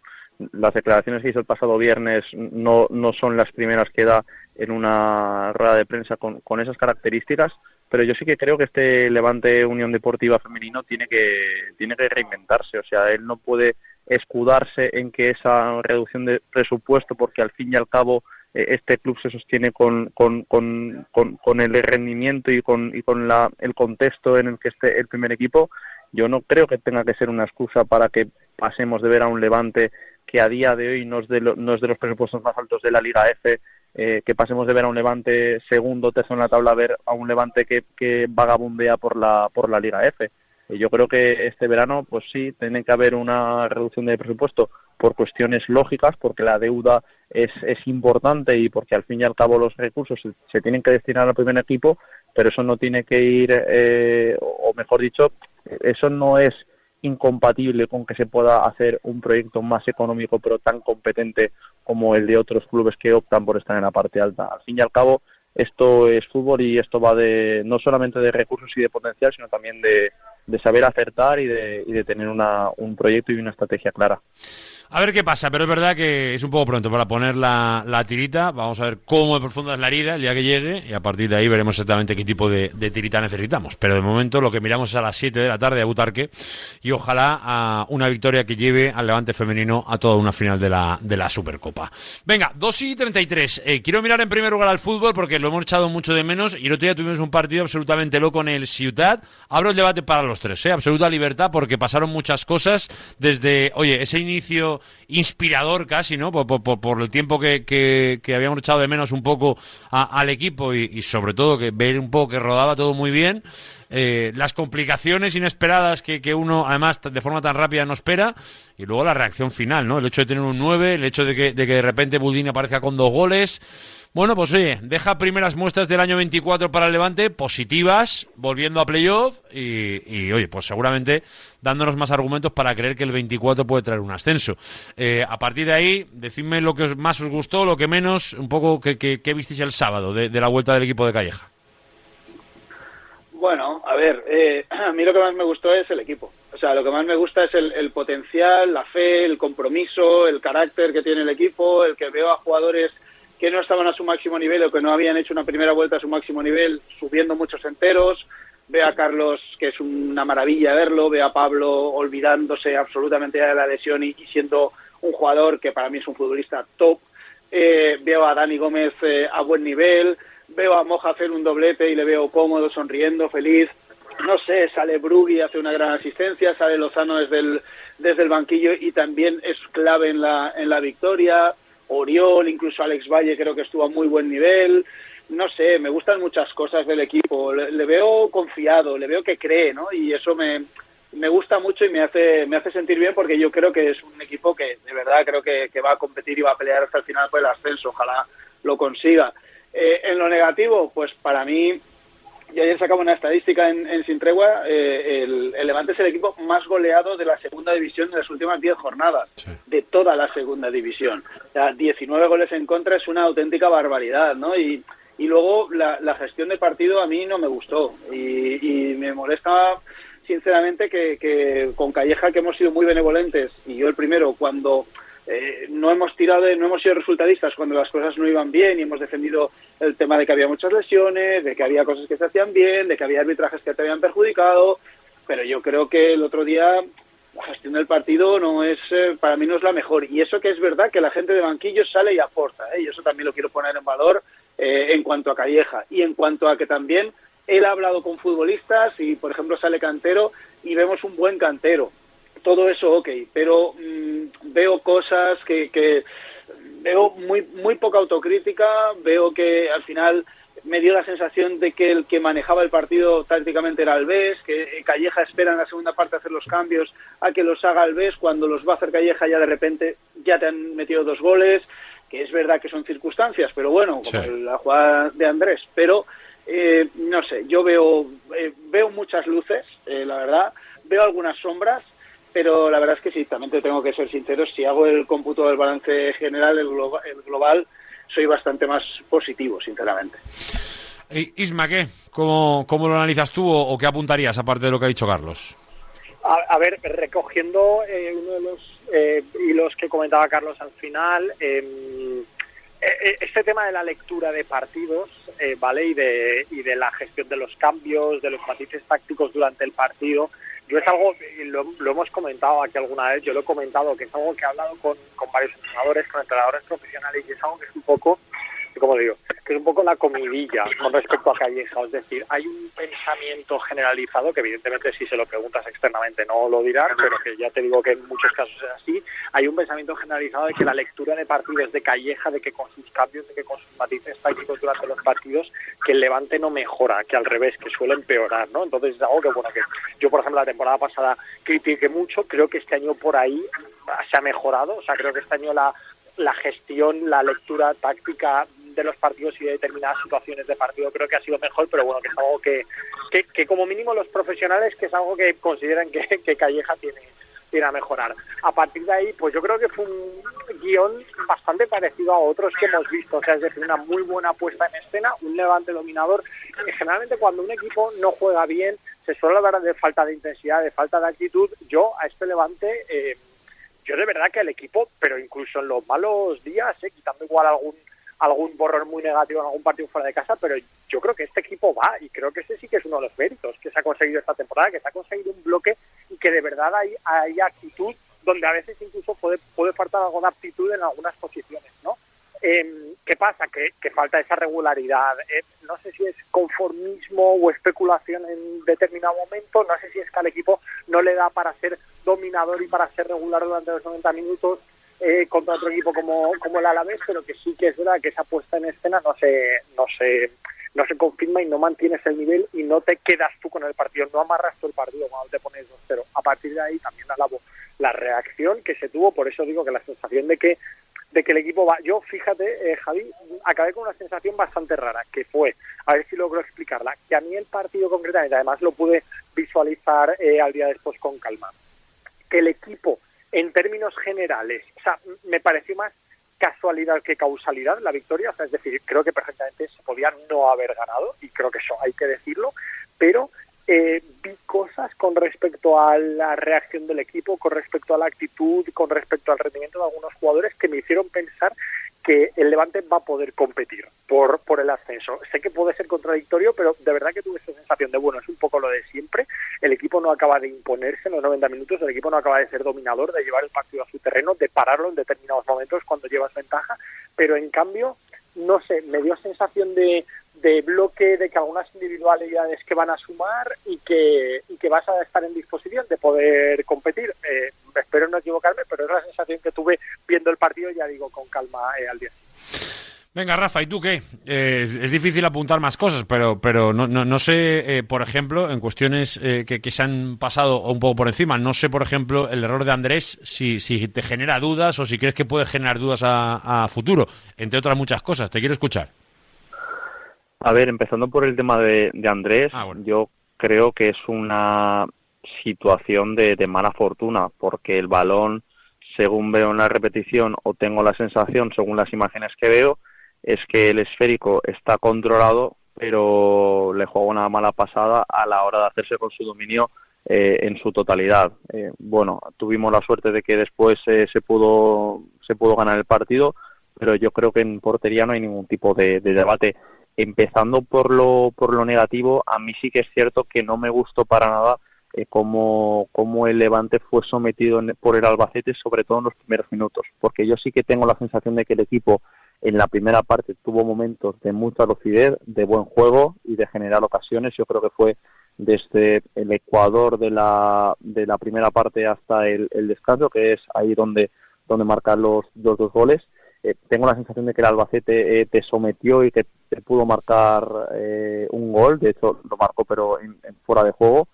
las declaraciones que hizo el pasado viernes no, no son las primeras que da en una rueda de prensa con, con esas características, pero yo sí que creo que este Levante Unión Deportiva Femenino tiene que, tiene que reinventarse, o sea, él no puede escudarse en que esa reducción de presupuesto, porque al fin y al cabo eh, este club se sostiene con, con, con, con, el rendimiento y con, y con la, el contexto en el que esté el primer equipo, yo no creo que tenga que ser una excusa para que pasemos de ver a un Levante que a día de hoy no es de, lo- no es de los presupuestos más altos de la Liga F, eh, que pasemos de ver a un Levante segundo tercero en la tabla a ver a un Levante que, que vagabundea por la, por la Liga F. Yo creo que este verano, pues sí, tiene que haber una reducción de presupuesto por cuestiones lógicas, porque la deuda es, es importante y porque al fin y al cabo los recursos se, se tienen que destinar al primer equipo, pero eso no tiene que ir, eh, o mejor dicho, eso no es incompatible con que se pueda hacer un proyecto más económico pero tan competente como el de otros clubes que optan por estar en la parte alta. Al fin y al cabo, esto es fútbol y esto va de no solamente de recursos y de potencial, sino también de, de saber acertar y de, y de tener una, un proyecto y una estrategia clara. A ver qué pasa, pero es verdad que es un poco pronto para poner la, la tirita. Vamos a ver cómo de profunda es la herida el día que llegue y a partir de ahí veremos exactamente qué tipo de, de tirita necesitamos. Pero de momento lo que miramos es a las 7 de la tarde a Butarque y ojalá una victoria que lleve al Levante femenino a toda una final de la, de la Supercopa. Venga, 2 y 33. Eh, quiero mirar en primer lugar al fútbol porque lo hemos echado mucho de menos y el otro día tuvimos un partido absolutamente loco en el Ciutat. Abro el debate para los tres, ¿eh? absoluta libertad porque pasaron muchas cosas desde, oye, ese inicio inspirador casi, ¿no? Por, el tiempo que, que- que habíamos echado de menos un poco a- al equipo y, sobre todo que ver un poco que rodaba todo muy bien. Eh, las complicaciones inesperadas que, que uno además de forma tan rápida no espera y luego la reacción final, ¿no? El hecho de tener un 9, el hecho de que de, que de repente Buldini aparezca con dos goles. Bueno, pues oye, deja primeras muestras del año 24 para el Levante, positivas, volviendo a playoff y, oye, pues seguramente dándonos más argumentos para creer que el 24 puede traer un ascenso. Eh, a partir de ahí, decidme lo que más os gustó, lo que menos, un poco que, que, que visteis el sábado de, la vuelta del equipo de Calleja. Bueno, a ver, eh, a mí lo que más me gustó es el equipo. O sea, lo que más me gusta es el potencial, la fe, el compromiso, el carácter que tiene el equipo, el que veo a jugadores que no estaban a su máximo nivel o que no habían hecho una primera vuelta a su máximo nivel, subiendo muchos enteros. Veo a Carlos, que es una maravilla verlo. Veo a Pablo olvidándose absolutamente de la lesión y, y siendo un jugador que para mí es un futbolista top. Eh, veo a Dani Gómez eh, a buen nivel. Veo a Moja hacer un doblete y le veo cómodo, sonriendo, feliz. No sé, sale Brugui, hace una gran asistencia, sale Lozano desde el, desde el banquillo y también es clave en la, en la victoria. Oriol, incluso Alex Valle creo que estuvo a muy buen nivel. No sé, me gustan muchas cosas del equipo. Le, veo confiado, le veo que cree, ¿no? Y eso me, me gusta mucho y me hace, me hace sentir bien porque yo creo que es un equipo que de verdad creo que, que va a competir y va a pelear hasta el final por el ascenso. Ojalá lo consiga. Eh, en lo negativo, pues para mí, yo ayer sacaba una estadística en, en Sin Tregua, eh, el, el Levante es el equipo más goleado de la segunda división de las últimas 10 jornadas, de toda la segunda división. O sea, 19 goles en contra es una auténtica barbaridad, ¿no? Y, y luego la, la gestión de partido a mí no me gustó y, y me molesta sinceramente que, que con Calleja que hemos sido muy benevolentes y yo el primero cuando eh, no hemos tirado, de- no hemos sido resultadistas cuando las cosas no iban bien y hemos defendido el tema de que había muchas lesiones, de que había cosas que se hacían bien, de que había arbitrajes que te habían perjudicado, pero yo creo que el otro día la gestión del partido no es, eh, para mí no es la mejor. Y eso que es verdad que la gente de banquillo sale y aporta, ¿eh? y eso también lo quiero poner en valor eh, en cuanto a Calleja y en cuanto a que también él ha hablado con futbolistas y, por ejemplo, sale cantero y vemos un buen cantero. Todo eso ok, pero mm, veo cosas que, que veo muy muy poca autocrítica, veo que al final me dio la sensación de que el que manejaba el partido tácticamente era Alves, que eh, Calleja espera en la segunda parte hacer los cambios a que los haga Alves, cuando los va a hacer Calleja ya de repente ya te han metido dos goles, que es verdad que son circunstancias, pero bueno, como Sí. la jugada de Andrés, pero eh, no sé, yo veo eh, veo muchas luces, eh, la verdad, veo algunas sombras, pero la verdad es que sí, también te tengo que ser sincero, si hago el cómputo del balance general, el, globa- el global, soy bastante más positivo, sinceramente. I- Isma, ¿qué? ¿Cómo, ¿Cómo lo analizas tú o, o qué apuntarías aparte de lo que ha dicho Carlos? A, a ver, recogiendo eh, uno de los eh, hilos que comentaba Carlos al final, eh, eh, este tema de la lectura de partidos, eh, ¿vale? Y de, y de la gestión de los cambios, de los matices tácticos durante el partido, yo es algo, lo, lo hemos comentado aquí alguna vez, yo lo he comentado, que es algo que he hablado con, con varios entrenadores, con entrenadores profesionales, y es algo que es un poco, como digo, que es un poco la comidilla con respecto a Calleja. Es decir, hay un pensamiento generalizado que evidentemente si se lo preguntas externamente no lo dirán, pero que ya te digo que en muchos casos es así. Hay un pensamiento generalizado de que la lectura de partidos de Calleja, de que con sus cambios, de que con sus matices tácticos durante los partidos, que el Levante no mejora, que al revés, que suele empeorar, ¿no? Entonces es algo que, bueno, que yo, por ejemplo, la temporada pasada critiqué mucho, creo que este año por ahí se ha mejorado, o sea, creo que este año la, la gestión, la lectura táctica de los partidos y de determinadas situaciones de partido creo que ha sido mejor, pero bueno, que es algo que, que, que como mínimo los profesionales, que es algo que consideran que, que Calleja tiene, tiene a mejorar. A partir de ahí, pues yo creo que fue un guion bastante parecido a otros que hemos visto, o sea, es decir, una muy buena puesta en escena, un levante dominador. Generalmente cuando un equipo no juega bien, se suele hablar de falta de intensidad, de falta de actitud. Yo a este levante... Eh, yo de verdad que el equipo, pero incluso en los malos días, eh, quitando igual algún algún borrón muy negativo en algún partido fuera de casa, pero yo creo que este equipo va y creo que ese sí que es uno de los méritos que se ha conseguido esta temporada, que se ha conseguido un bloque y que de verdad hay, hay actitud donde a veces incluso puede, puede faltar algo de aptitud en algunas posiciones, ¿no? Eh, ¿Qué pasa? Que, que falta esa regularidad. Eh, no sé si es conformismo o especulación en determinado momento, no sé si es que al equipo no le da para ser dominador y para ser regular durante los 90 minutos eh, contra otro equipo como, como el Alavés, pero que sí que es verdad que esa puesta en escena no se, no se, no se confirma y no mantienes el nivel y no te quedas tú con el partido, no amarras tú el partido cuando te pones 2-0. A partir de ahí también alabo la reacción que se tuvo, por eso digo que la sensación de que de que el equipo va. Yo, fíjate, eh, Javi, acabé con una sensación bastante rara, que fue, a ver si logro explicarla, que a mí el partido concretamente, además lo pude visualizar eh, al día después con calma, que el equipo, en términos generales, o sea, me pareció más casualidad que causalidad la victoria, o sea, es decir, creo que perfectamente se podía no haber ganado, y creo que eso hay que decirlo, pero eh, vi cosas con respecto a la reacción del equipo, con respecto a la actitud, con respecto al rendimiento de algunos jugadores que me hicieron pensar que el Levante va a poder competir por, por el ascenso. Sé que puede ser contradictorio, pero de verdad que tuve esa sensación de, bueno, es un poco lo de siempre. El equipo no acaba de imponerse en los 90 minutos, el equipo no acaba de ser dominador, de llevar el partido a su terreno, de pararlo en determinados momentos cuando llevas ventaja, pero en cambio, no sé, me dio sensación de, de bloque, de que algunas individualidades que van a sumar y que, y que vas a estar en disposición de poder competir. Eh, espero no equivocarme, pero es la sensación que tuve viendo el partido, ya digo, con calma eh, al día. Venga, Rafa, ¿y tú qué? Eh, es difícil apuntar más cosas, pero, pero no, no, no sé, eh, por ejemplo, en cuestiones eh, que, que se han pasado un poco por encima, no sé, por ejemplo, el error de Andrés, si, si te genera dudas o si crees que puede generar dudas a futuro, entre otras muchas cosas. Te quiero escuchar. A ver, empezando por el tema de, de Andrés, yo creo que es una situación de, de mala fortuna, porque el balón, según veo en la repetición o tengo la sensación, según las imágenes que veo, es que el esférico está controlado, pero le juega una mala pasada a la hora de hacerse con su dominio eh, en su totalidad. Eh, bueno, tuvimos la suerte de que después eh, se pudo se pudo ganar el partido, pero yo creo que en portería no hay ningún tipo de, de debate. Empezando por lo por lo negativo, a mí sí que es cierto que no me gustó para nada eh, cómo, cómo el Levante fue sometido en- por el Albacete, sobre todo en los primeros minutos, porque yo sí que tengo la sensación de que el equipo en la primera parte tuvo momentos de mucha lucidez, de buen juego y de generar ocasiones. Yo creo que fue desde el Ecuador de la, de la primera parte hasta el, el descanso, que es ahí donde, donde marcan los, los dos goles. Eh, tengo la sensación de que el Albacete eh, te sometió y que te pudo marcar eh, un gol, de hecho lo marcó pero en- fuera de juego.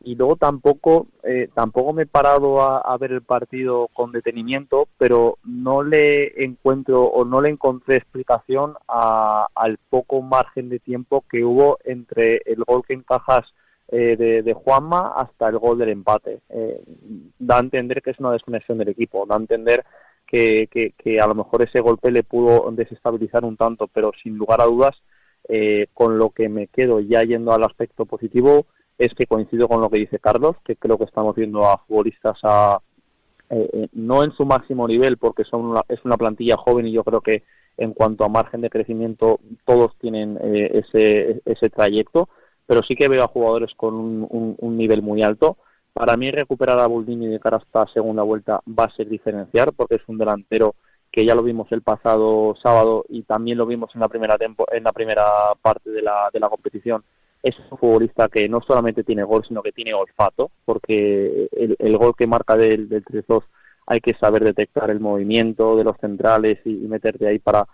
Y luego tampoco eh, tampoco me he parado a, a ver el partido con detenimiento pero no le encuentro o no le encontré explicación a- al poco margen de tiempo que hubo entre el gol que encajas eh, de, de Juanma hasta el gol del empate. Eh, da a entender que es una desconexión del equipo da a entender que, que, que a lo mejor ese golpe le pudo desestabilizar un tanto pero sin lugar a dudas eh, con lo que me quedo ya yendo al aspecto positivo es que coincido con lo que dice Carlos, que creo que estamos viendo a futbolistas a, eh, eh, no en su máximo nivel, porque son una- es una plantilla joven y yo creo que en cuanto a margen de crecimiento todos tienen eh, ese, ese trayecto, pero sí que veo a jugadores con un, un- un nivel muy alto. Para mí recuperar a Buldini de cara a esta segunda vuelta va a ser diferenciar, porque es un delantero que ya lo vimos el pasado sábado y también lo vimos en la primera tempo, en la primera parte de la, de la competición es un futbolista que no solamente tiene gol, sino que tiene olfato, porque el, el gol que marca del, del 3-2 hay que saber detectar el movimiento de los centrales y, meterte ahí para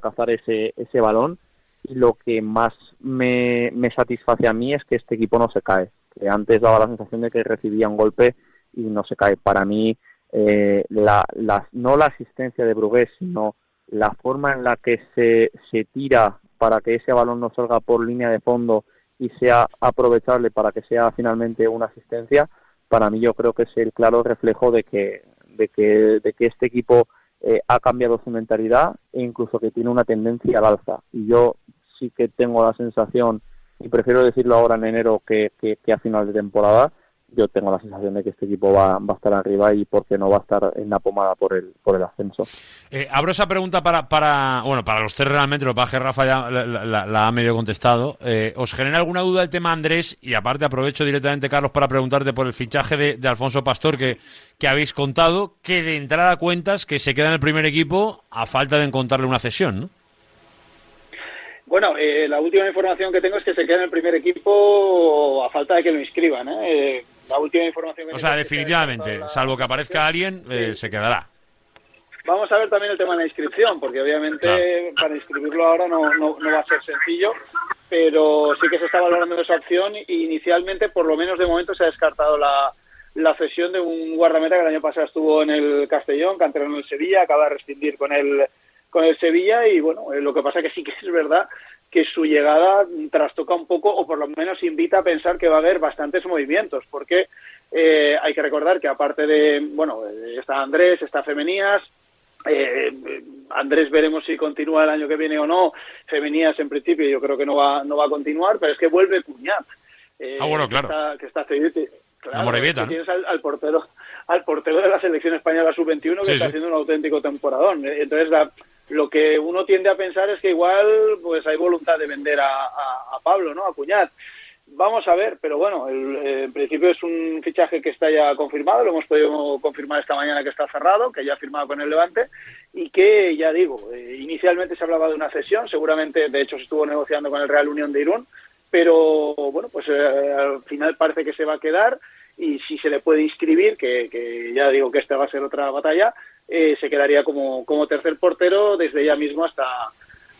cazar ese, ese balón. Y lo que más me, me satisface a mí es que este equipo no se cae, que antes daba la sensación de que recibía un golpe y no se cae. Para mí, eh, la, la- no la asistencia de Brugués, sino la forma en la que se, se tira para que ese balón no salga por línea de fondo y sea aprovechable para que sea finalmente una asistencia, para mí yo creo que es el claro reflejo de que, de que, de que este equipo eh, ha cambiado su mentalidad e incluso que tiene una tendencia al alza. Y yo sí que tengo la sensación, y prefiero decirlo ahora en enero que, que, a final de temporada, yo tengo la sensación de que este equipo va, va a estar arriba y porque no va a estar en la pomada por el, por el ascenso. Eh, abro esa pregunta para, para, bueno, para los tres realmente, lo que Rafa ya la, ha medio contestado. Eh, ¿Os genera alguna duda el tema Andrés? Y aparte aprovecho directamente, Carlos, para preguntarte por el fichaje de, de Alfonso Pastor que, que habéis contado, que de entrada cuentas que se queda en el primer equipo a falta de encontrarle una cesión, ¿no? Bueno, eh, la última información que tengo es que se queda en el primer equipo a falta de que lo inscriban. ¿eh? Eh, la última información que O sea, que definitivamente, salvo que aparezca alguien, eh, se quedará. Vamos a ver también el tema de la inscripción, porque obviamente para inscribirlo ahora no, no, no va a ser sencillo, pero sí que se está valorando esa opción y inicialmente, por lo menos de momento, se ha descartado la, la cesión de un guardameta que el año pasado estuvo en el Castellón, canterano en el Sevilla, acaba de rescindir con el, con el Sevilla y bueno, eh, lo que pasa que sí que es verdad que su llegada trastoca un poco o por lo menos invita a pensar que va a haber bastantes movimientos, porque eh, hay que recordar que aparte de, bueno, eh, está Andrés, está Femenías, Eh, Andrés veremos si continúa el año que viene o no. Femenías en principio yo creo que no va, no va a continuar, pero es que vuelve Cuñat. eh, Ah, bueno, que claro. está- Que está. Claro, que tienes al, al portero al portero de la selección española sub-21 que Sí, está sí. haciendo un auténtico temporadón. Eh, Entonces, la- lo que uno tiende a pensar es que igual pues hay voluntad de vender a, Pablo, ¿no? A Cuñat. Vamos a ver, pero bueno, el- eh, en principio es un fichaje que está ya confirmado, lo hemos podido confirmar esta mañana que está cerrado, que ya ha firmado con el Levante y que, ya digo, eh, inicialmente se hablaba de una cesión, seguramente, de hecho, se estuvo negociando con el Real Unión de Irún, pero bueno, pues eh, al final parece que se va a quedar y si se le puede inscribir, que, que ya digo que esta va a ser otra batalla, eh, se quedaría como, como tercer portero desde ya mismo hasta,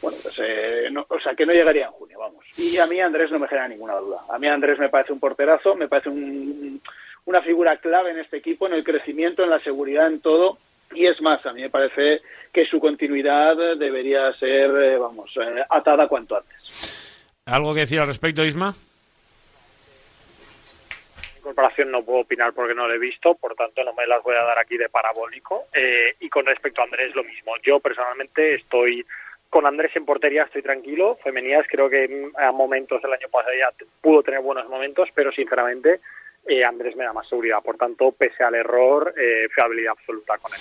bueno, pues, eh, no- o sea, que no llegaría en junio, vamos. Y a mí Andrés no me genera ninguna duda. A mí Andrés me parece un porterazo, me parece un- una figura clave en este equipo, en el crecimiento, en la seguridad, en todo. Y es más, a mí me parece que su continuidad debería ser, eh, vamos, eh, atada cuanto antes. ¿Algo que decir al respecto, Isma? Incorporación no puedo opinar porque no lo he visto, por tanto no me las voy a dar aquí de parabólico. Eh, y con respecto a Andrés, lo mismo. Yo personalmente estoy con Andrés en portería, estoy tranquilo. Femenías creo que mm, a momentos el año pasado ya pudo tener buenos momentos, pero sinceramente eh, Andrés me da más seguridad. Por tanto, pese al error, eh, fiabilidad absoluta con él.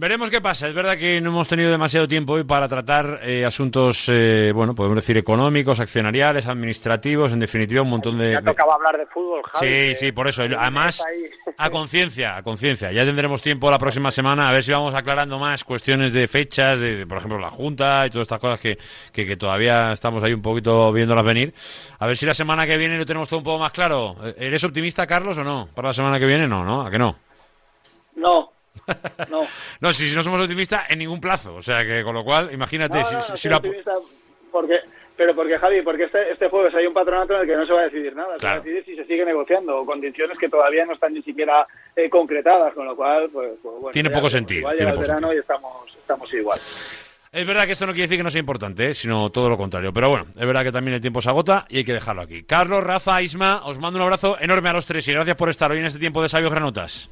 Veremos qué pasa. Es verdad que no hemos tenido demasiado tiempo hoy para tratar eh, asuntos, eh, bueno, podemos decir económicos, accionariales, administrativos, en definitiva un montón de... Ya de- tocaba hablar de fútbol, Javi. Sí, sí, por eso. Además, a conciencia, a conciencia. Ya tendremos tiempo la próxima semana a ver si vamos aclarando más cuestiones de fechas, de, de, por ejemplo, la Junta y todas estas cosas que, que, que todavía estamos ahí un poquito viéndolas venir. A ver si la semana que viene lo tenemos todo un poco más claro. ¿Eres optimista, Carlos, o no? ¿Para la semana que viene? No, ¿no? ¿A que no? No, no. No, si, si no somos optimistas, en ningún plazo. O sea, que con lo cual, imagínate, No, si, no, si- no si optimista porque, pero porque, Javi, porque este, este jueves hay un patronato en el que no se va a decidir nada. Se va Claro. a decidir si se sigue negociando o condiciones que todavía no están ni siquiera eh, concretadas, con lo cual, pues, pues, bueno. Tiene ya poco sentido, Igual tiene poco verano y estamos, estamos igual. Es verdad que esto no quiere decir que no sea importante, ¿eh? sino todo lo contrario. Pero bueno, es verdad que también el tiempo se agota y hay que dejarlo aquí. Carlos, Rafa, Isma, os mando un abrazo enorme a los tres y gracias por estar hoy en este tiempo de Sabios Granotas.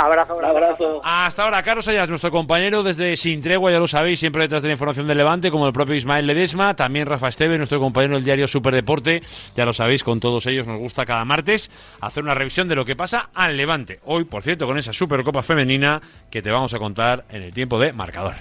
Abrazo, Un abrazo. Hasta ahora, Carlos Ayas, nuestro compañero desde Sin Tregua, ya lo sabéis, siempre detrás de la información del Levante, como el propio Ismael Ledesma, también Rafa Esteve, nuestro compañero del diario Superdeporte, ya lo sabéis, con todos ellos nos gusta cada martes hacer una revisión de lo que pasa al Levante. Hoy, por cierto, con esa Supercopa Femenina que te vamos a contar en el tiempo de marcador.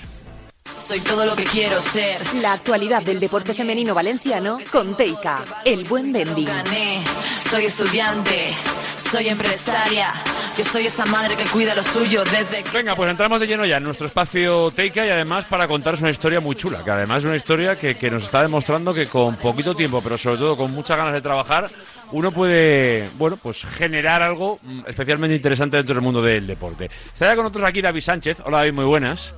Soy todo lo que quiero ser. La actualidad del deporte femenino valenciano con Teika, el buen vending. Gané, soy estudiante, soy empresaria. Yo soy esa madre que cuida lo suyo desde que... Venga, pues entramos de lleno ya en nuestro espacio Teika y además para contaros una historia muy chula, que además es una historia que, que nos está demostrando que con poquito tiempo, pero sobre todo con muchas ganas de trabajar, uno puede, bueno, pues generar algo mm, especialmente interesante dentro del mundo del deporte. Está ya con nosotros aquí David Sánchez. Hola David, muy buenas.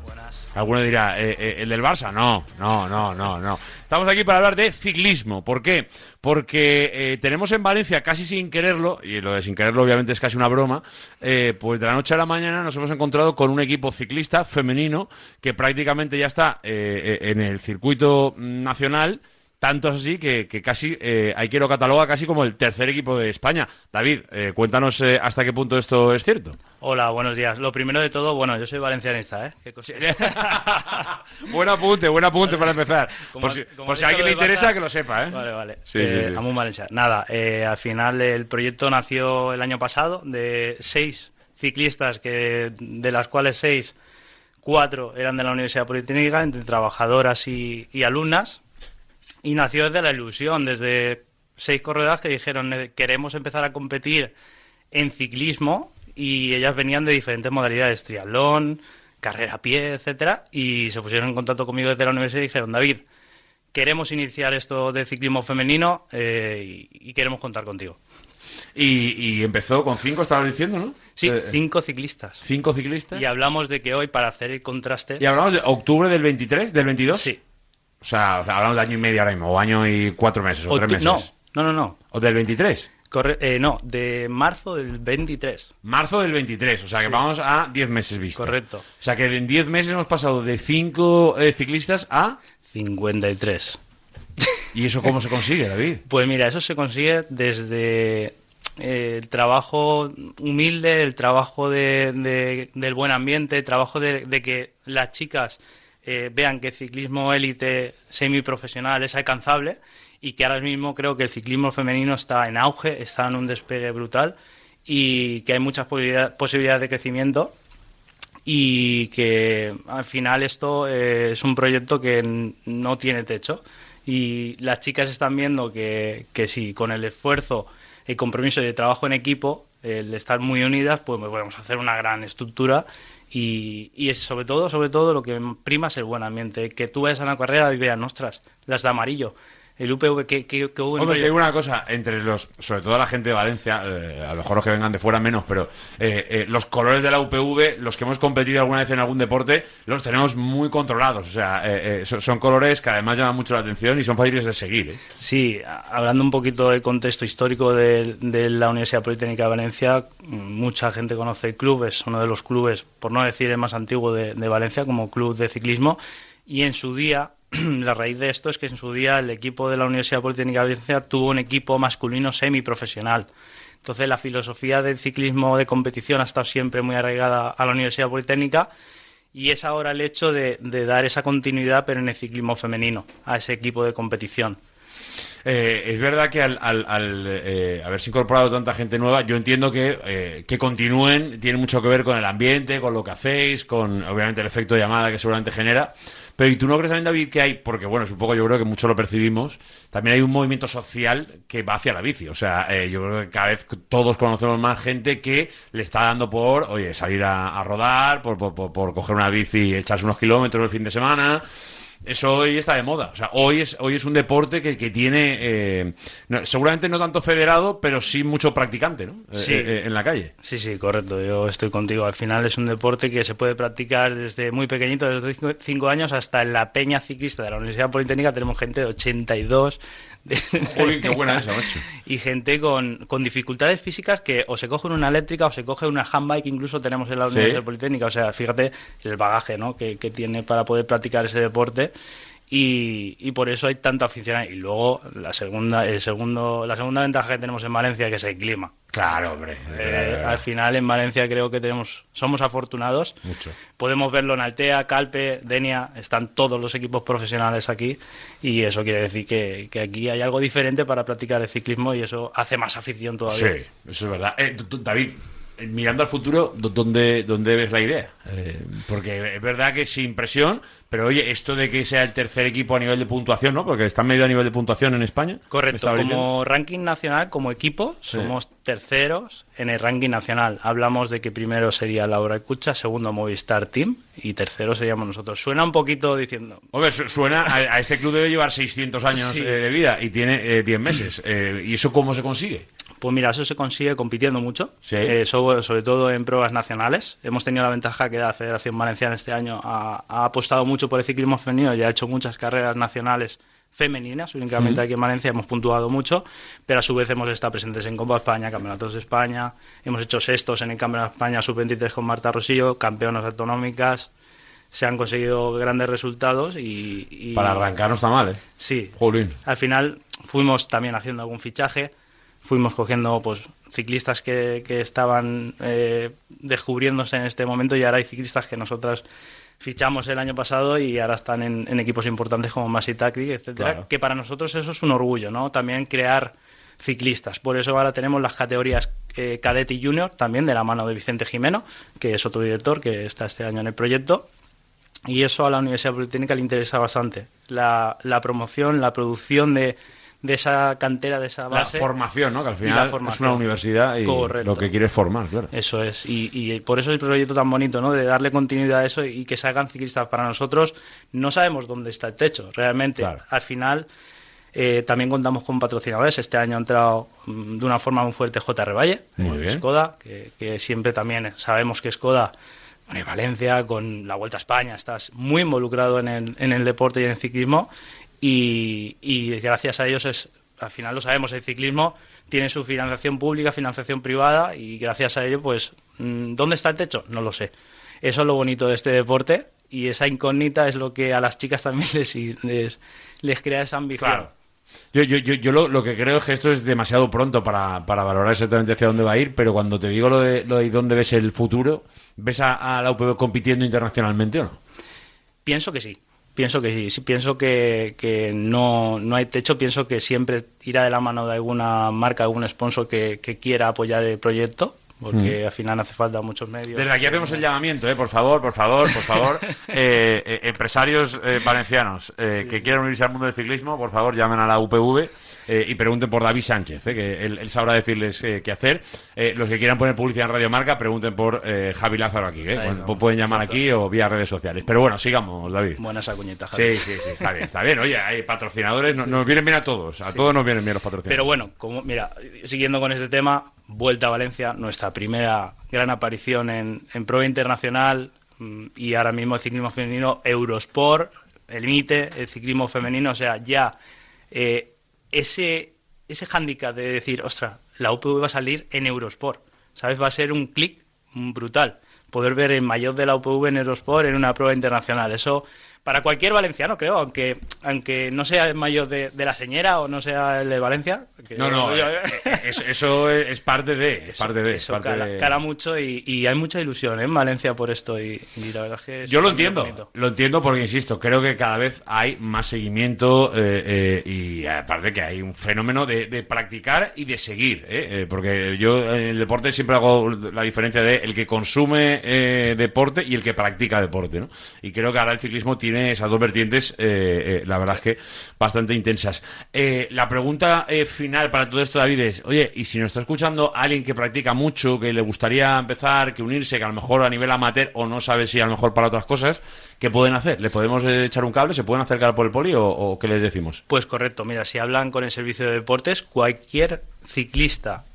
Alguno dirá, eh, eh, ¿el del Barça? No, no, no, no, no. Estamos aquí para hablar de ciclismo. ¿Por qué? Porque eh, tenemos en Valencia, casi sin quererlo, y lo de sin quererlo obviamente es casi una broma, eh, pues de la noche a la mañana nos hemos encontrado con un equipo ciclista femenino que prácticamente ya está en el circuito nacional. Tanto es así que, que casi eh, hay que lo cataloga casi como el tercer equipo de España. David, eh, cuéntanos eh, hasta qué punto esto es cierto. Hola, buenos días. Lo primero de todo, bueno, yo soy valencianista, ¿eh? Qué cosa. buen apunte, buen apunte para empezar. Como- por si, como por si a alguien le interesa, que lo sepa, ¿eh? Vale, vale. Sí, Eh, sí, sí. Amun Valencia. Nada, al final el proyecto nació el año pasado de seis ciclistas, que de las cuales seis, cuatro eran de la Universidad Politécnica, entre trabajadoras y, y alumnas. Y nació desde la ilusión, desde seis corredoras que dijeron "Eh, queremos empezar a competir en ciclismo y ellas venían de diferentes modalidades, triatlón, carrera a pie, etcétera, y se pusieron en contacto conmigo desde la universidad y dijeron, David, queremos iniciar esto de ciclismo femenino eh, y, y queremos contar contigo. Y, y empezó con cinco, estabas diciendo, ¿no? Sí, Eh, cinco ciclistas. Cinco ciclistas. Y hablamos de que hoy, para hacer el contraste... ¿Y hablamos de octubre del 23, del 22? Sí. O sea, hablamos de año y medio ahora mismo, o año y cuatro meses, o tres meses. no, no, no, no. ¿O del 23? Corre- eh, no, de marzo del 23. Marzo del 23, o sea que Sí. vamos a 10 meses vista. Correcto. O sea que en 10 meses hemos pasado de 5 ciclistas a... 53. ¿Y eso cómo se consigue, David? Pues mira, eso se consigue desde eh, el trabajo humilde, el trabajo de, de- del buen ambiente, el trabajo de, de que las chicas eh, vean que el ciclismo élite semiprofesional es alcanzable y que ahora mismo creo que el ciclismo femenino está en auge, está en un despegue brutal y que hay muchas posibilidad- posibilidades de crecimiento y que al final esto eh, es un proyecto que no tiene techo. Y las chicas están viendo que, que si con el esfuerzo, el compromiso y el trabajo en equipo, el estar muy unidas, pues podemos hacer una gran estructura y, y es sobre todo, sobre todo lo que prima es el buen ambiente, que tú vayas a una carrera y vean, ostras, las de amarillo, el UPV que, que, que hubo en Hombre, te digo una cosa, entre los, sobre todo la gente de Valencia, eh, a lo mejor los que vengan de fuera menos, pero eh, eh, los colores de la UPV, los que hemos competido alguna vez en algún deporte, los tenemos muy controlados. O sea, son, son colores que además llaman mucho la atención y son fáciles de seguir. Sí, hablando un poquito del contexto histórico de, de la Universidad Politécnica de Valencia, mucha gente conoce el club, es uno de los clubes, por no decir el más antiguo de, de Valencia, como club de ciclismo, y en su día, la raíz de esto es que en su día el equipo de la Universidad Politécnica de Valencia tuvo un equipo masculino semiprofesional. Entonces la filosofía del ciclismo de competición ha estado siempre muy arraigada a la Universidad Politécnica y es ahora el hecho de, dar esa continuidad, pero en el ciclismo femenino, a ese equipo de competición. Eh, es verdad que al, al- al, eh, haberse incorporado tanta gente nueva, yo entiendo que eh, que continúen, tiene mucho que ver con el ambiente, con lo que hacéis, con obviamente el efecto de llamada que seguramente genera. Pero ¿y tú no crees también, David, que hay, porque bueno, supongo yo creo que mucho lo percibimos, también hay un movimiento social que va hacia la bici? O sea, eh, yo creo que cada vez todos conocemos más gente que le está dando por, oye, salir a, a rodar, por, por, por- por coger una bici y echarse unos kilómetros el fin de semana. Eso hoy está de moda. O sea, hoy es, hoy es un deporte que, que tiene, eh, no- seguramente no tanto federado, pero sí mucho practicante, ¿no? Eh, Sí. eh, en la calle. Sí, sí, correcto. Yo estoy contigo. Al final es un deporte que se puede practicar desde muy pequeñito, desde 5 años, hasta en la peña ciclista de la Universidad Politécnica tenemos gente de 82. De... Jolín, qué buena esa, macho. Y gente con, con dificultades físicas que o se coge una eléctrica o se coge una handbike, incluso tenemos en la Sí. Universidad Politécnica. O sea, fíjate el bagaje ¿no? que, que tiene para poder practicar ese deporte. Y, y por eso hay tanta afición. Y luego la segunda, el segundo, la segunda ventaja que tenemos en Valencia que es el clima. Claro, hombre. Eh, al final en Valencia creo que tenemos somos afortunados. Mucho. Podemos verlo en Altea, Calpe, Denia, están todos los equipos profesionales aquí y eso quiere decir que, que aquí hay algo diferente para practicar el ciclismo y eso hace más afición todavía. Sí, eso es verdad. Eh, David, mirando al futuro, ¿dó- ¿dónde, ¿dónde ves la idea? Eh, porque es verdad que sin presión, pero oye, esto de que sea el tercer equipo a nivel de puntuación, ¿no? Porque está medio a nivel de puntuación en España. Correcto, como ranking nacional, como equipo, Sí. somos terceros en el ranking nacional. Hablamos de que primero sería Laura Escucha, segundo Movistar Team y tercero seríamos nosotros. Suena un poquito diciendo, Hombre, su- suena a, a este club debe llevar 600 años Sí. eh, de vida y tiene eh, 10 meses. Eh, ¿Y eso cómo se consigue? Pues mira, eso se consigue compitiendo mucho, Sí. eh, sobre, sobre todo en pruebas nacionales. Hemos tenido la ventaja que la Federación Valenciana este año ha, ha apostado mucho por el ciclismo femenino y ha hecho muchas carreras nacionales femeninas, únicamente aquí en Valencia hemos puntuado mucho, pero a su vez hemos estado presentes en Copa España, Campeonatos de España, hemos hecho sextos en el Campeonato de España Sub-23 con Marta Rosillo, campeonas autonómicas, se han conseguido grandes resultados y... y- Para arrancar no está mal, ¿eh? Sí. Jolín. Al final fuimos también haciendo algún fichaje, fuimos cogiendo pues ciclistas que, que estaban eh, descubriéndose en este momento y ahora hay ciclistas que nosotras fichamos el año pasado y ahora están en, en equipos importantes como Masi Tactic, etcétera, Claro. que para nosotros eso es un orgullo, ¿no? También crear ciclistas. Por eso ahora tenemos las categorías eh, cadete y junior, también de la mano de Vicente Jimeno, que es otro director que está este año en el proyecto. Y eso a la Universidad Politécnica le interesa bastante. La, la promoción, la producción de, de esa cantera, de esa La base. formación, ¿no? Que al final la es una universidad y Correcto. lo que quiere es formar, claro. Eso es, y, y por eso el proyecto tan bonito, ¿no? De darle continuidad a eso y que salgan ciclistas para nosotros. No sabemos dónde está el techo, realmente. Al final, eh, también contamos con patrocinadores. Este año ha entrado mm, de una forma muy fuerte JR Valle, eh. Skoda, que, que siempre también sabemos que Skoda, con el Valencia, con la Vuelta a España, estás muy involucrado en el, en el deporte y en el ciclismo. Y, y gracias a ellos es, al final lo sabemos, el ciclismo tiene su financiación pública, financiación privada y gracias a ello, pues, mm, ¿dónde está el techo? No lo sé. Eso es lo bonito de este deporte y esa incógnita es lo que a las chicas también les, les, les crea esa ambición. Claro. Yo, yo, yo, yo lo, lo que creo es que esto es demasiado pronto para, para valorar exactamente hacia dónde va a ir, pero cuando te digo lo de, lo de dónde ves el futuro, ¿ves a, a la UPV compitiendo internacionalmente o no? Pienso que sí. Pienso que sí, pienso que, que no, no hay techo, pienso que siempre irá de la mano de alguna marca, algún sponsor que, que quiera apoyar el proyecto, porque Mm. al final hace falta muchos medios. Desde aquí hacemos el llamamiento, ¿eh? por favor, por favor, por favor. Eh, eh, empresarios eh, valencianos eh, que quieran unirse al mundo del ciclismo, por favor, llamen a la UPV eh, y pregunten por David Sánchez, eh, que él, él sabrá decirles eh, qué hacer. Eh, los que quieran poner publicidad en Radio Marca, pregunten por eh, Javi Lázaro aquí. ¿eh? Bueno, pueden llamar aquí o vía redes sociales. Pero bueno, sigamos, David. Buena esa cuñeta, Javi. Sí, sí, sí, está bien, está bien. Oye, hay patrocinadores, no- nos vienen bien a todos, a todos nos vienen bien los patrocinadores. Pero bueno, como mira, siguiendo con este tema, Vuelta a Valencia, nuestra primera gran aparición en, en prueba internacional mm, y ahora mismo el ciclismo femenino Eurosport, el MITE, el ciclismo femenino, o sea, ya eh, ese, ese hándicap de decir, ostras, la UPV va a salir en Eurosport, ¿sabes? Va a ser un clic brutal. Poder ver el mayor de la UPV en Eurosport en una prueba internacional. Eso, para cualquier valenciano, creo, aunque aunque no sea el mayor de, de la señera o no sea el de Valencia. que- No, no, yo- eh, eh, eso, es parte de, es parte de, es eso parte cala, de- cala mucho y, y hay mucha ilusión ¿eh? en Valencia por esto y, y la verdad es que es Yo lo entiendo, bonito. lo entiendo porque, insisto, creo que cada vez hay más seguimiento eh, eh, y aparte que hay un fenómeno de, de practicar y de seguir, ¿eh? Eh, porque yo en el deporte siempre hago la diferencia de el que consume eh, deporte y el que practica deporte, ¿no? Y creo que ahora el ciclismo tiene esas dos vertientes, eh, eh, la verdad es que bastante intensas. Eh, la pregunta eh, final para todo esto, David, es, oye, y si nos está escuchando alguien que practica mucho, que le gustaría empezar, que unirse, que a lo mejor a nivel amateur o no sabe si a lo mejor para otras cosas, ¿qué pueden hacer? ¿Le podemos echar un cable? ¿Se pueden acercar por el poli o, o qué les decimos? Pues correcto, mira, si hablan con el servicio de deportes, cualquier ciclista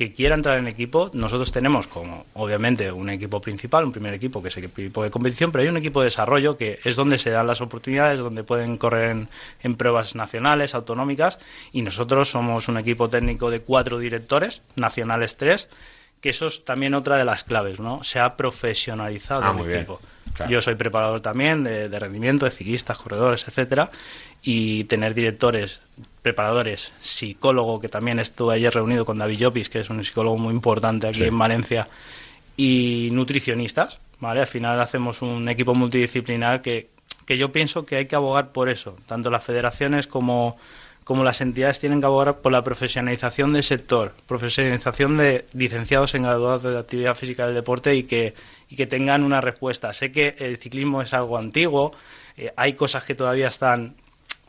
que quiera entrar en equipo, nosotros tenemos como, obviamente, un equipo principal, un primer equipo que es el equipo de competición, pero hay un equipo de desarrollo que es donde se dan las oportunidades, donde pueden correr en, en pruebas nacionales, autonómicas, y nosotros somos un equipo técnico de cuatro directores, nacionales tres, que eso es también otra de las claves, ¿no? Se ha profesionalizado Ah, el equipo. claro. Yo soy preparador también de, de rendimiento, de ciclistas, corredores, etcétera, y tener directores, preparadores, psicólogo, que también estuve ayer reunido con David Llopis, que es un psicólogo muy importante aquí Sí. en Valencia, y nutricionistas, ¿vale? Al final hacemos un equipo multidisciplinar que, que yo pienso que hay que abogar por eso, tanto las federaciones como como las entidades tienen que abogar por la profesionalización del sector, profesionalización de licenciados en graduados de actividad física del deporte y que, y que tengan una respuesta. Sé que el ciclismo es algo antiguo, eh, hay cosas que todavía están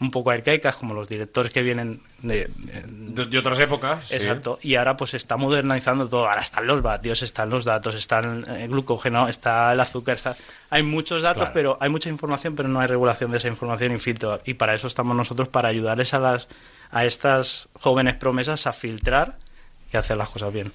un poco arcaicas, como los directores que vienen de, De, de otras épocas. sí. Exacto. Y ahora pues se está modernizando todo. Ahora están los vatios, están los datos, están el glucógeno, está el azúcar, está... hay muchos datos, Claro. pero hay mucha información, pero no hay regulación de esa información y filtro. Y para eso estamos nosotros para ayudarles a las a estas jóvenes promesas a filtrar y hacer las cosas bien.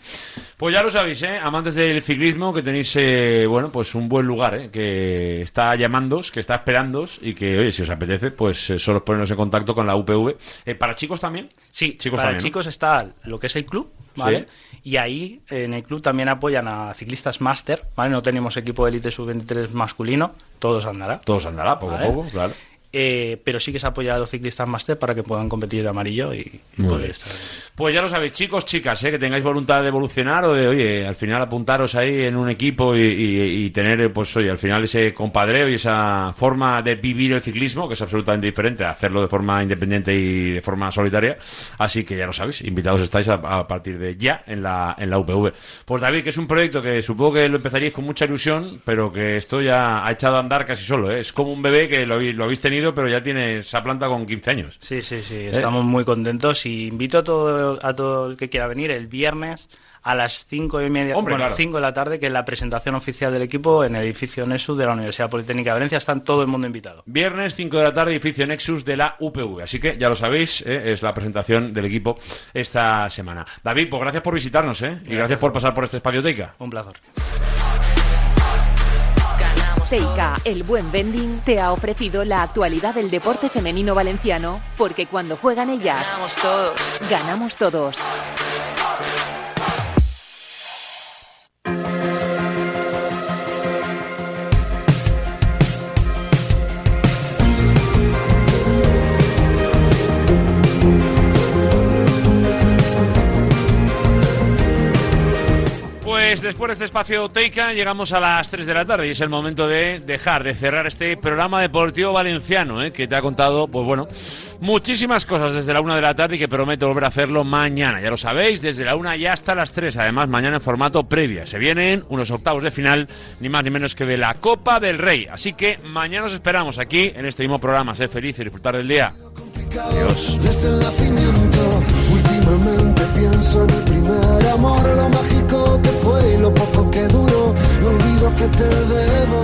Pues ya lo sabéis, ¿eh? amantes del ciclismo, que tenéis, eh, bueno, pues un buen lugar, ¿eh? que está llamándos, que está esperándos y que, oye, si os apetece, pues eh, solo ponernos en contacto con la UPV. Eh, ¿Para chicos también? Sí, chicos para también, ¿no? chicos está lo que es el club, ¿vale? Y ahí en el club también apoyan a ciclistas máster, ¿vale? No tenemos equipo de élite sub-23 masculino, todos andará. Todos andará, poco ¿Vale? a poco, claro. Eh, pero sí que se apoya a los ciclistas máster para que puedan competir de amarillo y, poder bien. estar. Pues ya lo sabéis, chicos, chicas, ¿eh? que tengáis voluntad de evolucionar o de, oye, al final apuntaros ahí en un equipo y, y- y tener, pues, oye, al final ese compadreo y esa forma de vivir el ciclismo, que es absolutamente diferente a hacerlo de forma independiente y de forma solitaria. Así que ya lo sabéis, invitados estáis a, a partir de ya en la, en la UPV. Pues David, que es un proyecto que supongo que lo empezaríais con mucha ilusión, pero que esto ya ha echado a andar casi solo, ¿eh? Es como un bebé que lo, habéis- lo habéis tenido, pero ya tiene esa planta con 15 años. Sí, sí, sí, ¿Eh? estamos muy contentos y invito a todo, a todo el que quiera venir el viernes a las cinco y media, Hombre, bueno, claro. cinco de la tarde, que es la presentación oficial del equipo en el edificio Nesu de la Universidad Politécnica de Valencia. Están todo el mundo invitado. Viernes 5 de la tarde, edificio Nexus de la UPV. Así que ya lo sabéis, ¿eh? es la presentación del equipo esta semana. David, pues gracias por visitarnos ¿eh? y gracias por pasar por este espacio Teica. Un placer. Teica, el buen vending, te ha ofrecido la actualidad del deporte femenino valenciano, porque cuando juegan ellas, ganamos todos. Ganamos todos. Pues después de este espacio Teica llegamos a las 3 de la tarde y es el momento de dejar, de cerrar este programa deportivo valenciano, ¿eh? que te ha contado, pues bueno, muchísimas cosas desde la 1 de la tarde y que prometo volver a hacerlo mañana. Ya lo sabéis, desde la 1 y hasta las 3. Además, mañana en formato previa. Se vienen unos octavos de final, ni más ni menos que de la Copa del Rey. Así que mañana os esperamos aquí en este mismo programa. Sé feliz y disfrutar del día. Adiós. Últimamente pienso en el primer amor, lo mágico que fue y lo poco que duró. No olvido que te debo